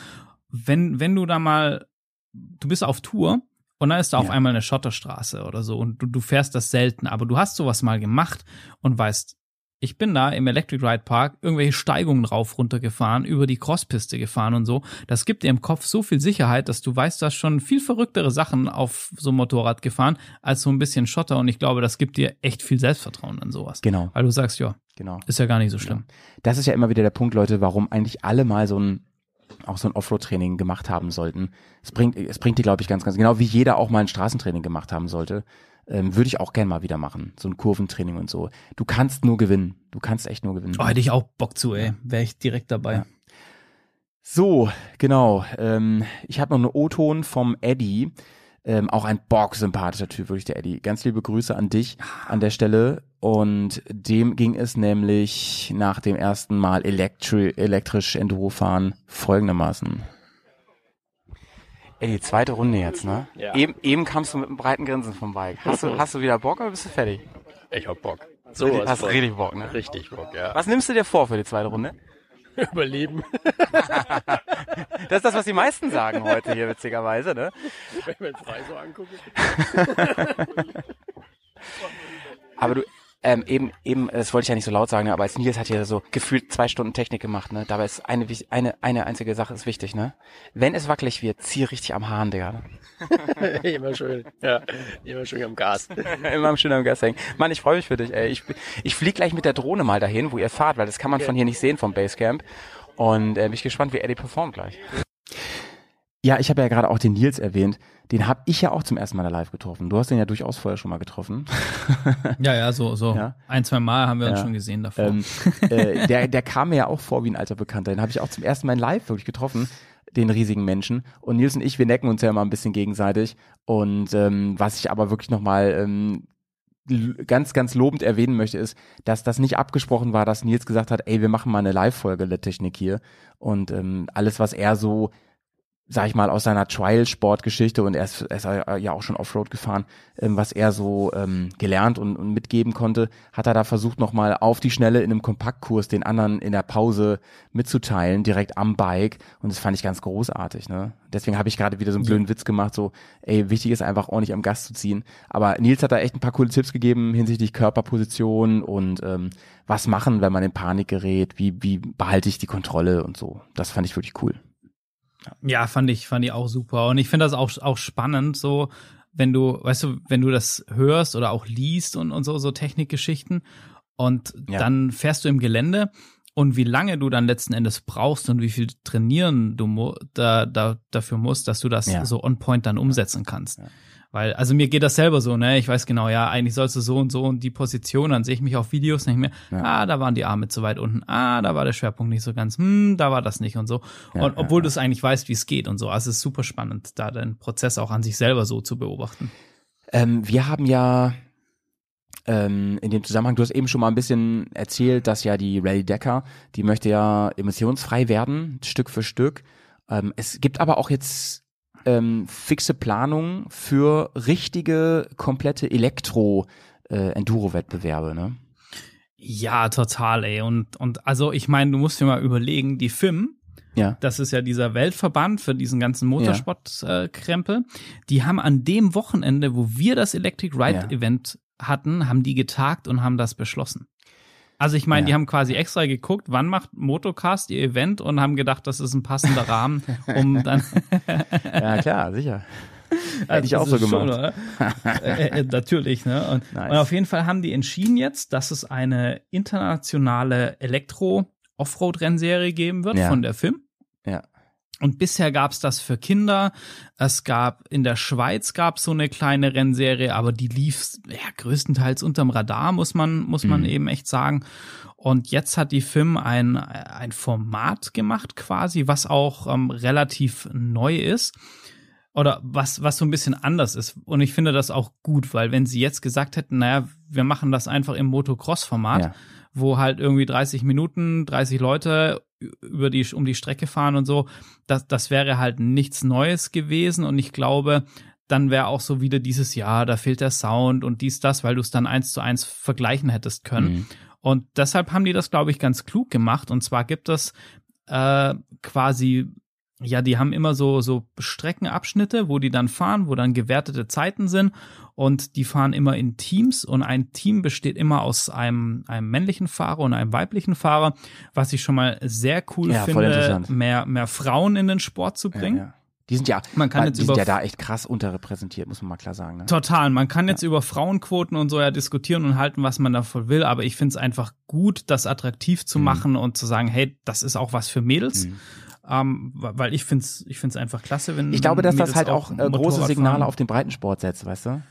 Wenn wenn du da mal du bist auf Tour und dann ist da ja. auf einmal eine Schotterstraße oder so und du, du fährst das selten, aber du hast sowas mal gemacht und weißt, ich bin da im Electric Ride Park irgendwelche Steigungen rauf runter gefahren, über die Crosspiste gefahren und so. Das gibt dir im Kopf so viel Sicherheit, dass du weißt, du hast schon viel verrücktere Sachen auf so einem Motorrad gefahren als so ein bisschen Schotter und ich glaube, das gibt dir echt viel Selbstvertrauen an sowas. Genau. Weil du sagst, ja, genau. ist ja gar nicht so schlimm. Ja. Das ist ja immer wieder der Punkt, Leute, warum eigentlich alle mal so ein auch so ein Offroad-Training gemacht haben sollten. Es bringt, es bringt dir, glaube ich, ganz, ganz genau, wie jeder auch mal ein Straßentraining gemacht haben sollte. Ähm, würde ich auch gern mal wieder machen. So ein Kurventraining und so. Du kannst nur gewinnen. Du kannst echt nur gewinnen. Oh, hätte ich auch Bock zu, ey. Wäre ich direkt dabei. Ja. So, genau. Ähm, ich habe noch einen O-Ton vom Eddie. Ähm, auch ein bock-sympathischer Typ, wirklich der Eddie. Ganz liebe Grüße an dich an der Stelle. Und dem ging es nämlich nach dem ersten Mal elektri elektrisch Enduro fahren folgendermaßen. Ey, die zweite Runde jetzt, ne? Ja. Eben, eben kamst du mit einem breiten Grinsen vom Bike. Hast du, hast du wieder Bock oder bist du fertig? Ich hab Bock. So hast von. richtig Bock, ne? Richtig Bock, ja. Was nimmst du dir vor für die zweite Runde? Überleben. Das ist das, was die meisten sagen heute hier, witzigerweise, ne? Wenn ich mir den Frei so angucke. Aber du, ähm, eben, eben, das wollte ich ja nicht so laut sagen, ne, aber als Nils hat hier so gefühlt zwei Stunden Technik gemacht, ne? Dabei ist eine, eine, eine einzige Sache ist wichtig, ne? Wenn es wackelig wird, zieh richtig am Hahn, Digga. immer schön. Ja, immer schön am Gas. Immer schön am Gas hängen. Mann, ich freue mich für dich, ey. Ich, ich flieg gleich mit der Drohne mal dahin, wo ihr fahrt, weil das kann man von hier nicht sehen vom Basecamp. Und äh, bin ich gespannt, wie Eddie performt gleich. Ja, ich habe ja gerade auch den Nils erwähnt. Den habe ich ja auch zum ersten Mal live getroffen. Du hast den ja durchaus vorher schon mal getroffen. Ja, ja, so, so. Ja. Ein, zwei Mal haben wir uns Ja. schon gesehen davor. Ähm, äh, der, der kam mir ja auch vor wie ein alter Bekannter. Den habe ich auch zum ersten Mal in live wirklich getroffen, den riesigen Menschen. Und Nils und ich, wir necken uns ja immer ein bisschen gegenseitig. Und ähm, was ich aber wirklich nochmal ähm, ganz, ganz lobend erwähnen möchte, ist, dass das nicht abgesprochen war, dass Nils gesagt hat, ey, wir machen mal eine Live-Folge der Technik hier. Und ähm, alles, was er so sag ich mal, aus seiner Trial-Sport-Geschichte und er ist, er ist ja auch schon Offroad gefahren, ähm, was er so ähm, gelernt und, und mitgeben konnte, hat er da versucht, nochmal auf die Schnelle in einem Kompaktkurs den anderen in der Pause mitzuteilen, direkt am Bike. Und das fand ich ganz großartig. Ne? Deswegen habe ich gerade wieder so einen blöden Witz gemacht, so, ey, wichtig ist einfach ordentlich am Gas zu ziehen. Aber Nils hat da echt ein paar coole Tipps gegeben hinsichtlich Körperposition und ähm, was machen, wenn man in Panik gerät, wie, wie behalte ich die Kontrolle und so. Das fand ich wirklich cool. Ja, fand ich, fand ich auch super. Und ich finde das auch, auch spannend, so, wenn du, weißt du, wenn du das hörst oder auch liest und, und so, so Technikgeschichten und Ja. dann fährst du im Gelände und wie lange du dann letzten Endes brauchst und wie viel trainieren du da, da, dafür musst, dass du das Ja. so on point dann umsetzen kannst. Ja. Weil, also mir geht das selber so, ne? Ich weiß genau, ja, eigentlich sollst du so und so und die Position, dann sehe ich mich auf Videos, ich mir, Ja. ah, da waren die Arme zu weit unten, ah, da war der Schwerpunkt nicht so ganz, hm, da war das nicht und so. Ja, und obwohl ja. du es eigentlich weißt, wie es geht und so. Also es ist super spannend, da den Prozess auch an sich selber so zu beobachten. Ähm, wir haben ja ähm, in dem Zusammenhang, du hast eben schon mal ein bisschen erzählt, dass ja die Rally Decker, die möchte ja emissionsfrei werden, Stück für Stück. Ähm, es gibt aber auch jetzt ähm, fixe Planungen für richtige, komplette Elektro-Enduro-Wettbewerbe, ne? Ja, total, ey. Und, und also ich meine, du musst dir mal überlegen, die FIM, Ja. das ist ja dieser Weltverband für diesen ganzen Motorsport-Krempel, die haben an dem Wochenende, wo wir das Electric Ride Ja. Event hatten, haben die getagt und haben das beschlossen. Also ich meine, Ja. die haben quasi extra geguckt, wann macht Motocast ihr Event und haben gedacht, das ist ein passender Rahmen, um dann Ja, klar, sicher. Hätte Also ich auch so schon, gemacht. oder? äh, äh, natürlich, ne? Und, Nice. und auf jeden Fall haben die entschieden jetzt, dass es eine internationale Elektro-Offroad-Rennserie geben wird Ja. von der FIM. Ja. Und bisher gab es das für Kinder. Es gab in der Schweiz gab so eine kleine Rennserie, aber die lief ja, größtenteils unterm Radar, muss man, muss man Mhm. eben echt sagen. Und jetzt hat die FIM ein, ein Format gemacht quasi, was auch ähm, relativ neu ist. Oder was, was so ein bisschen anders ist. Und ich finde das auch gut, weil wenn sie jetzt gesagt hätten, naja, wir machen das einfach im Motocross-Format, Ja. Wo halt irgendwie 30 Minuten, 30 Leute über die, um die Strecke fahren und so, das, das wäre halt nichts Neues gewesen. Und ich glaube, dann wäre auch so wieder dieses Jahr, da fehlt der Sound und dies, das, weil du es dann eins zu eins vergleichen hättest können. Mhm. Und deshalb haben die das, glaube ich, ganz klug gemacht. Und zwar gibt es äh, quasi, ja, die haben immer so, so Streckenabschnitte, wo die dann fahren, wo dann gewertete Zeiten sind. Und die fahren immer in Teams und ein Team besteht immer aus einem, einem männlichen Fahrer und einem weiblichen Fahrer, was ich schon mal sehr cool Ja, finde, mehr, mehr Frauen in den Sport zu bringen. Ja, ja. Die sind ja, Man kann jetzt die sind ja da echt krass unterrepräsentiert, muss man mal klar sagen. Ne? Total. Man kann jetzt über Frauenquoten und so ja diskutieren und halten, was man davon will, aber ich finde es einfach gut, das attraktiv zu Mhm. machen und zu sagen, hey, das ist auch was für Mädels. Mhm. Ähm, weil ich finde es ich find's einfach klasse, wenn Ich glaube, dass das halt auch äh, große Signale fahren. auf den Breitensport setzt, weißt du?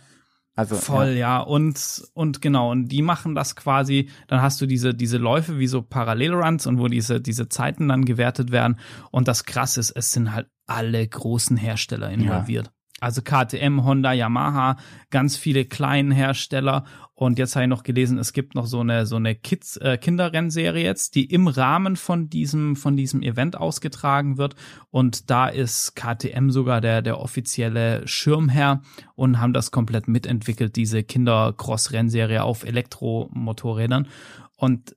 Also Voll, ja. Und, und genau, und die machen das quasi, dann hast du diese, diese Läufe wie so Parallelruns und wo diese, diese Zeiten dann gewertet werden. Und das krasse ist, es sind halt alle großen Hersteller involviert. Also KTM, Honda, Yamaha, ganz viele kleinen Hersteller. Und jetzt habe ich noch gelesen, es gibt noch so eine so eine Kids äh, Kinderrennserie jetzt, die im Rahmen von diesem von diesem Event ausgetragen wird. Und da ist KTM sogar der der offizielle Schirmherr und haben das komplett mitentwickelt, diese Kinder-Cross-Rennserie auf Elektromotorrädern. Und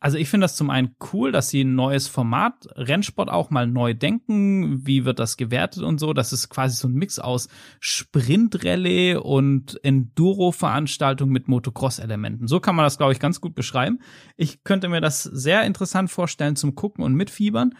also ich finde das zum einen cool, dass sie ein neues Format Rennsport auch mal neu denken. Wie wird das gewertet und so? Das ist quasi so ein Mix aus Sprintrallye und Enduro-Veranstaltung mit Motocross-Elementen. So kann man das, glaube ich, ganz gut beschreiben. Ich könnte mir das sehr interessant vorstellen zum Gucken und mitfiebern.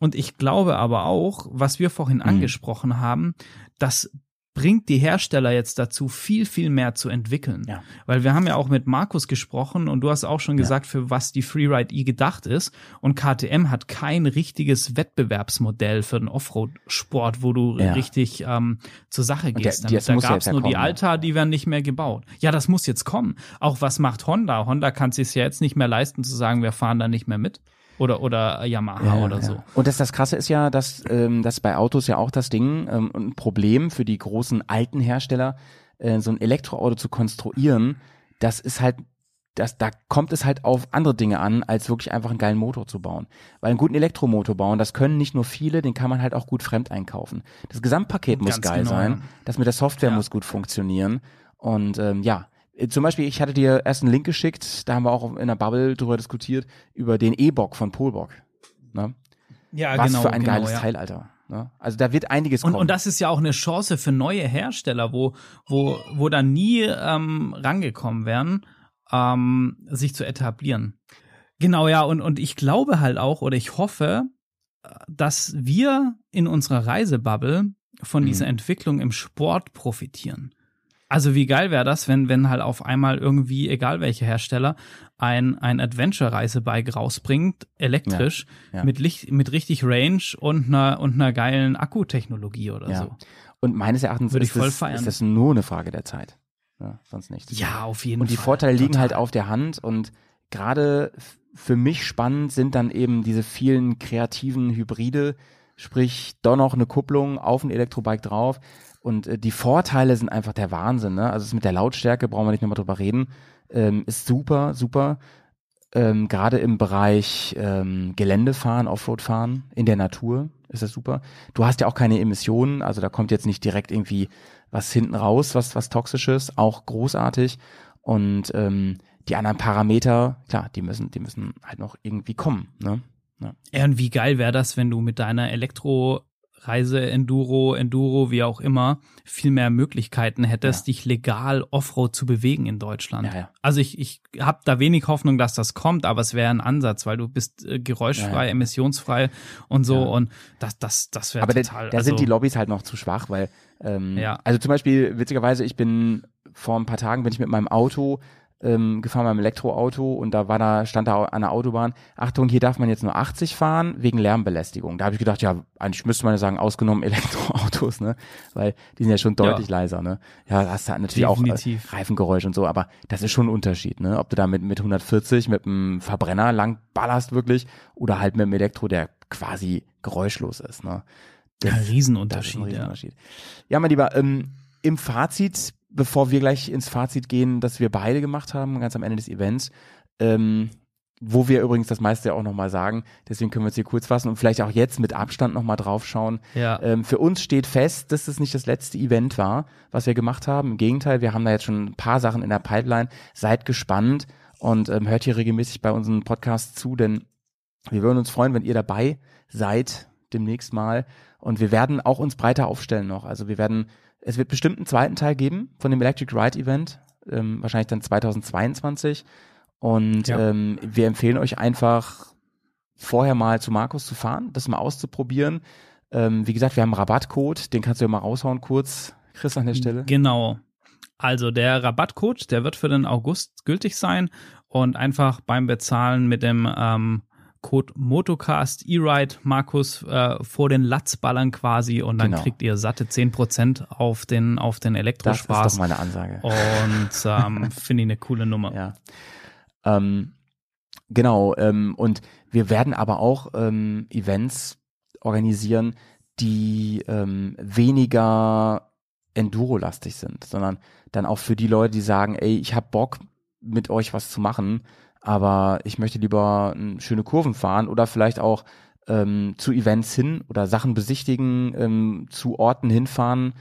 Und ich glaube aber auch, was wir vorhin mhm. angesprochen haben, dass bringt die Hersteller jetzt dazu, viel, viel mehr zu entwickeln. Ja. Weil wir haben ja auch mit Markus gesprochen und du hast auch schon ja. gesagt, für was die Freeride E gedacht ist. Und KTM hat kein richtiges Wettbewerbsmodell für den Offroad-Sport, wo du ja. richtig ähm, zur Sache gehst. Der, da gab's nur kommen, die Alta, die werden nicht mehr gebaut. Ja, das muss jetzt kommen. Auch was macht Honda? Honda kann es sich ja jetzt nicht mehr leisten zu sagen, wir fahren da nicht mehr mit. Oder, oder Yamaha ja, oder ja. so. Und das, das Krasse ist ja, dass ähm, das bei Autos ja auch das Ding, ähm, ein Problem für die großen alten Hersteller, äh, so ein Elektroauto zu konstruieren, das ist halt das, da kommt es halt auf andere Dinge an, als wirklich einfach einen geilen Motor zu bauen. Weil einen guten Elektromotor bauen, das können nicht nur viele, den kann man halt auch gut fremd einkaufen. Das Gesamtpaket muss geil genau, sein, das mit der Software ja. muss gut funktionieren. Und ähm, ja, zum Beispiel, ich hatte dir erst einen Link geschickt, da haben wir auch in der Bubble drüber diskutiert, über den E-Bock von Polbock. Ne? Ja, Was genau. für ein genau, geiles ja. Teil, Alter. Ne? Also da wird einiges kommen. Und, und das ist ja auch eine Chance für neue Hersteller, wo, wo, wo da nie ähm, rangekommen wären, ähm, sich zu etablieren. Genau, ja, und, und ich glaube halt auch, oder ich hoffe, dass wir in unserer Reisebubble von mhm. dieser Entwicklung im Sport profitieren. Also wie geil wäre das, wenn, wenn halt auf einmal irgendwie, egal welcher Hersteller, ein, ein Adventure-Reisebike rausbringt, elektrisch, ja, ja. Mit, Licht, mit richtig Range und einer, und einer geilen Akkutechnologie oder ja. so. Und meines Erachtens Würde ist, das, ist das nur eine Frage der Zeit. Ja, sonst nichts. Ja, auf jeden Fall. Und die Fall. Vorteile liegen Total. halt auf der Hand und gerade für mich spannend sind dann eben diese vielen kreativen Hybride, sprich doch noch eine Kupplung auf ein Elektrobike drauf. Und äh, die Vorteile sind einfach der Wahnsinn. Ne? Also es mit der Lautstärke brauchen wir nicht nochmal drüber reden. Ähm, ist super, super. Ähm, Gerade im Bereich ähm, Geländefahren, Offroadfahren in der Natur ist das super. Du hast ja auch keine Emissionen, also da kommt jetzt nicht direkt irgendwie was hinten raus, was was toxisches, auch großartig. Und ähm, die anderen Parameter, klar, die müssen, die müssen halt noch irgendwie kommen. Ne? Ja. ja, und wie geil wäre das, wenn du mit deiner Elektro Reise, Enduro, Enduro, wie auch immer, viel mehr Möglichkeiten hättest, ja. dich legal Offroad zu bewegen in Deutschland. Ja, ja. Also ich, ich habe da wenig Hoffnung, dass das kommt, aber es wäre ein Ansatz, weil du bist äh, geräuschfrei, emissionsfrei und so und das, das, das wäre total. Aber da also, sind die Lobbys halt noch zu schwach, weil ähm, ja. also zum Beispiel, witzigerweise, ich bin vor ein paar Tagen bin ich mit meinem Auto ähm, gefahren beim Elektroauto und da war da, stand da an der Autobahn, Achtung, hier darf man jetzt nur 80 fahren wegen Lärmbelästigung. Da habe ich gedacht, ja, eigentlich müsste man ja sagen, ausgenommen Elektroautos, ne? Weil die sind ja schon deutlich ja. leiser, ne? Ja, hast du natürlich Definitiv. auch äh, Reifengeräusch und so, aber das ist schon ein Unterschied, ne? Ob du da mit, mit 140 mit einem Verbrenner lang ballerst wirklich oder halt mit einem Elektro, der quasi geräuschlos ist, ne? Das, ja, Riesenunterschied. Ein Riesenunterschied. Ja. ja, mein Lieber, ähm, im Fazit bevor wir gleich ins Fazit gehen, das wir beide gemacht haben, ganz am Ende des Events, ähm, wo wir übrigens das meiste ja auch nochmal sagen, deswegen können wir es hier kurz fassen und vielleicht auch jetzt mit Abstand nochmal drauf schauen. Ja. Ähm, für uns steht fest, dass es nicht das letzte Event war, was wir gemacht haben. Im Gegenteil, wir haben da jetzt schon ein paar Sachen in der Pipeline. Seid gespannt und ähm, hört hier regelmäßig bei unseren Podcasts zu, denn wir würden uns freuen, wenn ihr dabei seid demnächst mal. Und wir werden auch uns breiter aufstellen noch. Also wir werden es wird bestimmt einen zweiten Teil geben von dem Electric Ride Event, ähm, wahrscheinlich dann 2022. Und ja. ähm, wir empfehlen euch einfach vorher mal zu Markus zu fahren, das mal auszuprobieren. Ähm, wie gesagt, wir haben einen Rabattcode, den kannst du ja mal raushauen kurz, Chris, an der Stelle. Genau. Also der Rabattcode, der wird für den August gültig sein und einfach beim Bezahlen mit dem ähm, Code Motocast E-Ride Markus äh, vor den Latzballern quasi und dann genau. kriegt ihr satte 10% auf den, auf den Elektrospaß. Das ist doch meine Ansage. Und ähm, finde ich eine coole Nummer. Ja. Ähm, genau, ähm, und wir werden aber auch ähm, Events organisieren, die ähm, weniger Enduro-lastig sind, sondern dann auch für die Leute, die sagen, ey, ich hab Bock, mit euch was zu machen, aber ich möchte lieber ähm, schöne Kurven fahren oder vielleicht auch ähm, zu Events hin oder Sachen besichtigen, ähm, zu Orten hinfahren,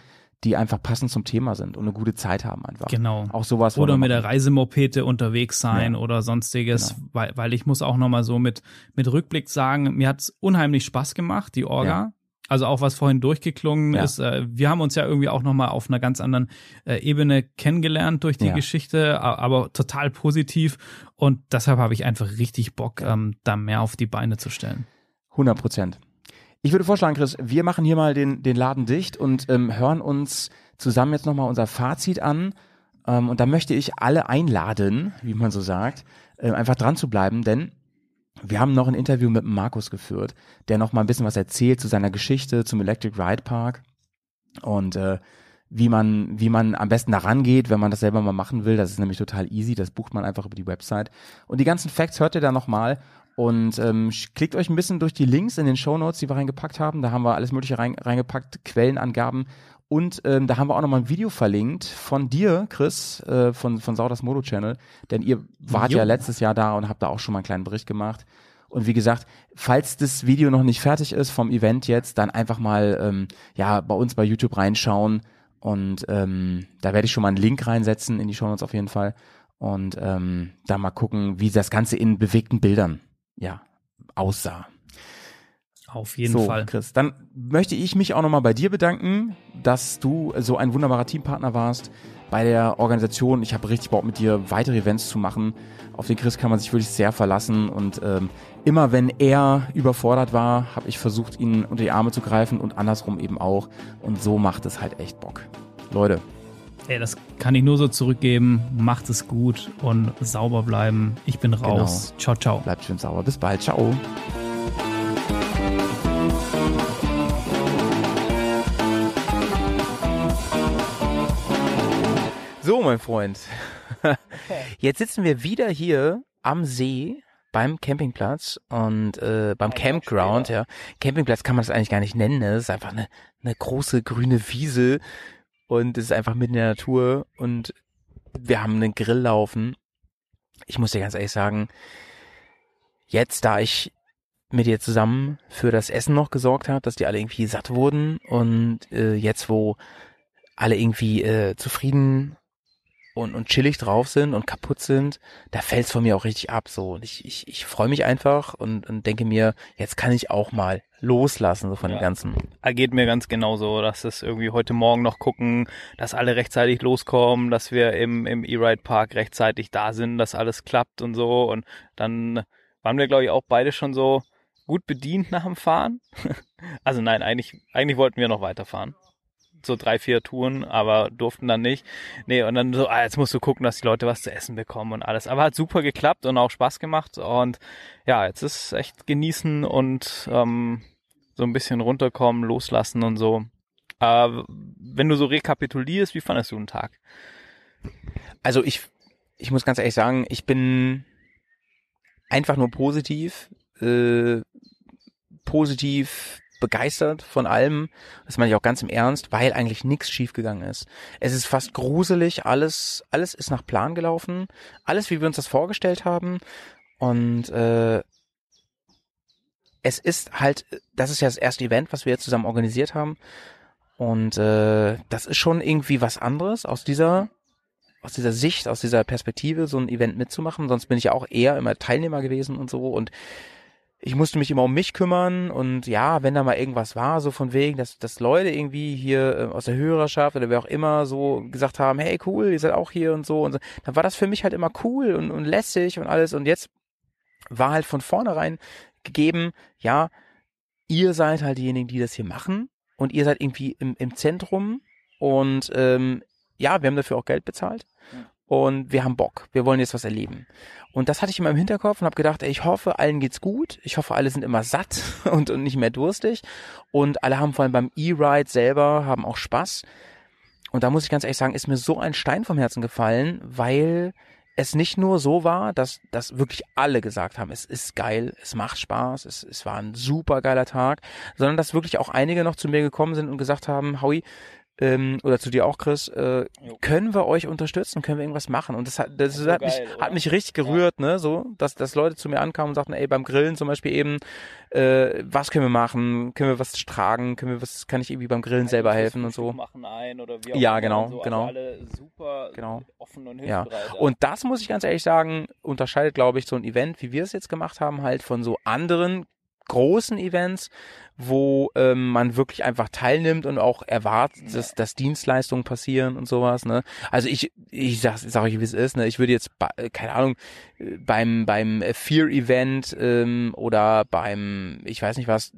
die einfach passend zum Thema sind und eine gute Zeit haben einfach. Genau. Auch sowas. Oder mit der. Reisemopete unterwegs sein Ja. oder sonstiges, Genau. weil, weil ich muss auch nochmal so mit, mit Rückblick sagen, mir hat's unheimlich Spaß gemacht, die Orga. Ja. Also auch was vorhin durchgeklungen Ja. ist, äh, wir haben uns ja irgendwie auch nochmal auf einer ganz anderen äh, Ebene kennengelernt durch die Ja. Geschichte, aber total positiv und deshalb habe ich einfach richtig Bock, ähm, da mehr auf die Beine zu stellen. 100 Prozent. Ich würde vorschlagen, Chris, wir machen hier mal den, den Laden dicht und ähm, hören uns zusammen jetzt nochmal unser Fazit an. Ähm, und da möchte ich alle einladen, wie man so sagt, äh, einfach dran zu bleiben, denn wir haben noch ein Interview mit Markus geführt, der noch mal ein bisschen was erzählt zu seiner Geschichte zum Electric Ride Park und äh, wie man wie man am besten da rangeht, wenn man das selber mal machen will. Das ist nämlich total easy. Das bucht man einfach über die Website. Und die ganzen Facts hört ihr da noch mal und ähm, klickt euch ein bisschen durch die Links in den Show Notes, die wir reingepackt haben. Da haben wir alles Mögliche rein, reingepackt, Quellenangaben. Und ähm, da haben wir auch noch mal ein Video verlinkt von dir, Chris, äh, von, von Saudas Modo Channel. Denn ihr wart Jo. ja letztes Jahr da und habt da auch schon mal einen kleinen Bericht gemacht. Und wie gesagt, falls das Video noch nicht fertig ist vom Event jetzt, dann einfach mal ähm, ja bei uns bei YouTube reinschauen. Und ähm, da werde ich schon mal einen Link reinsetzen in die Show Notes auf jeden Fall. Und ähm, da mal gucken, wie das Ganze in bewegten Bildern ja aussah. Auf jeden so, Fall. Chris, dann möchte ich mich auch nochmal bei dir bedanken, dass du so ein wunderbarer Teampartner warst bei der Organisation. Ich habe richtig Bock mit dir weitere Events zu machen. Auf den Chris kann man sich wirklich sehr verlassen und ähm, immer wenn er überfordert war, habe ich versucht, ihn unter die Arme zu greifen und andersrum eben auch. Und so macht es halt echt Bock. Leute, Ey, das kann ich nur so zurückgeben. Macht es gut und sauber bleiben. Ich bin raus. Ciao, ciao. bleibt schön sauber. Bis bald. Ciao. So, mein Freund. Jetzt sitzen wir wieder hier am See beim Campingplatz und äh, beim Campground, ja. Campingplatz kann man das eigentlich gar nicht nennen, ne? Das ist einfach eine, eine große grüne Wiese und es ist einfach mitten in der Natur und wir haben einen Grill laufen. Ich muss dir ganz ehrlich sagen, jetzt, da ich mit dir zusammen für das Essen noch gesorgt habe, dass die alle irgendwie satt wurden und äh, jetzt, wo alle irgendwie äh, zufrieden und, und chillig drauf sind und kaputt sind, da fällt's von mir auch richtig ab. So, und ich, ich, ich freue mich einfach und, und denke mir, jetzt kann ich auch mal loslassen so von Ja. dem Ganzen. Geht mir ganz genauso, dass es irgendwie heute Morgen noch gucken, dass alle rechtzeitig loskommen, dass wir im, im E-Ride Park rechtzeitig da sind, dass alles klappt und so. Und dann waren wir, glaube ich, auch beide schon so gut bedient nach dem Fahren. also nein, eigentlich, eigentlich wollten wir noch weiterfahren. So drei, vier Touren, aber durften dann nicht. Nee, und dann so, ah, jetzt musst du gucken, dass die Leute was zu essen bekommen und alles. Aber hat super geklappt und auch Spaß gemacht. Und ja, jetzt ist echt genießen und ähm, so ein bisschen runterkommen, loslassen und so. Äh, wenn du so rekapitulierst, wie fandest du den Tag? Also ich, ich muss ganz ehrlich sagen, ich bin einfach nur positiv, äh, positiv begeistert von allem. Das meine ich auch ganz im Ernst, weil eigentlich nichts schiefgegangen ist. Es ist fast gruselig, alles, alles ist nach Plan gelaufen, alles wie wir uns das vorgestellt haben und äh, es ist halt, das ist ja das erste Event, was wir jetzt zusammen organisiert haben und äh, das ist schon irgendwie was anderes aus dieser aus dieser Sicht, aus dieser Perspektive so ein Event mitzumachen. Sonst bin ich ja auch eher immer Teilnehmer gewesen und so und ich musste mich immer um mich kümmern und ja, wenn da mal irgendwas war, so von wegen, dass, dass Leute irgendwie hier äh, aus der Hörerschaft oder wer auch immer so gesagt haben, hey cool, ihr seid auch hier und so und so, dann war das für mich halt immer cool und, und lässig und alles und jetzt war halt von vornherein gegeben, ja, ihr seid halt diejenigen, die das hier machen und ihr seid irgendwie im, im Zentrum und ähm, ja, wir haben dafür auch Geld bezahlt und wir haben Bock, wir wollen jetzt was erleben. Und das hatte ich immer im Hinterkopf und habe gedacht, ey, ich hoffe, allen geht's gut. Ich hoffe, alle sind immer satt und, und nicht mehr durstig. Und alle haben vor allem beim E-Ride selber, haben auch Spaß. Und da muss ich ganz ehrlich sagen, ist mir so ein Stein vom Herzen gefallen, weil es nicht nur so war, dass, dass wirklich alle gesagt haben, es ist geil, es macht Spaß, es, es war ein super geiler Tag, sondern dass wirklich auch einige noch zu mir gekommen sind und gesagt haben, Howie, ähm, oder zu dir auch, Chris, äh, können wir euch unterstützen, können wir irgendwas machen? Und das hat, das So hat, mich, geil, hat oder? mich richtig gerührt, ne, so, dass, dass Leute zu mir ankamen und sagten, ey, beim Grillen zum Beispiel eben, äh, was können wir machen? Können wir was tragen? Können wir was, kann ich irgendwie beim Grillen selber helfen und so? Machen ein oder wie auch Ja, genau, so. genau. Also alle super Genau. offen und Ja, hilfsbereit. und das muss ich ganz ehrlich sagen, unterscheidet, glaube ich, so ein Event, wie wir es jetzt gemacht haben, halt von so anderen großen Events, wo ähm, man wirklich einfach teilnimmt und auch erwartet, dass, dass Dienstleistungen passieren und sowas. Ne? Also ich, ich sag, sag euch, wie es ist. Ne? Ich würde jetzt, äh, keine Ahnung, äh, beim beim Fear-Event ähm, oder beim, ich weiß nicht was,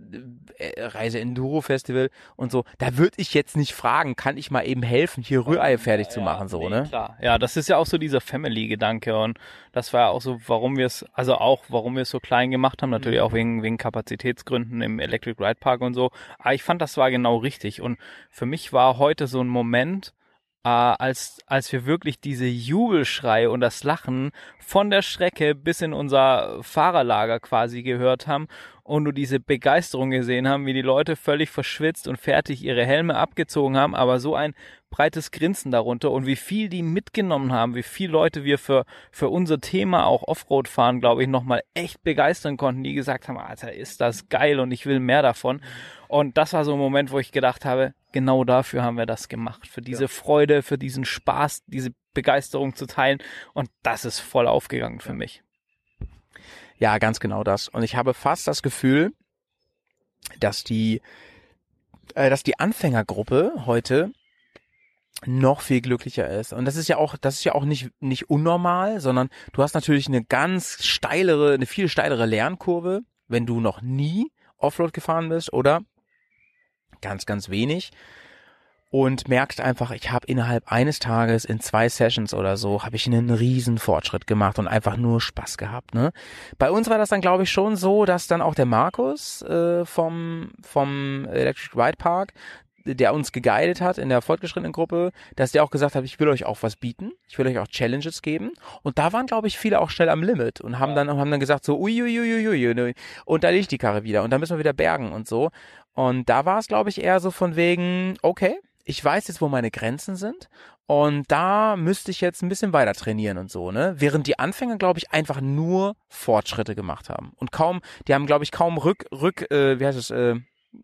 äh, Reise Enduro Festival und so, da würde ich jetzt nicht fragen, kann ich mal eben helfen, hier Rührei fertig zu machen, so, ne? Klar, ja, das ist ja auch so dieser Family-Gedanke und das war ja auch so, warum wir es, also auch, warum wir es so klein gemacht haben, natürlich auch wegen, wegen Kapazitätsgründen im Electric Ride Park und so. Aber ich fand, das war genau richtig und für mich war heute so ein Moment, äh, als, als wir wirklich diese Jubelschrei und das Lachen von der Strecke bis in unser Fahrerlager quasi gehört haben und du diese Begeisterung gesehen haben, wie die Leute völlig verschwitzt und fertig ihre Helme abgezogen haben, aber so ein breites Grinsen darunter und wie viel die mitgenommen haben, wie viele Leute wir für, für unser Thema auch Offroad fahren, glaube ich, nochmal echt begeistern konnten, die gesagt haben, Alter, ist das geil und ich will mehr davon. Und das war so ein Moment, wo ich gedacht habe, genau dafür haben wir das gemacht, für diese Freude, für diesen Spaß, diese Begeisterung zu teilen und das ist voll aufgegangen für mich. Ja, ganz genau das. Und ich habe fast das Gefühl, dass die, äh, dass die Anfängergruppe heute noch viel glücklicher ist. Und das ist ja auch, das ist ja auch nicht, nicht unnormal, sondern du hast natürlich eine ganz steilere, eine viel steilere Lernkurve, wenn du noch nie Offroad gefahren bist oder ganz, ganz wenig und merkst einfach, ich habe innerhalb eines Tages in zwei Sessions oder so, habe ich einen riesen Fortschritt gemacht und einfach nur Spaß gehabt. Ne? Bei uns war das dann, glaube ich, schon so, dass dann auch der Markus äh, vom, vom Electric Ride Park, der uns geguidet hat in der fortgeschrittenen Gruppe, dass der auch gesagt hat, ich will euch auch was bieten, ich will euch auch Challenges geben. Und da waren, glaube ich, viele auch schnell am Limit und haben dann haben dann gesagt so, uiuiuiui, und da liegt die Karre wieder und da müssen wir wieder bergen und so. Und da war es, glaube ich, eher so von wegen, okay, ich weiß jetzt, wo meine Grenzen sind und da müsste ich jetzt ein bisschen weiter trainieren und so, ne? Während die Anfänger, glaube ich, einfach nur Fortschritte gemacht haben und kaum, die haben, glaube ich, kaum Rück, Rück, äh, wie heißt es, äh,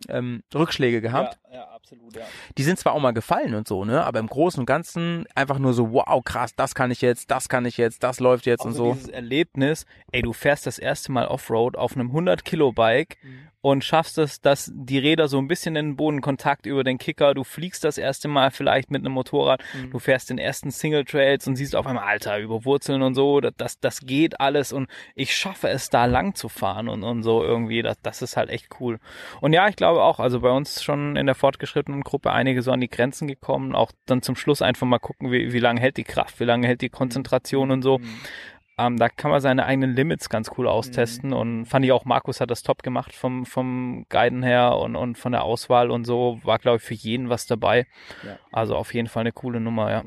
ähm, Rückschläge gehabt. Ja, ja, absolut, ja. Die sind zwar auch mal gefallen und so, ne? Aber im Großen und Ganzen einfach nur so, wow, krass, das kann ich jetzt, das kann ich jetzt, das läuft jetzt und Also so. dieses Erlebnis, ey, du fährst das erste Mal Offroad auf einem 100 Kilo Bike Mhm. und schaffst es, dass die Räder so ein bisschen in den Boden Kontakt über den Kicker, du fliegst das erste Mal vielleicht mit einem Motorrad, Mhm. du fährst den ersten Single Trails und siehst auf einmal, Alter, über Wurzeln und so, das, das, das geht alles und ich schaffe es da lang zu fahren und, und so irgendwie, das, das ist halt echt cool. Und ja, ich glaube auch, also bei uns schon in der fortgeschrittenen Gruppe einige so an die Grenzen gekommen, auch dann zum Schluss einfach mal gucken, wie, wie lange hält die Kraft, wie lange hält die Konzentration und so. Ähm, da kann man seine eigenen Limits ganz cool austesten und fand ich auch, Markus hat das top gemacht vom, vom Guiden her und, und von der Auswahl und so. War, glaube ich, für jeden was dabei. Ja. Also auf jeden Fall eine coole Nummer, ja.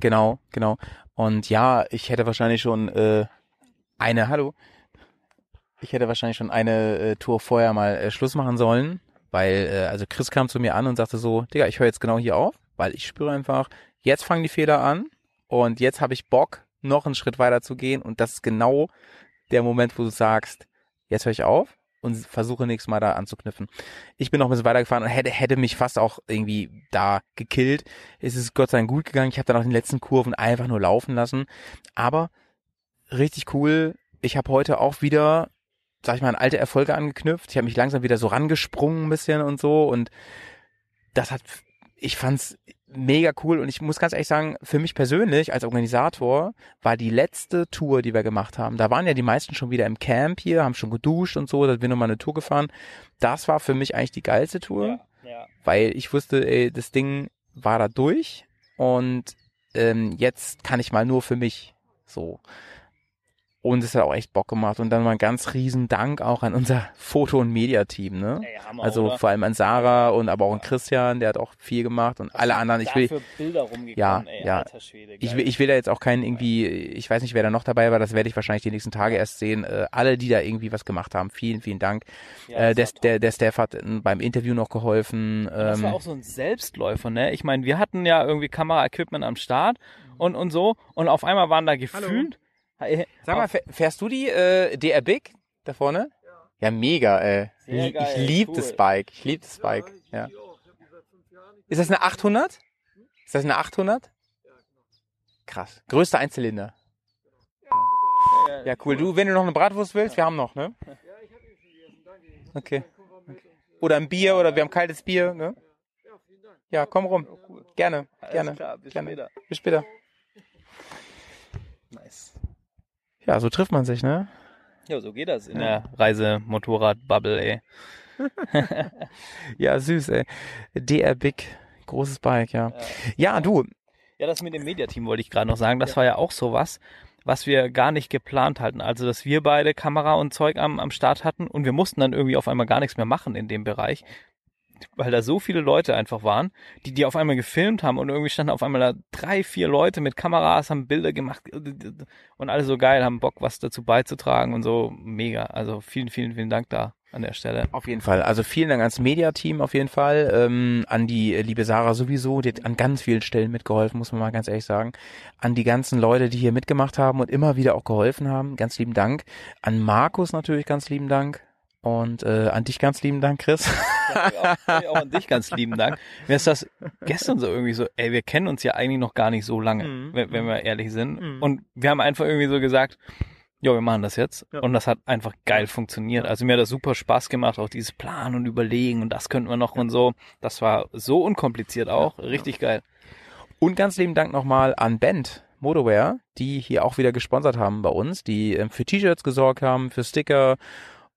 Genau, genau. Und ja, ich hätte wahrscheinlich schon äh, eine, hallo, ich hätte wahrscheinlich schon eine äh, Tour vorher mal äh, Schluss machen sollen, weil, äh, also Chris kam zu mir an und sagte so, Digga, ich höre jetzt genau hier auf, weil ich spüre einfach, jetzt fangen die Fehler an und jetzt habe ich Bock, noch einen Schritt weiter zu gehen und das ist genau der Moment, wo du sagst, jetzt höre ich auf und versuche nächstes Mal da anzuknüpfen. Ich bin noch ein bisschen weitergefahren und hätte, hätte mich fast auch irgendwie da gekillt. Es ist Gott sei Dank gut gegangen. Ich habe dann auch den letzten Kurven einfach nur laufen lassen. Aber richtig cool. Ich habe heute auch wieder, sag ich mal, an alte Erfolge angeknüpft. Ich habe mich langsam wieder so rangesprungen ein bisschen und so und das hat, ich fand's mega cool und ich muss ganz ehrlich sagen, für mich persönlich als Organisator war die letzte Tour, die wir gemacht haben, da waren ja die meisten schon wieder im Camp hier, haben schon geduscht und so, da sind wir nochmal eine Tour gefahren. Das war für mich eigentlich die geilste Tour, ja. weil ich wusste, ey, das Ding war da durch und ähm, jetzt kann ich mal nur für mich so. Und es hat auch echt Bock gemacht. Und dann mal ein ganz riesen Dank auch an unser Foto- und Mediateam, ne? Ey, Hammer, also oder? vor allem an Sarah und aber auch an Christian, der hat auch viel gemacht und alle anderen. Ich will, Dafür Bilder rumgekommen, ja, ey, ja. alter Schwede, ich will, ich will da jetzt auch keinen irgendwie, ich weiß nicht, wer da noch dabei war, das werde ich wahrscheinlich die nächsten Tage erst sehen. Äh, alle, die da irgendwie was gemacht haben, vielen, vielen Dank. Ja, äh, der, der, der Steph hat äh, beim Interview noch geholfen. Das war Ähm, auch so ein Selbstläufer, ne? Ich meine, wir hatten ja irgendwie Kameraequipment am Start und, und so und auf einmal waren da gefühlt. Hey, Sag mal, fäh- fährst du die äh, DR Big da vorne? Ja, mega, ey. Sehr Ich- geil, ich liebe cool. das Bike. Ich liebe das Bike. Ja. Ist das eine 800? Ist das eine 800? Krass. Größter Einzylinder. Ja, cool. Du, wenn du noch eine Bratwurst willst, wir haben noch, ne? Okay. Oder ein Bier oder wir haben kaltes Bier, ne? Ja, komm rum. Gerne, gerne. klar, bis gerne. später. Bis später. Nice. Ja, so trifft man sich, ne? Ja, so geht das in der Reise-Motorrad-Bubble, ey. Ja, süß, ey. DR Big, großes Bike, ja. Ja, du, Ja, das mit dem Mediateam wollte ich gerade noch sagen. Das war ja auch sowas, was wir gar nicht geplant hatten. Also, dass wir beide Kamera und Zeug am, am Start hatten und wir mussten dann irgendwie auf einmal gar nichts mehr machen in dem Bereich, weil da so viele Leute einfach waren, die die auf einmal gefilmt haben und irgendwie standen auf einmal da drei, vier Leute mit Kameras, haben Bilder gemacht und alle so geil, haben Bock, was dazu beizutragen und so mega. Also vielen, vielen, vielen Dank da an der Stelle. Auf jeden Fall. Also vielen Dank ans Media-Team auf jeden Fall. Ähm, an die äh, liebe Sarah sowieso, die hat an ganz vielen Stellen mitgeholfen, muss man mal ganz ehrlich sagen. An die ganzen Leute, die hier mitgemacht haben und immer wieder auch geholfen haben. Ganz lieben Dank. An Markus natürlich ganz lieben Dank. Und äh, an dich ganz lieben Dank, Chris. Ja, auch, auch an dich ganz lieben Dank. Mir ist das gestern so irgendwie so, ey, wir kennen uns ja eigentlich noch gar nicht so lange, Mhm. wenn, wenn wir ehrlich sind. Mhm. Und wir haben einfach irgendwie so gesagt, ja, wir machen das jetzt. Ja. Und das hat einfach geil funktioniert. Also mir hat das super Spaß gemacht, auch dieses Plan und Überlegen und das könnten wir noch und so. Das war so unkompliziert auch. Richtig geil. Und ganz lieben Dank nochmal an Band Motorwear, die hier auch wieder gesponsert haben bei uns, die ähm, für T-Shirts gesorgt haben, für Sticker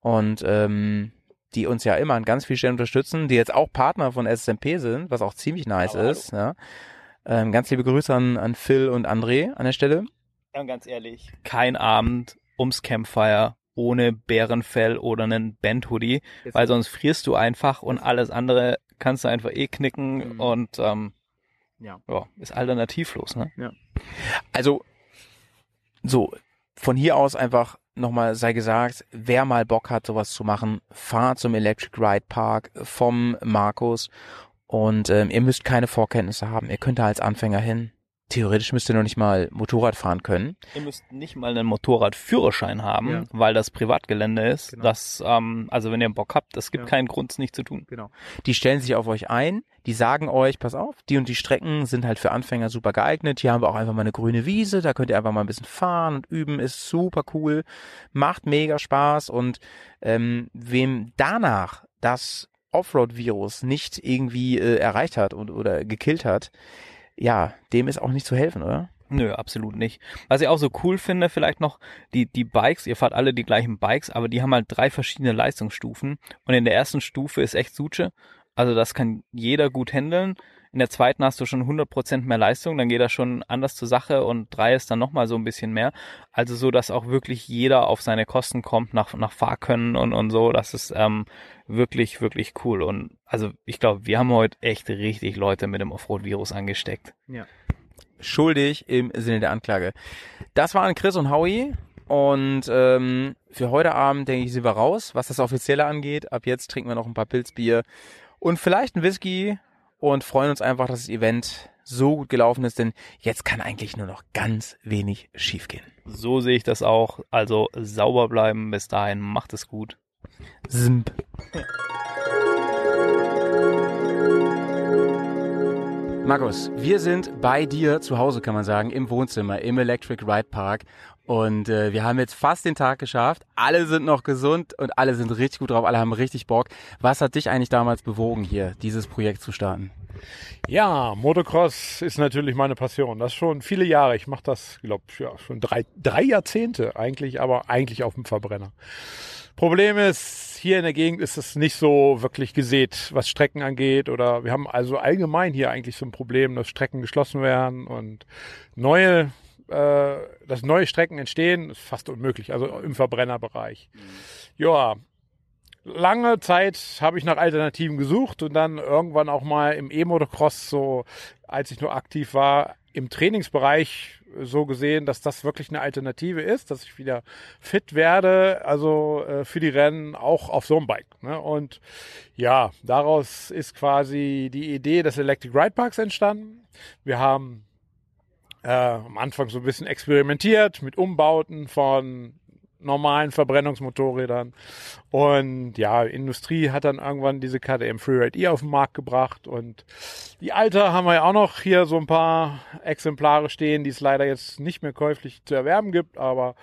und ähm, die uns ja immer an ganz vielen Stellen unterstützen, die jetzt auch Partner von SMP sind, was auch ziemlich nice hallo. ist. Ja. Ähm, ganz liebe Grüße an, an Phil und André an der Stelle. Ja, ganz ehrlich. Kein Abend ums Campfire ohne Bärenfell oder einen Band-Hoodie, weil sonst frierst du einfach und alles andere kannst du einfach eh knicken Mhm. und ähm, Ja. ja, ist alternativlos, ne? Also so von hier aus einfach nochmal sei gesagt, wer mal Bock hat, sowas zu machen, fahrt zum Electric Ride Park vom Markus und ähm, ihr müsst keine Vorkenntnisse haben. Ihr könnt da als Anfänger hin. Theoretisch müsst ihr noch nicht mal Motorrad fahren können. Ihr müsst nicht mal einen Motorradführerschein haben, Ja. weil das Privatgelände ist. Genau. Das, ähm, also wenn ihr Bock habt, es gibt Ja. keinen Grund, es nicht zu tun. Genau. Die stellen sich auf euch ein, die sagen euch, pass auf, die und die Strecken sind halt für Anfänger super geeignet. Hier haben wir auch einfach mal eine grüne Wiese, da könnt ihr einfach mal ein bisschen fahren und üben, ist super cool, macht mega Spaß und ähm, wem danach das Offroad-Virus nicht irgendwie äh, erreicht hat und, oder gekillt hat, ja, dem ist auch nicht zu helfen, oder? Nö, absolut nicht. Was ich auch so cool finde, vielleicht noch, die, die Bikes, ihr fahrt alle die gleichen Bikes, aber die haben halt drei verschiedene Leistungsstufen. Und in der ersten Stufe ist echt Suche. Also das kann jeder gut handeln. In der zweiten hast du schon 100% mehr Leistung, dann geht das schon anders zur Sache und drei ist dann nochmal so ein bisschen mehr. Also so, dass auch wirklich jeder auf seine Kosten kommt nach, nach Fahrkönnen und, und so. Das ist ähm, wirklich, wirklich cool. Und also ich glaube, wir haben heute echt richtig Leute mit dem Offroad-Virus angesteckt. schuldig im Sinne der Anklage. Das waren Chris und Howie. Und ähm, für heute Abend, denke ich, sind wir raus, was das Offizielle angeht. Ab jetzt trinken wir noch ein paar Pilzbier und vielleicht ein Whisky und freuen uns einfach, dass das Event so gut gelaufen ist, denn jetzt kann eigentlich nur noch ganz wenig schiefgehen. So sehe ich das auch. Also sauber bleiben. Bis dahin, macht es gut. Simp. Markus, wir sind bei dir zu Hause, kann man sagen, im Wohnzimmer, im Electric Ride Park. Und äh, wir haben jetzt fast den Tag geschafft. Alle sind noch gesund und alle sind richtig gut drauf, alle haben richtig Bock. Was hat dich eigentlich damals bewogen, hier dieses Projekt zu starten? Ja, Motocross ist natürlich meine Passion. Das schon viele Jahre. Ich mache das, glaube ja, schon drei, drei Jahrzehnte eigentlich, aber eigentlich auf dem Verbrenner. Problem ist, hier in der Gegend ist es nicht so wirklich gesät, was Strecken angeht. Oder wir haben also allgemein hier eigentlich so ein Problem, dass Strecken geschlossen werden und neue äh, dass neue Strecken entstehen, ist fast unmöglich, also im Verbrennerbereich. Ja, lange Zeit habe ich nach Alternativen gesucht und dann irgendwann auch mal im E-Motocross, so als ich nur aktiv war, im Trainingsbereich so gesehen, dass das wirklich eine Alternative ist, dass ich wieder fit werde, also äh, für die Rennen auch auf so einem Bike. Ne? Und ja, daraus ist quasi die Idee des Electric Ride Parks entstanden. Wir haben äh, am Anfang so ein bisschen experimentiert mit Umbauten von normalen Verbrennungsmotorrädern. Und ja, Industrie hat dann irgendwann diese KTM Freeride E auf den Markt gebracht. Und die alte haben wir ja auch noch hier so ein paar Exemplare stehen, die es leider jetzt nicht mehr käuflich zu erwerben gibt. Aber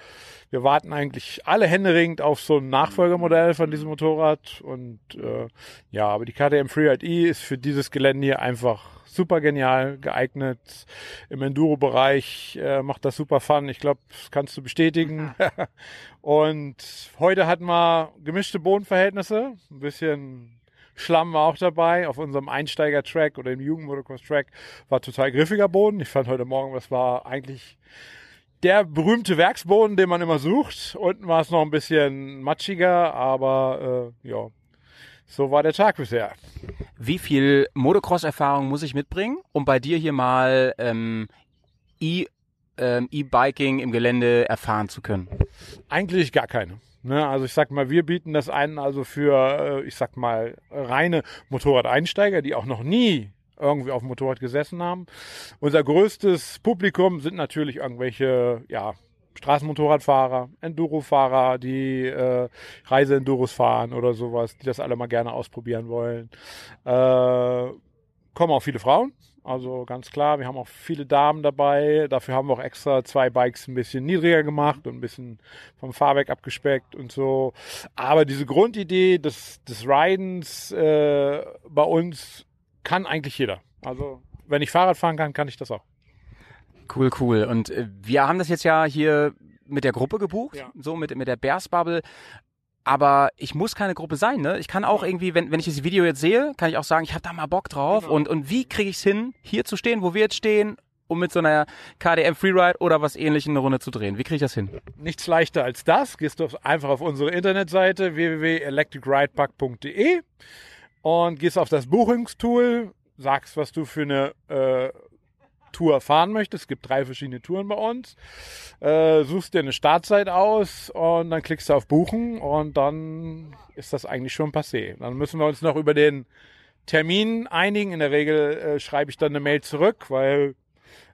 wir warten eigentlich alle händeringend auf so ein Nachfolgermodell von diesem Motorrad. Und äh, ja, aber die KTM Freeride E ist für dieses Gelände hier einfach super genial geeignet. Im Enduro-Bereich äh, macht das super Fun. Ich glaube, das kannst du bestätigen. und heute hatten wir gemischte Bodenverhältnisse. Ein bisschen Schlamm war auch dabei. Auf unserem Einsteiger-Track oder im Jugend-Motocross-Track war total griffiger Boden. Ich fand heute Morgen, das war eigentlich der berühmte Werksboden, den man immer sucht. Unten war es noch ein bisschen matschiger, aber äh, ja, so war der Tag bisher. Wie viel Motocross-Erfahrung muss ich mitbringen, um bei dir hier mal ähm, e, ähm, E-Biking im Gelände erfahren zu können? Eigentlich gar keine. Ne, also ich sag mal, wir bieten das ein also für, äh, ich sag mal, reine Motorradeinsteiger, die auch noch nie irgendwie auf dem Motorrad gesessen haben. Unser größtes Publikum sind natürlich irgendwelche, ja, Straßenmotorradfahrer, Endurofahrer, die äh, Reiseenduros fahren oder sowas, die das alle mal gerne ausprobieren wollen. Äh, kommen auch viele Frauen, also ganz klar, wir haben auch viele Damen dabei. Dafür haben wir auch extra zwei Bikes ein bisschen niedriger gemacht und ein bisschen vom Fahrwerk abgespeckt und so. Aber diese Grundidee des, des Ridens äh, bei uns kann eigentlich jeder. Also wenn ich Fahrrad fahren kann, kann ich das auch. Cool, cool. Und äh, wir haben das jetzt ja hier mit der Gruppe gebucht, ja. so mit, mit der Bears Bubble. Aber ich muss keine Gruppe sein, ne? Ich kann auch irgendwie, wenn, wenn ich das Video jetzt sehe, kann ich auch sagen, ich habe da mal Bock drauf. Genau. Und, und wie kriege ich es hin, hier zu stehen, wo wir jetzt stehen, um mit so einer KDM Freeride oder was ähnlichem eine Runde zu drehen? Wie kriege ich das hin? Nichts leichter als das. Gehst du einfach auf unsere Internetseite www.electricridepark.de und gehst auf das Buchungstool, sagst, was du für eine äh, Tour fahren möchtest. Es gibt drei verschiedene Touren bei uns. Äh, suchst dir eine Startzeit aus und dann klickst du auf Buchen und dann ist das eigentlich schon passé. Dann müssen wir uns noch über den Termin einigen. In der Regel äh, schreibe ich dann eine Mail zurück, weil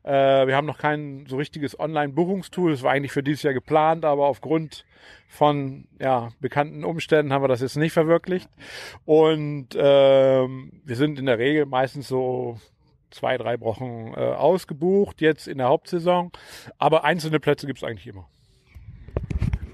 äh, wir haben noch kein so richtiges Online-Buchungstool. Das war eigentlich für dieses Jahr geplant, aber aufgrund von ja, bekannten Umständen haben wir das jetzt nicht verwirklicht. Und ähm, wir sind in der Regel meistens so zwei, drei Wochen äh, ausgebucht, jetzt in der Hauptsaison. Aber einzelne Plätze gibt es eigentlich immer.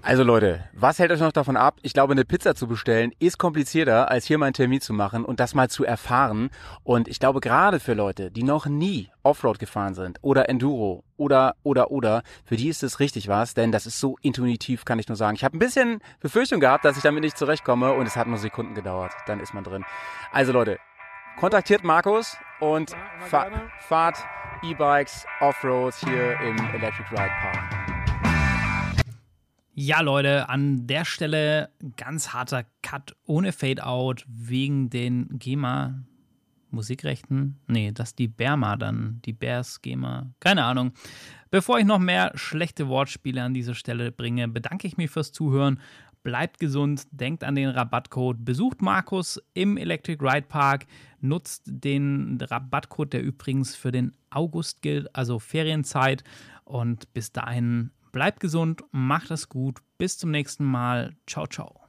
Also Leute, was hält euch noch davon ab? Ich glaube, eine Pizza zu bestellen ist komplizierter, als hier mal einen Termin zu machen und das mal zu erfahren. Und ich glaube, gerade für Leute, die noch nie Offroad gefahren sind oder Enduro oder, oder, oder, für die ist es richtig was, denn das ist so intuitiv, kann ich nur sagen. Ich habe ein bisschen Befürchtung gehabt, dass ich damit nicht zurechtkomme und es hat nur Sekunden gedauert. Dann ist man drin. Also Leute, kontaktiert Markus und fa fahrt E-Bikes Offroad hier im Electric Ride Park. Ja, Leute, an der Stelle ganz harter Cut ohne Fade-Out wegen den GEMA Musikrechten. Nee, das ist die Berma dann, die Bears GEMA. Keine Ahnung. Bevor ich noch mehr schlechte Wortspiele an dieser Stelle bringe, bedanke ich mich fürs Zuhören. Bleibt gesund, denkt an den Rabattcode, besucht Markus im Electric Ride Park, nutzt den Rabattcode, der übrigens für den August gilt, also Ferienzeit. Und bis dahin bleibt gesund, macht es gut, bis zum nächsten Mal. Ciao, ciao.